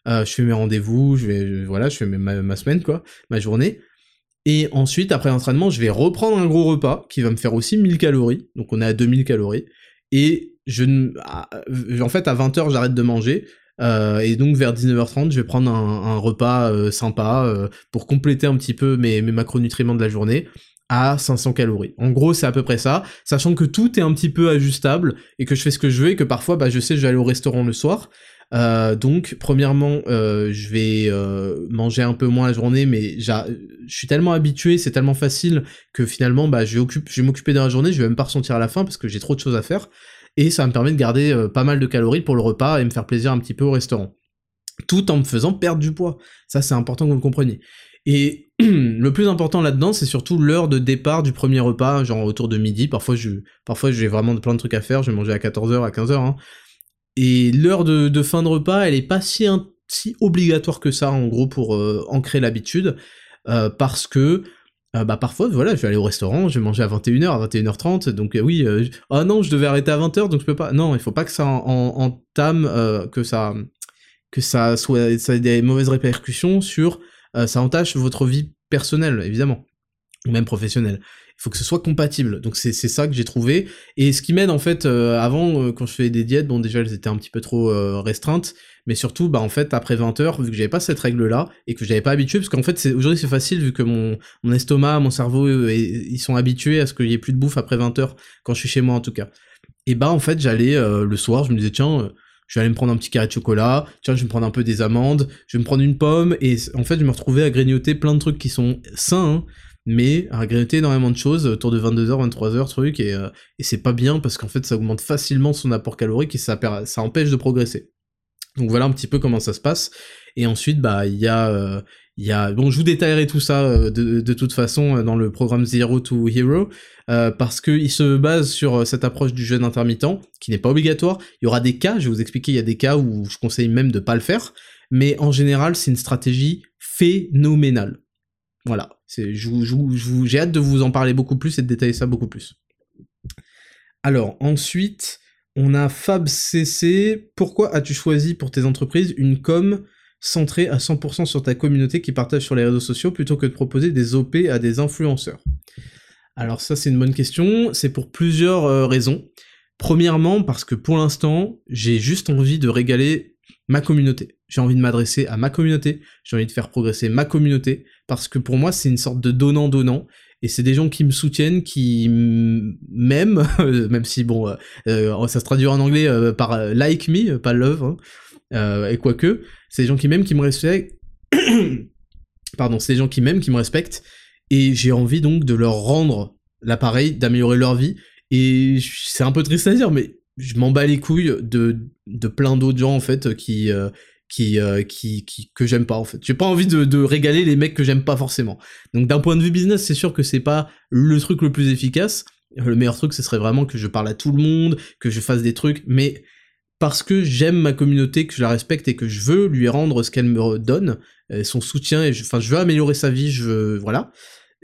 je fais mes rendez-vous, je vais voilà, je fais ma, ma, semaine quoi, ma journée. Et ensuite, après l'entraînement, je vais reprendre un gros repas qui va me faire aussi 1000 calories. Donc on est à 2000 calories. Et je ah, en fait à 20h j'arrête de manger euh, et donc vers 19h30 je vais prendre un, repas euh, sympa euh, pour compléter un petit peu mes, macronutriments de la journée à 500 calories. En gros, c'est à peu près ça, sachant que tout est un petit peu ajustable et que je fais ce que je veux et que parfois, bah, je sais, je vais aller au restaurant le soir. Donc, premièrement, je vais manger un peu moins la journée, mais je suis tellement habitué, c'est tellement facile que finalement, bah, je vais, m'occuper de la journée, je vais même pas ressentir à la fin parce que j'ai trop de choses à faire et ça me permet de garder euh, pas mal de calories pour le repas et me faire plaisir un petit peu au restaurant. Tout en me faisant perdre du poids. Ça, c'est important que vous le compreniez. Et *clears throat* le plus important là-dedans, c'est surtout l'heure de départ du premier repas, genre autour de midi. Parfois, parfois, j'ai vraiment plein de trucs à faire. Je vais manger à 14h, à 15h. Hein. Et l'heure de, fin de repas, elle est pas si, obligatoire que ça, en gros, pour euh, ancrer l'habitude. Euh, parce que euh, bah parfois voilà je vais aller au restaurant je vais manger à 21h à 21h30 donc oui oh non je devais arrêter à 20h donc je peux pas non il faut pas que ça entame que ça que ça soit ça ait des mauvaises répercussions sur ça entache votre vie personnelle évidemment ou même professionnelle il faut que ce soit compatible. Donc c'est ça que j'ai trouvé. Et ce qui m'aide en fait, avant, quand je fais des diètes, bon déjà elles étaient un petit peu trop restreintes, mais surtout bah en fait après 20 heures vu que j'avais pas cette règle là et que j'avais pas habitué parce qu'en fait aujourd'hui c'est facile vu que mon, estomac mon cerveau ils sont habitués à ce qu'il y ait plus de bouffe après 20 heures quand je suis chez moi en tout cas et bah en fait j'allais euh, le soir je me disais tiens euh, je vais aller me prendre un petit carré de chocolat, tiens, je vais me prendre un peu des amandes, je vais me prendre une pomme, et en fait, je me retrouvais à grignoter plein de trucs qui sont sains, hein, mais grignoter énormément de choses autour de 22h, 23h, truc, et, euh, et c'est pas bien parce qu'en fait, ça augmente facilement son apport calorique et ça, empêche de progresser. Donc voilà un petit peu comment ça se passe. Et ensuite, bah, il y a, euh, il y a, bon, je vous détaillerai tout ça euh, de, toute façon dans le programme Zero to Hero, parce qu'il se base sur cette approche du jeûne intermittent, qui n'est pas obligatoire. Il y aura des cas, je vais vous expliquer, il y a des cas où je conseille même de pas le faire, mais en général, c'est une stratégie phénoménale. Voilà, j'ai hâte de vous en parler beaucoup plus et de détailler ça beaucoup plus. Alors ensuite, on a FabCC. Pourquoi as-tu choisi pour tes entreprises une com centrée à 100% sur ta communauté qui partage sur les réseaux sociaux plutôt que de proposer des OP à des influenceurs? Alors ça c'est une bonne question, c'est pour plusieurs euh, raisons. Premièrement parce que pour l'instant j'ai juste envie de régaler ma communauté. J'ai envie de m'adresser à ma communauté, j'ai envie de faire progresser ma communauté, parce que pour moi c'est une sorte de donnant-donnant, et c'est des gens qui me soutiennent, qui m'aiment, *laughs* même si bon, euh, euh, ça se traduit en anglais euh, par like me, pas love, hein, et quoique, c'est des gens qui m'aiment, qui me respectent, *coughs* pardon, c'est des gens qui m'aiment, qui me respectent, et j'ai envie donc de leur rendre l'appareil, d'améliorer leur vie, et c'est un peu triste à dire, mais je m'en bats les couilles de, de plein d'autres gens en fait qui qui, qui, qui, que j'aime pas en fait. J'ai pas envie de, de régaler les mecs que j'aime pas forcément. Donc d'un point de vue business, c'est sûr que c'est pas le truc le plus efficace. Le meilleur truc, ce serait vraiment que je parle à tout le monde, que je fasse des trucs, mais parce que j'aime ma communauté, que je la respecte et que je veux lui rendre ce qu'elle me donne, son soutien, et enfin je veux améliorer sa vie, je veux, voilà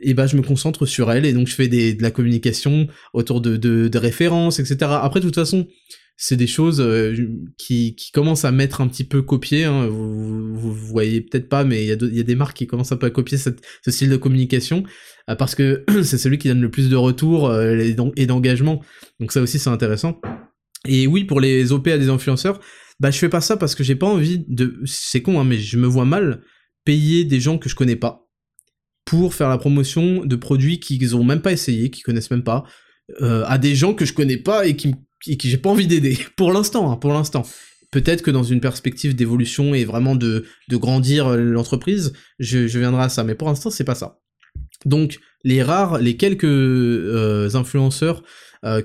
et ben je me concentre sur elle et donc je fais de la communication autour de, de, références, etc. Après, de toute façon, c'est des choses euh, qui, qui, commencent à mettre un petit peu copié. Hein. Vous, vous, voyez peut-être pas, mais il y, a y, a des marques qui commencent un peu à copier ce style de communication euh, parce que *clears throat* c'est celui qui donne le plus de retours euh, et d'engagement. Donc ça aussi, c'est intéressant. Et oui, pour les OP à des influenceurs, bah je fais pas ça parce que j'ai pas envie de. C'est con, hein, mais je me vois mal payer des gens que je connais pas pour faire la promotion de produits qu'ils ont même pas essayé, qu'ils connaissent même pas, euh, à des gens que je connais pas et qui, et qui j'ai pas envie d'aider. *laughs* Pour l'instant, hein, pour l'instant. Peut-être que dans une perspective d'évolution et vraiment de, de grandir euh, l'entreprise, je, viendrai à ça. Mais pour l'instant, c'est pas ça. Donc, les rares, les quelques euh, influenceurs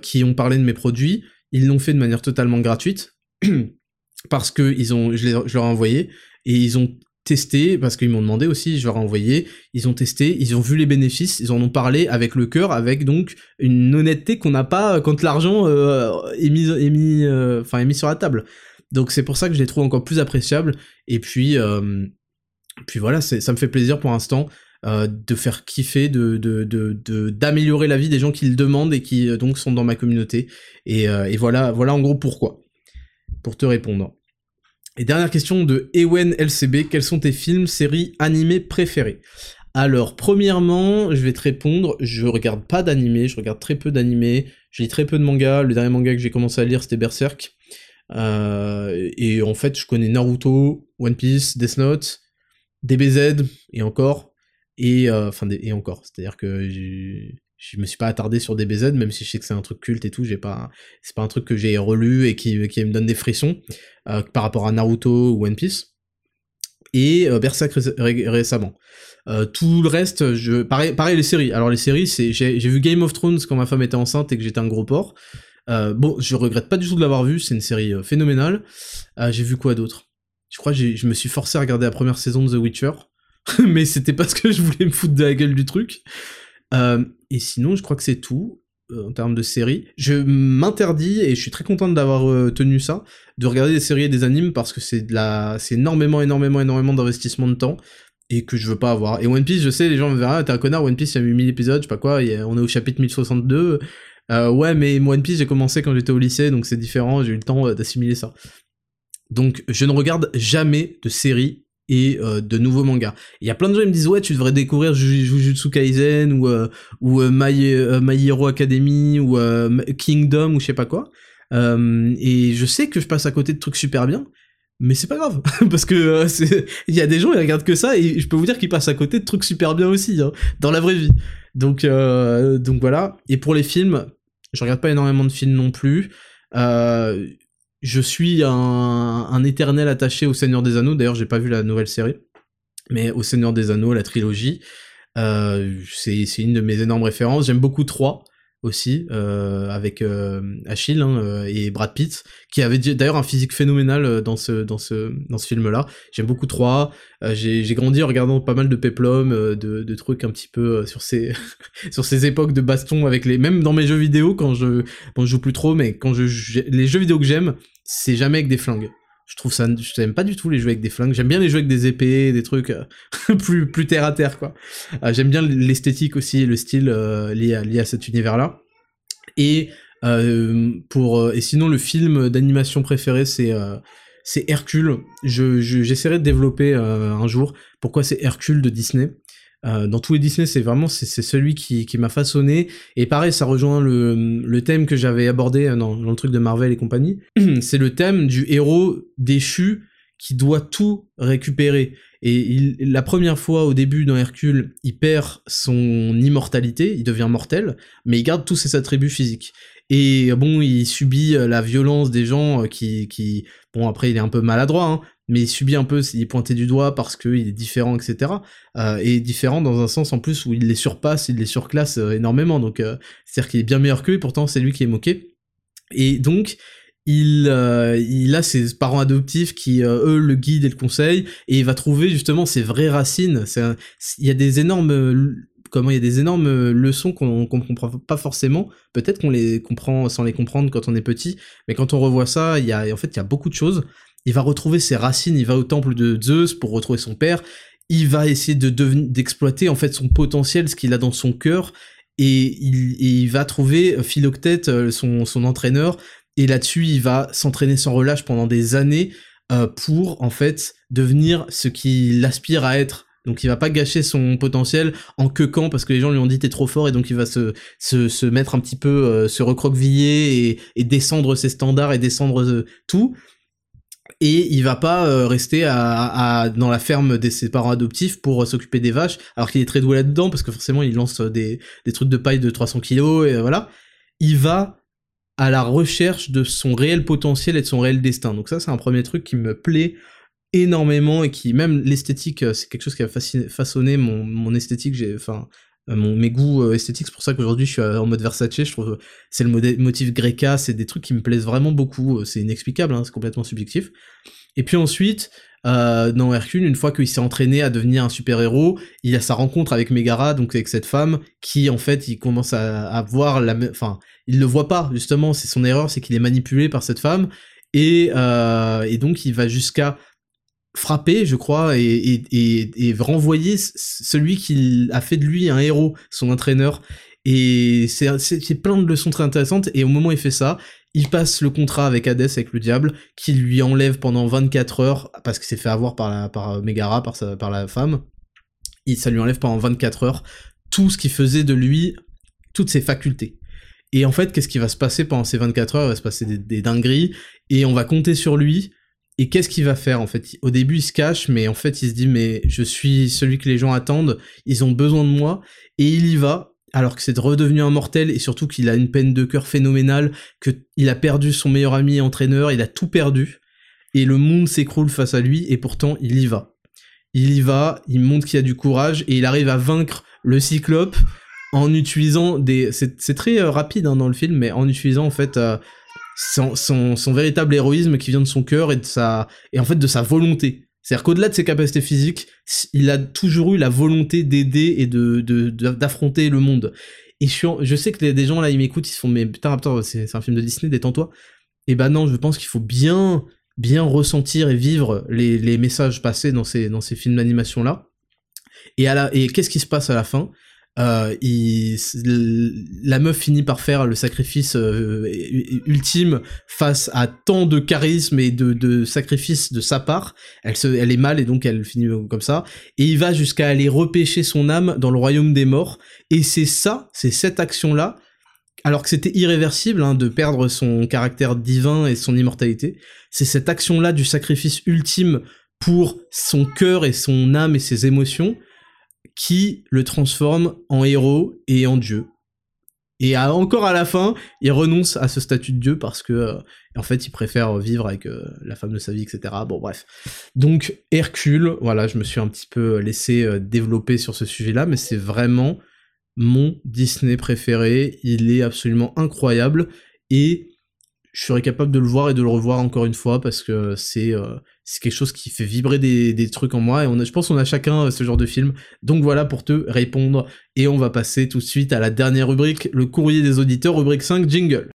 qui ont parlé de mes produits, ils l'ont fait de manière totalement gratuite *clears throat* parce que ils ont, je, les, je leur ai envoyé et ils ont testé, parce qu'ils m'ont demandé aussi, je leur ai envoyé, ils ont testé, ils ont vu les bénéfices, ils en ont parlé avec le cœur, avec donc une honnêteté qu'on n'a pas quand l'argent euh, est mis, est mis, euh, est mis sur la table. Donc c'est pour ça que je les trouve encore plus appréciables. Et puis, euh, puis voilà, ça me fait plaisir pour l'instant de faire kiffer, d'améliorer de, de, la vie des gens qui le demandent et qui donc sont dans ma communauté. Et, et voilà, voilà en gros pourquoi. Pour te répondre. Et dernière question de Ewen LCB, quels sont tes films, séries, animés préférés? Alors, premièrement, je vais te répondre, je regarde pas d'animés, je regarde très peu d'animés, je lis très peu de mangas, le dernier manga que j'ai commencé à lire c'était Berserk, euh, et en fait je connais Naruto, One Piece, Death Note, DBZ, et encore, et euh, enfin, et encore, c'est-à-dire que je me suis pas attardé sur DBZ, même si je sais que c'est un truc culte et tout, j'ai pas, c'est pas un truc que j'ai relu et qui, qui me donne des frissons euh, par rapport à Naruto ou One Piece. Et euh, Berserk récemment. Euh, tout le reste, je, pareil, pareil les séries. Alors les séries, c'est, j'ai, vu Game of Thrones quand ma femme était enceinte et que j'étais un gros porc. bon, je regrette pas du tout de l'avoir vu, c'est une série phénoménale. j'ai vu quoi d'autre? Je crois que je me suis forcé à regarder la première saison de The Witcher, *laughs* mais c'était parce que je voulais me foutre de la gueule du truc. Euh, et sinon, je crois que c'est tout euh, en termes de séries. Je m'interdis, et je suis très content d'avoir euh, tenu ça, de regarder des séries et des animes parce que c'est la, énormément, énormément, énormément d'investissement de temps et que je veux pas avoir. Et One Piece, je sais, les gens me verront, ah, t'es un connard, One Piece, il y a eu 1000 épisodes, je sais pas quoi, on est au chapitre 1062. Euh, ouais, mais One Piece, j'ai commencé quand j'étais au lycée, donc c'est différent, j'ai eu le temps d'assimiler ça. Donc, je ne regarde jamais de séries et euh, de nouveaux mangas. Il y a plein de gens qui me disent ouais tu devrais découvrir Jujutsu Kaisen ou euh, ou euh, My, Hero Academy ou Kingdom ou je sais pas quoi. et je sais que je passe à côté de trucs super bien, mais c'est pas grave *laughs* parce que il y a des gens ils regardent que ça et je peux vous dire qu'ils passent à côté de trucs super bien aussi hein, dans la vraie vie. Donc donc voilà. Et pour les films, je regarde pas énormément de films non plus. Je suis un, éternel attaché au Seigneur des Anneaux. D'ailleurs, j'ai pas vu la nouvelle série, mais au Seigneur des Anneaux, la trilogie, euh, c'est une de mes énormes références. J'aime beaucoup 3 aussi euh, avec euh, Achille hein, et Brad Pitt qui avait d'ailleurs un physique phénoménal dans ce dans ce dans ce film là j'aime beaucoup 3 j'ai grandi en regardant pas mal de peplum de, de trucs un petit peu sur ces *laughs* sur ces époques de baston avec les même dans mes jeux vidéo quand je bon je joue plus trop mais quand je les jeux vidéo que j'aime c'est jamais avec des flingues. Je trouve ça je n'aime pas du tout les jeux avec des flingues. J'aime bien les jeux avec des épées des trucs *laughs* plus plus terre à terre quoi. Euh, j'aime bien l'esthétique aussi le style euh, lié à lié à cet univers là et euh, pour et sinon le film d'animation préféré c'est c'est Hercule. Je j'essaierai de développer un jour pourquoi c'est Hercule de Disney euh, dans tous les Disney, c'est vraiment c'est celui qui, qui m'a façonné. Et pareil, ça rejoint le, le thème que j'avais abordé dans, dans, le truc de Marvel et compagnie. *clears throat* c'est le thème du héros déchu qui doit tout récupérer. Et la première fois au début dans Hercule, il perd son immortalité, il devient mortel, mais il garde tous ses attributs physiques. Et bon, il subit euh, la violence des gens euh, qui, qui... Bon, après, il est un peu maladroit, hein, mais il subit un peu, il est pointé du doigt parce qu'il est différent, etc. Euh, et différent dans un sens en plus où il les surpasse, il les surclasse euh, énormément. Donc, euh, c'est-à-dire qu'il est bien meilleur qu'eux, et pourtant c'est lui qui est moqué. Et donc, il, a ses parents adoptifs qui, eux, le guident et le conseillent, et il va trouver justement ses vraies racines. Il y a des énormes comment il y a des énormes leçons qu'on comprend pas forcément. Peut-être qu'on les comprend sans les comprendre quand on est petit, mais quand on revoit ça, il y a en fait il y a beaucoup de choses. Il va retrouver ses racines, il va au temple de Zeus pour retrouver son père. Il va essayer de d'exploiter en fait son potentiel, ce qu'il a dans son cœur, et il, va trouver Philoctète, son, son entraîneur, et là-dessus, il va s'entraîner sans relâche pendant des années euh, pour en fait devenir ce qu'il aspire à être. Donc il va pas gâcher son potentiel en quequant parce que les gens lui ont dit t'es trop fort et donc il va se, mettre un petit peu, euh, se recroqueviller et, descendre ses standards et descendre euh, tout. Et il va pas rester à, dans la ferme de ses parents adoptifs pour s'occuper des vaches, alors qu'il est très doué là-dedans parce que forcément il lance des, des trucs de paille de 300 kilos et voilà. Il va à la recherche de son réel potentiel et de son réel destin. Donc ça, c'est un premier truc qui me plaît énormément et qui, même l'esthétique, euh, c'est quelque chose qui a façonné mon, mon esthétique, j'ai, enfin, euh, mon, mes goûts euh, esthétiques. C'est pour ça qu'aujourd'hui je suis en mode Versace. Je trouve c'est le motif Greca, c'est des trucs qui me plaisent vraiment beaucoup. C'est inexplicable, hein, c'est complètement subjectif. Et puis ensuite, euh, dans Hercule, une fois qu'il s'est entraîné à devenir un super-héros, il a sa rencontre avec Megara, donc avec cette femme, qui en fait, il commence à, voir la... Enfin, il le voit pas, justement, c'est son erreur, c'est qu'il est manipulé par cette femme, et, euh, et donc il va jusqu'à frapper, je crois, et, et, et, renvoyer celui qui a fait de lui un héros, son entraîneur. Et c'est plein de leçons très intéressantes, et au moment où il fait ça, il passe le contrat avec Hades, avec le diable, qui lui enlève pendant 24 heures, parce qu'il s'est fait avoir par, la, par Megara, par, sa, par la femme, et ça lui enlève pendant 24 heures tout ce qui faisait de lui, toutes ses facultés. Et en fait, qu'est-ce qui va se passer pendant ces 24 heures? Il va se passer des, dingueries, et on va compter sur lui, et qu'est-ce qu'il va faire en fait? Au début, il se cache, mais en fait, il se dit mais je suis celui que les gens attendent, ils ont besoin de moi, et il y va alors que c'est redevenu un mortel et surtout qu'il a une peine de cœur phénoménale, qu'il a perdu son meilleur ami et entraîneur, il a tout perdu, et le monde s'écroule face à lui, et pourtant il y va. Il y va, il montre qu'il a du courage, et il arrive à vaincre le cyclope en utilisant des... C'est très euh, rapide hein, dans le film, mais en utilisant en fait... Euh, son, son, véritable héroïsme qui vient de son cœur et de sa et en fait de sa volonté c'est-à-dire qu'au-delà de ses capacités physiques, il a toujours eu la volonté d'aider et de d'affronter le monde. Et je, sais que des gens là, ils m'écoutent, ils se font mais putain Raptor, c'est un film de Disney, détends-toi. Et ben non, je pense qu'il faut bien bien ressentir et vivre les, les messages passés dans ces dans ces films d'animation là. Et à la et qu'est-ce qui se passe à la fin? Euh, il, la meuf finit par faire le sacrifice euh, ultime face à tant de charisme et de, de sacrifice de sa part. Elle, se, elle est mal et donc elle finit comme ça. Et il va jusqu'à aller repêcher son âme dans le royaume des morts. Et c'est ça, c'est cette action-là, alors que c'était irréversible hein, de perdre son caractère divin et son immortalité. C'est cette action-là du sacrifice ultime pour son cœur et son âme et ses émotions qui le transforme en héros et en dieu. Et encore à la fin, il renonce à ce statut de dieu parce que, euh, en fait, il préfère vivre avec euh, la femme de sa vie, etc. Bon, bref. Donc, Hercule, voilà, je me suis un petit peu laissé euh, développer sur ce sujet-là, mais c'est vraiment mon Disney préféré. Il est absolument incroyable et je serais capable de le voir et de le revoir encore une fois parce que c'est c'est quelque chose qui fait vibrer des, trucs en moi et on a, je pense qu'on a chacun euh, ce genre de film. Donc voilà pour te répondre et on va passer tout de suite à la dernière rubrique, le courrier des auditeurs, rubrique 5, jingle.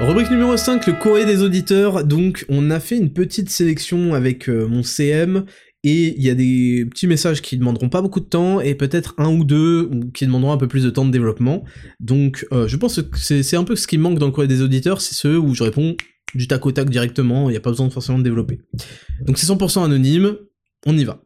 Rubrique numéro 5, le courrier des auditeurs. Donc, on a fait une petite sélection avec euh, mon CM et il y a des petits messages qui demanderont pas beaucoup de temps et peut-être un ou deux qui demanderont un peu plus de temps de développement. Donc euh, je pense que c'est un peu ce qui manque dans le courrier des auditeurs, c'est ceux où je réponds du tac au tac directement, il n'y a pas besoin forcément de développer. Donc c'est 100% anonyme, on y va.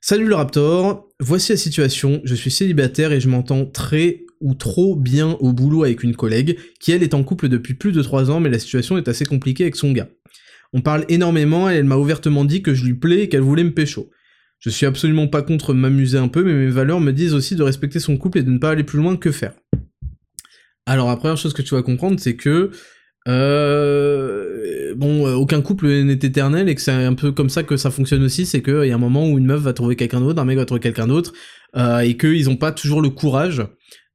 Salut le Raptor, voici la situation, je suis célibataire et je m'entends très ou trop bien au boulot avec une collègue, qui elle est en couple depuis plus de 3 ans mais la situation est assez compliquée avec son gars. On parle énormément et elle m'a ouvertement dit que je lui plais et qu'elle voulait me pécho. Je suis absolument pas contre m'amuser un peu, mais mes valeurs me disent aussi de respecter son couple et de ne pas aller plus loin que faire. Alors la première chose que tu vas comprendre, c'est que euh, bon, euh, aucun couple n'est éternel et que c'est un peu comme ça que ça fonctionne aussi, c'est qu'il y a un moment où une meuf va trouver quelqu'un d'autre, un mec va trouver quelqu'un d'autre, euh, et qu'ils ont pas toujours le courage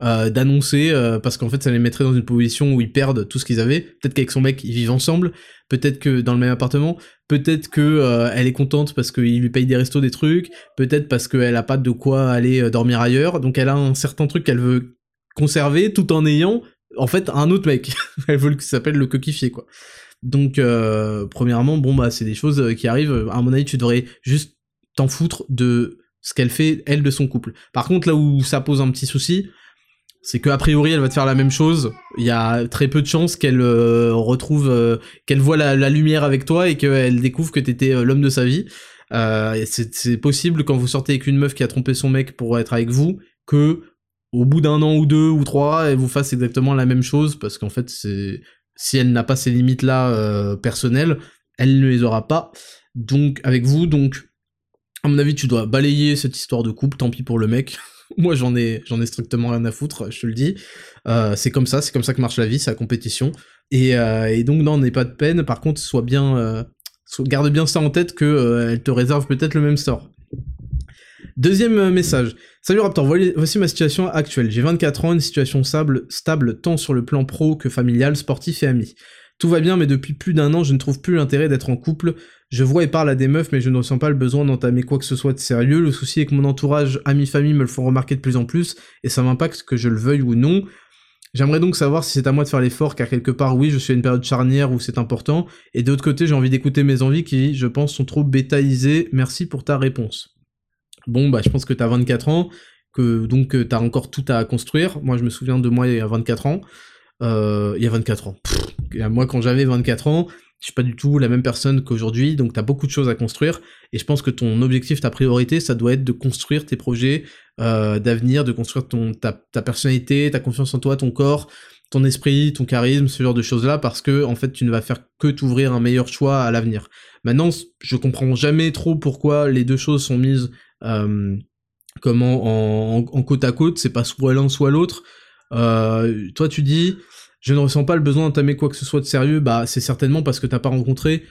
d'annoncer parce qu'en fait ça les mettrait dans une position où ils perdent tout ce qu'ils avaient. Peut-être qu'avec son mec ils vivent ensemble, peut-être que dans le même appartement, peut-être que elle est contente parce qu'il lui paye des restos, des trucs, peut-être parce qu'elle a pas de quoi aller dormir ailleurs, donc elle a un certain truc qu'elle veut conserver tout en ayant en fait un autre mec. *laughs* elle veut qu'il s'appelle le coquifier quoi. Donc premièrement bon bah c'est des choses qui arrivent. À mon avis tu devrais juste t'en foutre de ce qu'elle fait, elle, de son couple. Par contre, là où ça pose un petit souci, c'est que a priori elle va te faire la même chose. Il y a très peu de chances qu'elle euh, retrouve, euh, qu'elle voit la, lumière avec toi et qu'elle découvre que t'étais euh, l'homme de sa vie. c'est possible quand vous sortez avec une meuf qui a trompé son mec pour être avec vous, que au bout d'un an ou deux ou trois, elle vous fasse exactement la même chose parce qu'en fait, c'est si elle n'a pas ces limites là personnelles, elle ne les aura pas. Donc avec vous, donc à mon avis, tu dois balayer cette histoire de couple, tant pis pour le mec. *laughs* Moi, j'en ai, j'en ai strictement rien à foutre, je te le dis. Euh, c'est comme ça, c'est comme ça que marche la vie, c'est la compétition. Et, euh, donc, non, n'est pas de peine. Par contre, sois bien, euh, garde bien ça en tête que elle te réserve peut-être le même sort. Deuxième message. Salut Raptor, voici ma situation actuelle. J'ai 24 ans, une situation stable tant sur le plan pro que familial, sportif et ami. Tout va bien, mais depuis plus d'un an, je ne trouve plus l'intérêt d'être en couple. Je vois et parle à des meufs, mais je ne ressens pas le besoin d'entamer quoi que ce soit de sérieux. Le souci est que mon entourage, amis, famille me le font remarquer de plus en plus, et ça m'impacte que je le veuille ou non. J'aimerais donc savoir si c'est à moi de faire l'effort, car quelque part, oui, je suis à une période charnière où c'est important, et de l'autre côté, j'ai envie d'écouter mes envies qui, je pense, sont trop bétaisées. Merci pour ta réponse. Bon, bah, je pense que t'as 24 ans, que donc euh, t'as encore tout à construire. Moi, je me souviens de moi il y a 24 ans. Euh, il y a 24 ans. moi, quand j'avais 24 ans, je suis pas du tout la même personne qu'aujourd'hui, donc tu as beaucoup de choses à construire, et je pense que ton objectif, ta priorité, ça doit être de construire tes projets euh, d'avenir, de construire ton, ta, ta, personnalité, ta confiance en toi, ton corps, ton esprit, ton charisme, ce genre de choses-là, parce que en fait, tu ne vas faire que t'ouvrir un meilleur choix à l'avenir. Maintenant, je comprends jamais trop pourquoi les deux choses sont mises euh, comment en, en, côte à côte, c'est pas soit l'un soit l'autre. Euh, toi, tu dis, je ne ressens pas le besoin d'entamer quoi que ce soit de sérieux, bah c'est certainement parce que t'as pas rencontré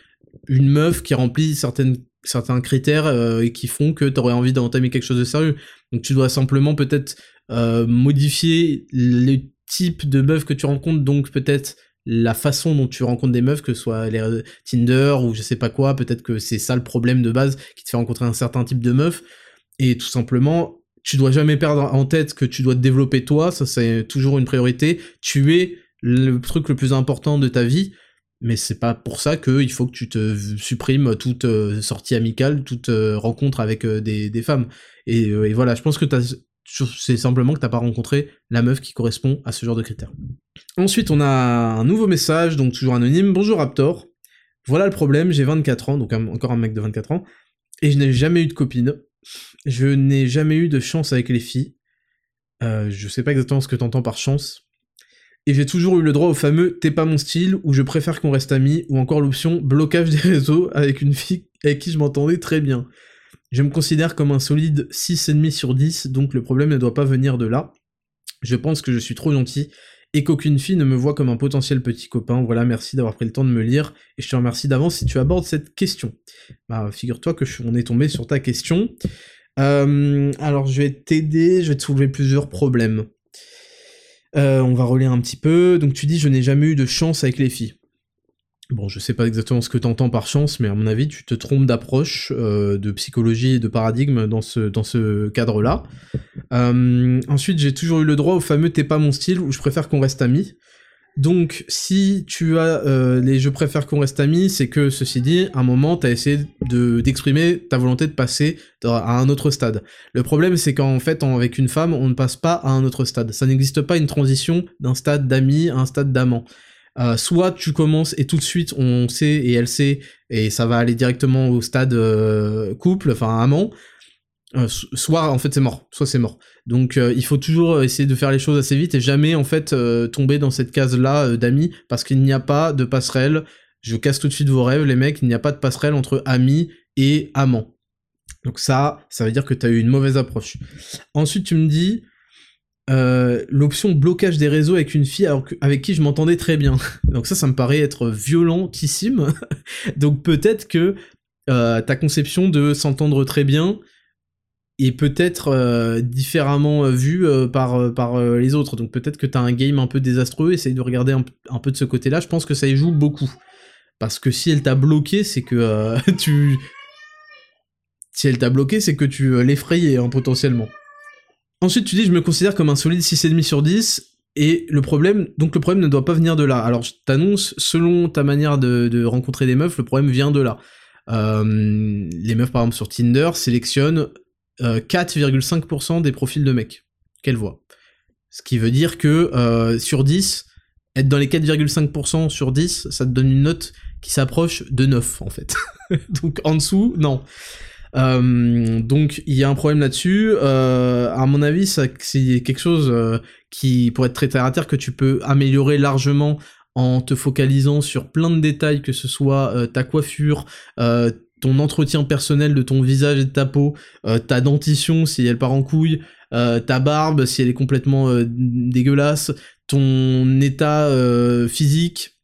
une meuf qui remplit certaines, certains critères euh, et qui font que t'aurais envie d'entamer quelque chose de sérieux. Donc tu dois simplement peut-être euh, modifier le type de meuf que tu rencontres, donc peut-être la façon dont tu rencontres des meufs, que ce soit les Tinder ou je sais pas quoi, peut-être que c'est ça le problème de base qui te fait rencontrer un certain type de meuf, et tout simplement, tu dois jamais perdre en tête que tu dois te développer toi, ça c'est toujours une priorité, tu es le truc le plus important de ta vie, mais c'est pas pour ça qu'il faut que tu te supprimes toute euh, sortie amicale, toute euh, rencontre avec euh, des, femmes. Et, voilà, je pense que c'est simplement que t'as pas rencontré la meuf qui correspond à ce genre de critères. Ensuite, on a un nouveau message, donc toujours anonyme. Bonjour Raptor. Voilà le problème, j'ai 24 ans, donc encore un mec de 24 ans, et je n'ai jamais eu de copine. Je n'ai jamais eu de chance avec les filles. je sais pas exactement ce que t'entends par chance, et j'ai toujours eu le droit au fameux t'es pas mon style ou je préfère qu'on reste amis ou encore l'option blocage des réseaux avec une fille avec qui je m'entendais très bien. Je me considère comme un solide 6,5 sur 10 donc le problème ne doit pas venir de là. Je pense que je suis trop gentil et qu'aucune fille ne me voit comme un potentiel petit copain. Voilà, merci d'avoir pris le temps de me lire et je te remercie d'avance si tu abordes cette question. Bah, figure-toi que on est tombé sur ta question. Euh, alors je vais t'aider, je vais te soulever plusieurs problèmes. Euh, on va relire un petit peu. Donc tu dis je n'ai jamais eu de chance avec les filles. Bon, je sais pas exactement ce que t'entends par chance, mais à mon avis, tu te trompes d'approche, euh, de psychologie et de paradigme dans ce, cadre-là. Euh, ensuite, j'ai toujours eu le droit au fameux t'es pas mon style, où je préfère qu'on reste amis. Donc, si tu as euh, les je préfère qu'on reste amis, c'est que, ceci dit, à un moment, t'as essayé de d'exprimer ta volonté de passer à un autre stade. Le problème, c'est qu'en fait, avec une femme, on ne passe pas à un autre stade. Ça n'existe pas une transition d'un stade d'ami à un stade d'amant. Euh, soit tu commences et tout de suite on sait et elle sait et ça va aller directement au stade euh, couple, enfin amant, euh, soit en fait c'est mort, soit c'est mort. Donc il faut toujours essayer de faire les choses assez vite et jamais en fait tomber dans cette case là d'amis parce qu'il n'y a pas de passerelle. Je casse tout de suite vos rêves les mecs, il n'y a pas de passerelle entre amis et amants. Donc ça, ça veut dire que tu as eu une mauvaise approche. Ensuite tu me dis l'option blocage des réseaux avec une fille avec qui je m'entendais très bien. *laughs* Donc ça, ça me paraît être violentissime. *laughs* Donc peut-être que ta conception de s'entendre très bien, est peut-être différemment vu par, par les autres. Donc peut-être que t'as un game un peu désastreux, essaye de regarder un, peu de ce côté-là, je pense que ça y joue beaucoup. Parce que si elle t'a bloqué, c'est que *laughs* tu... Si elle t'a bloqué, c'est que tu l'effrayais hein, potentiellement. Ensuite, tu dis, je me considère comme un solide 6,5 sur 10, et le problème, donc le problème ne doit pas venir de là. Alors je t'annonce, selon ta manière de, rencontrer des meufs, le problème vient de là. Euh, les meufs par exemple sur Tinder sélectionnent 4,5% euh, des profils de mecs qu'elles voient. Ce qui veut dire que euh, sur 10, être dans les 4,5% sur 10, ça te donne une note qui s'approche de 9 en fait. *laughs* donc en dessous, non. Euh, donc il y a un problème là-dessus. Euh, à mon avis, c'est quelque chose euh, qui pourrait être très terre à terre que tu peux améliorer largement en te focalisant sur plein de détails, que ce soit ta coiffure, ton entretien personnel de ton visage et de ta peau, ta dentition si elle part en couille, ta barbe si elle est complètement dégueulasse, ton état physique,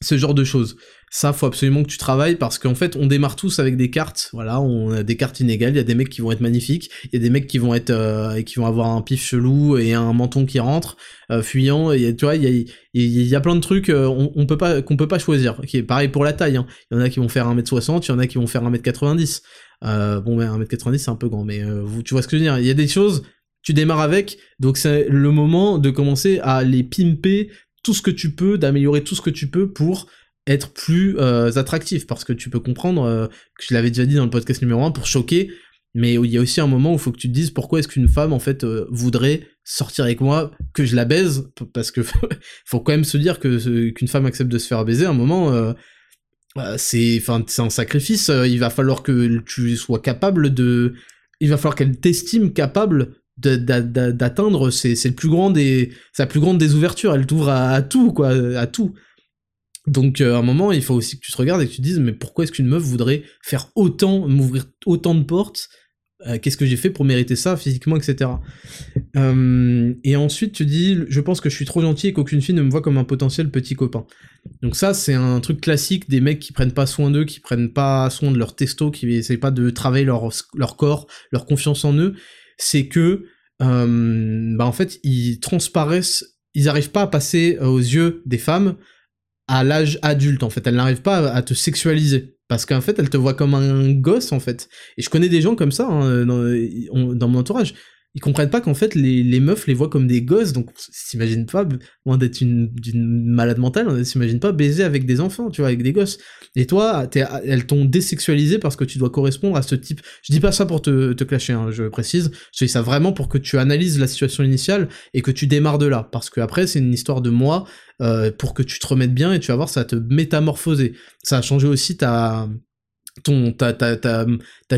ce genre de choses ça faut absolument que tu travailles parce qu'en fait on démarre tous avec des cartes. Voilà on a des cartes inégales. Il y a des mecs qui vont être magnifiques. Il y a des mecs qui vont être euh, qui vont avoir un pif chelou et un menton qui rentre euh, fuyant. Et tu vois il y a, il y a plein de trucs euh, on, peut pas qu'on peut pas choisir. Qui est pareil pour la taille hein. il y en a qui vont faire 1m60 il y en a qui vont faire 1m90 bon mais 1m90 c'est un peu grand mais tu vois ce que je veux dire. Il y a des choses tu démarres avec donc c'est le moment de commencer à les pimper tout ce que tu peux d'améliorer tout ce que tu peux pour être plus euh, attractif. Parce que tu peux comprendre euh, que je l'avais déjà dit dans le podcast numéro 1 pour choquer mais il y a aussi un moment où il faut que tu te dises pourquoi est-ce qu'une femme en fait euh, voudrait sortir avec moi que je la baise? Parce que *laughs* faut quand même se dire que qu'une femme accepte de se faire baiser à un moment c'est enfin c'est un sacrifice il va falloir que tu sois capable de il va falloir qu'elle t'estime capable d'atteindre c'est le plus grand des sa plus grande des ouvertures elle t'ouvre à, tout quoi à tout donc euh, à un moment, il faut aussi que tu te regardes et que tu te dises mais pourquoi est-ce qu'une meuf voudrait faire autant, m'ouvrir autant de portes euh, Qu'est-ce que j'ai fait pour mériter ça physiquement, etc. Euh, et ensuite tu dis je pense que je suis trop gentil et qu'aucune fille ne me voit comme un potentiel petit copain. Donc ça c'est un truc classique des mecs qui prennent pas soin d'eux, qui prennent pas soin de leur testo, qui essayent pas de travailler leur, leur corps, leur confiance en eux. C'est que bah en fait ils transparaissent, ils arrivent pas à passer aux yeux des femmes à l'âge adulte, en fait. Elle n'arrive pas à te sexualiser. Parce qu'en fait, elle te voit comme un gosse, en fait. Et je connais des gens comme ça hein, dans, mon entourage ils comprennent pas qu'en fait les, les, meufs les voient comme des gosses, donc s'imagine pas, loin d'être une, malade mentale, on s'imagine pas baiser avec des enfants, tu vois, avec des gosses. Et toi, elles t'ont désexualisé parce que tu dois correspondre à ce type. Je dis pas ça pour te, te clasher, hein, je précise, je dis ça vraiment pour que tu analyses la situation initiale et que tu démarres de là, parce que après c'est une histoire de moi, euh, pour que tu te remettes bien et tu vas voir ça va te métamorphoser. Ça a changé aussi ta ton ta,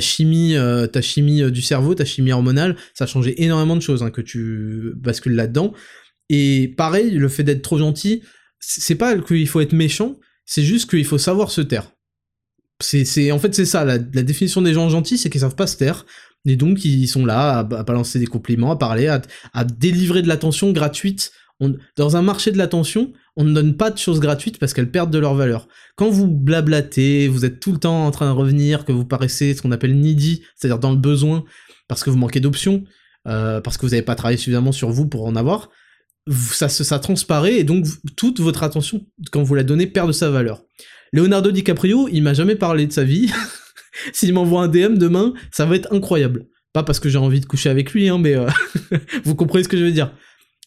chimie euh, chimie euh, du cerveau ta chimie hormonale ça a changé énormément de choses hein, que tu bascules là-dedans. Et pareil le fait d'être trop gentil c'est pas qu'il faut être méchant c'est juste qu'il faut savoir se taire. C'est en fait c'est ça la, définition des gens gentils c'est qu'ils savent pas se taire. Et donc ils sont là à, balancer des compliments à parler à, à délivrer de l'attention gratuite. Dans un marché de l'attention on ne donne pas de choses gratuites parce qu'elles perdent de leur valeur. Quand vous blablatez, vous êtes tout le temps en train de revenir, que vous paraissez ce qu'on appelle needy, c'est-à-dire dans le besoin, parce que vous manquez d'options, euh, parce que vous n'avez pas travaillé suffisamment sur vous pour en avoir, ça, transparaît et donc toute votre attention, quand vous la donnez, perd de sa valeur. Leonardo DiCaprio, il m'a jamais parlé de sa vie. *laughs* S'il m'envoie un DM demain, ça va être incroyable. Pas parce que j'ai envie de coucher avec lui, hein, mais euh, *laughs* vous comprenez ce que je veux dire.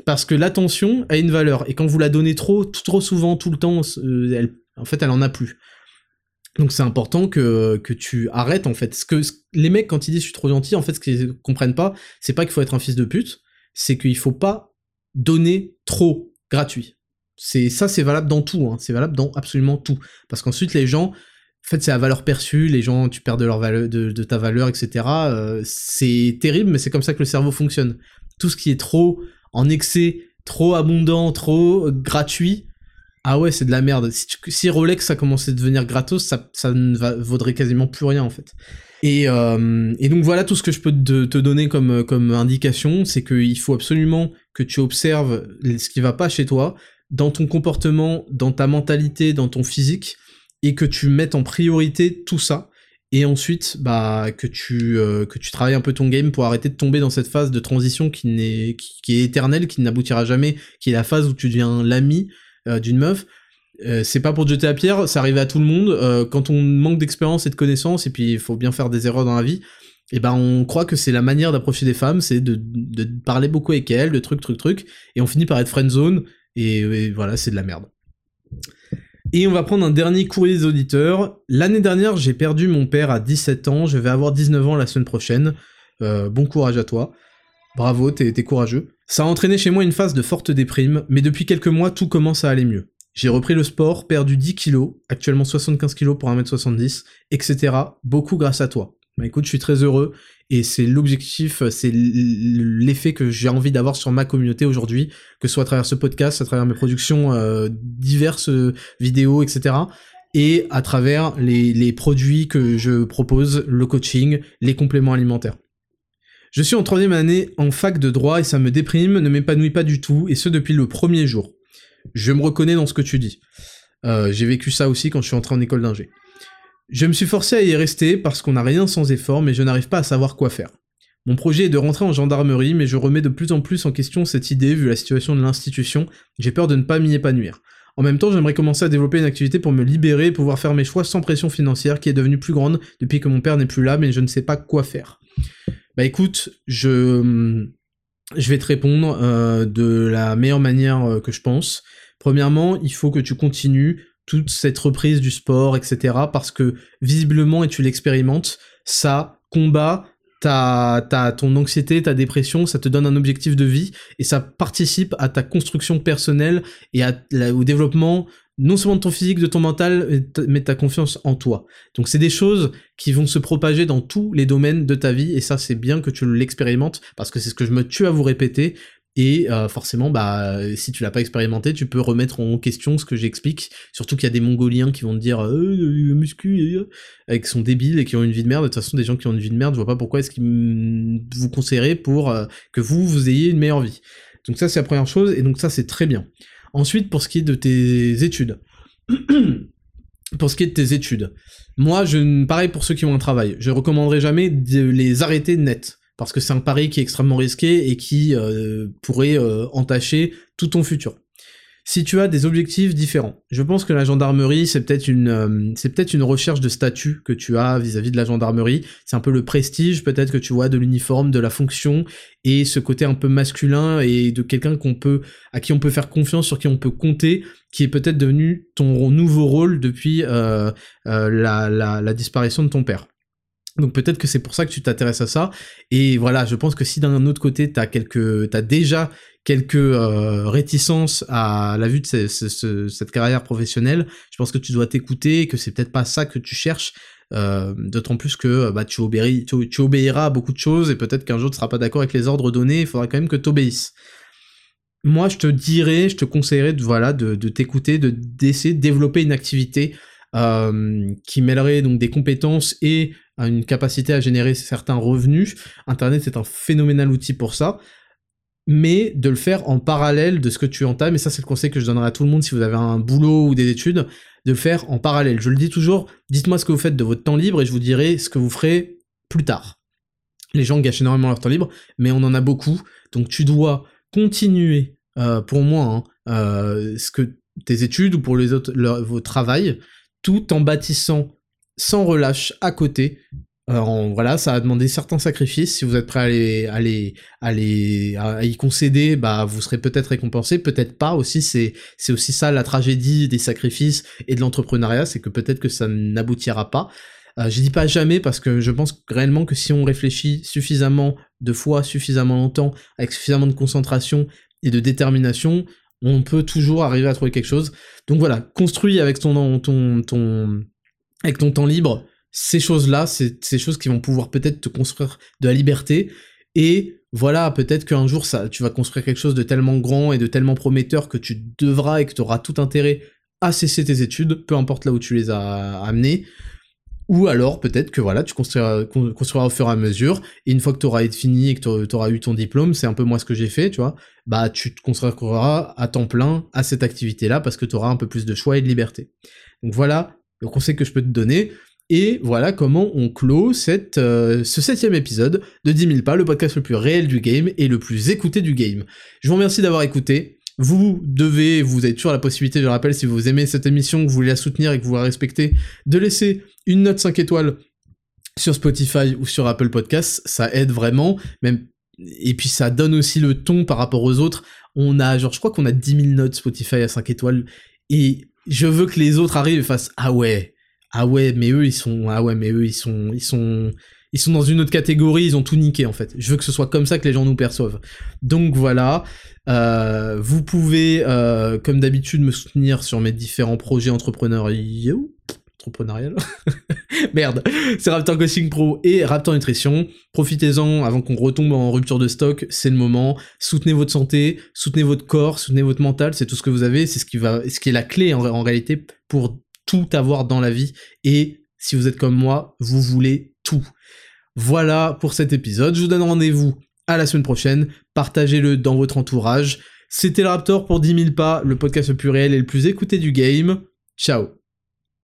Parce que l'attention a une valeur, et quand vous la donnez trop, trop souvent, tout le temps, elle, en fait, elle en a plus. Donc c'est important que, que tu arrêtes, en fait. Ce que les mecs, quand ils disent je suis trop gentil, en fait, ce qu'ils comprennent pas, c'est pas qu'il faut être un fils de pute, c'est qu'il faut pas donner trop gratuit. C'est ça, c'est valable dans tout, hein. c'est valable dans absolument tout. Parce qu'ensuite, les gens, en fait, c'est la valeur perçue, les gens, tu perds de leur valeur, de, ta valeur, etc. Euh, c'est terrible, mais c'est comme ça que le cerveau fonctionne. Tout ce qui est trop en excès, trop abondant, trop gratuit, ah ouais, c'est de la merde. Si, Rolex ça commençait à devenir gratos, ça, ne vaudrait quasiment plus rien en fait. Et, euh, donc voilà tout ce que je peux te, donner comme, comme indication, c'est qu'il faut absolument que tu observes ce qui va pas chez toi, dans ton comportement, dans ta mentalité, dans ton physique, et que tu mettes en priorité tout ça, et ensuite bah que tu euh, que tu travailles un peu ton game pour arrêter de tomber dans cette phase de transition qui n'est qui, est éternelle, qui n'aboutira jamais, qui est la phase où tu deviens l'ami euh, d'une meuf. Euh, c'est pas pour te jeter à pierre, ça arrive à tout le monde. quand on manque d'expérience et de connaissances, et puis il faut bien faire des erreurs dans la vie, et ben on croit que c'est la manière d'approcher des femmes, c'est de, de, parler beaucoup avec elles, de trucs, trucs, trucs, et on finit par être friendzone, et, et voilà, c'est de la merde. Et on va prendre un dernier courrier des auditeurs. L'année dernière, j'ai perdu mon père à 17 ans, je vais avoir 19 ans la semaine prochaine. Euh, bon courage à toi. Bravo, t'es courageux. Ça a entraîné chez moi une phase de forte déprime, mais depuis quelques mois, tout commence à aller mieux. J'ai repris le sport, perdu 10 kilos, actuellement 75 kilos pour 1m70, etc. Beaucoup grâce à toi. Bah écoute, je suis très heureux et c'est l'objectif, c'est l'effet que j'ai envie d'avoir sur ma communauté aujourd'hui, que ce soit à travers ce podcast, à travers mes productions euh, diverses euh, vidéos, etc. Et à travers les, produits que je propose, le coaching, les compléments alimentaires. Je suis en troisième année en fac de droit et ça me déprime, ne m'épanouit pas du tout, et ce depuis le premier jour. Je me reconnais dans ce que tu dis. Euh, j'ai vécu ça aussi quand je suis entré en école d'ingé. Je me suis forcé à y rester parce qu'on n'a rien sans effort, mais je n'arrive pas à savoir quoi faire. Mon projet est de rentrer en gendarmerie, mais je remets de plus en plus en question cette idée vu la situation de l'institution, j'ai peur de ne pas m'y épanouir. En même temps, j'aimerais commencer à développer une activité pour me libérer et pouvoir faire mes choix sans pression financière qui est devenue plus grande depuis que mon père n'est plus là, mais je ne sais pas quoi faire. Bah écoute, je, je vais te répondre euh, de la meilleure manière euh, que je pense. Premièrement, il faut que tu continues toute cette reprise du sport, etc. Parce que visiblement, et tu l'expérimentes, ça combat ta, ta, ton anxiété, ta dépression, ça te donne un objectif de vie et ça participe à ta construction personnelle et au développement non seulement de ton physique, de ton mental, mais de ta confiance en toi. Donc c'est des choses qui vont se propager dans tous les domaines de ta vie et ça c'est bien que tu l'expérimentes parce que c'est ce que je me tue à vous répéter. Et euh, forcément, bah, si tu l'as pas expérimenté, tu peux remettre en question ce que j'explique. Surtout qu'il y a des Mongoliens qui vont te dire euh, euh muscu, et qui sont débiles et qui ont une vie de merde. De toute façon, des gens qui ont une vie de merde, je vois pas pourquoi est-ce qu'ils vous conseilleraient pour euh, que vous vous ayez une meilleure vie. Donc ça, c'est la première chose. Et donc ça, c'est très bien. Ensuite, pour ce qui est de tes études. *clears throat* pour ce qui est de tes études, moi, je, pareil pour ceux qui ont un travail, je recommanderais jamais de les arrêter net parce que c'est un pari qui est extrêmement risqué et qui euh, pourrait euh, entacher tout ton futur. Si tu as des objectifs différents, je pense que la gendarmerie, c'est peut-être une, euh, c'est peut-être une recherche de statut que tu as vis-à-vis de la gendarmerie. C'est un peu le prestige, peut-être que tu vois de l'uniforme, de la fonction et ce côté un peu masculin et de quelqu'un qu'on peut, à qui on peut faire confiance, sur qui on peut compter, qui est peut-être devenu ton nouveau rôle depuis la, la disparition de ton père. Donc peut-être que c'est pour ça que tu t'intéresses à ça. Et voilà, je pense que si d'un autre côté t'as quelques, t'as déjà quelques euh, réticences à la vue de cette carrière professionnelle, je pense que tu dois t'écouter, que c'est peut-être pas ça que tu cherches. Euh, D'autant plus que bah, tu, tu, obéiras à beaucoup de choses et peut-être qu'un jour tu seras pas d'accord avec les ordres donnés. Il faudra quand même que tu obéisses. Moi, je te dirais, je te conseillerais de voilà de, t'écouter, de d'essayer de développer une activité euh, qui mêlerait donc des compétences et une capacité à générer certains revenus. Internet c'est un phénoménal outil pour ça, mais de le faire en parallèle de ce que tu entames, et ça c'est le conseil que je donnerai à tout le monde si vous avez un boulot ou des études, de le faire en parallèle. Je le dis toujours, dites-moi ce que vous faites de votre temps libre et je vous dirai ce que vous ferez plus tard. Les gens gâchent énormément leur temps libre, mais on en a beaucoup, donc tu dois continuer, euh, pour moi, hein, euh, ce que tes études ou pour les autres, vos travail, tout en bâtissant sans relâche à côté. Alors, voilà, ça a demandé certains sacrifices. Si vous êtes prêt à les, à à y concéder, bah, vous serez peut-être récompensé, peut-être pas aussi. C'est, c'est aussi ça la tragédie des sacrifices et de l'entrepreneuriat, c'est que peut-être que ça n'aboutira pas. Euh, je dis pas jamais parce que je pense réellement que si on réfléchit suffisamment de fois, suffisamment longtemps, avec suffisamment de concentration et de détermination, on peut toujours arriver à trouver quelque chose. Donc voilà, construis avec ton, ton, ton, avec ton temps libre, ces choses-là, c'est ces choses qui vont pouvoir peut-être te construire de la liberté. Et voilà, peut-être qu'un jour, ça, tu vas construire quelque chose de tellement grand et de tellement prometteur que tu devras et que tu auras tout intérêt à cesser tes études, peu importe là où tu les as amenées. Ou alors, peut-être que voilà, tu construiras, au fur et à mesure, et une fois que tu auras fini et que tu auras eu ton diplôme, c'est un peu moi ce que j'ai fait, tu vois, bah tu te construiras à temps plein à cette activité-là parce que tu auras un peu plus de choix et de liberté. Donc voilà le conseil que je peux te donner. Et voilà comment on clôt euh, ce septième épisode de 10 000 pas, le podcast le plus réel du game et le plus écouté du game. Je vous remercie d'avoir écouté. Vous devez, vous avez toujours la possibilité, je rappelle, si vous aimez cette émission, que vous voulez la soutenir et que vous la respectez, de laisser une note 5 étoiles sur Spotify ou sur Apple Podcasts, ça aide vraiment, et puis ça donne aussi le ton par rapport aux autres. On a, genre, je crois qu'on a 10 000 notes Spotify à 5 étoiles, et je veux que les autres arrivent et fassent ah ouais, ah ouais, mais eux ils sont, ah ouais, mais eux ils sont, ils sont, ils sont dans une autre catégorie, ils ont tout niqué en fait. Je veux que ce soit comme ça que les gens nous perçoivent. Donc voilà, euh, vous pouvez, euh, comme d'habitude, me soutenir sur mes différents projets entrepreneuriaux. *laughs* Merde, c'est Raptor Coaching Pro et Raptor Nutrition. Profitez-en avant qu'on retombe en rupture de stock, c'est le moment. Soutenez votre santé, soutenez votre corps, soutenez votre mental, c'est tout ce que vous avez, c'est ce qui va, ce qui est la clé en réalité pour tout avoir dans la vie. Et si vous êtes comme moi, vous voulez tout. Voilà pour cet épisode. Je vous donne rendez-vous à la semaine prochaine. Partagez-le dans votre entourage. C'était le Raptor pour 10 000 pas, le podcast le plus réel et le plus écouté du game. Ciao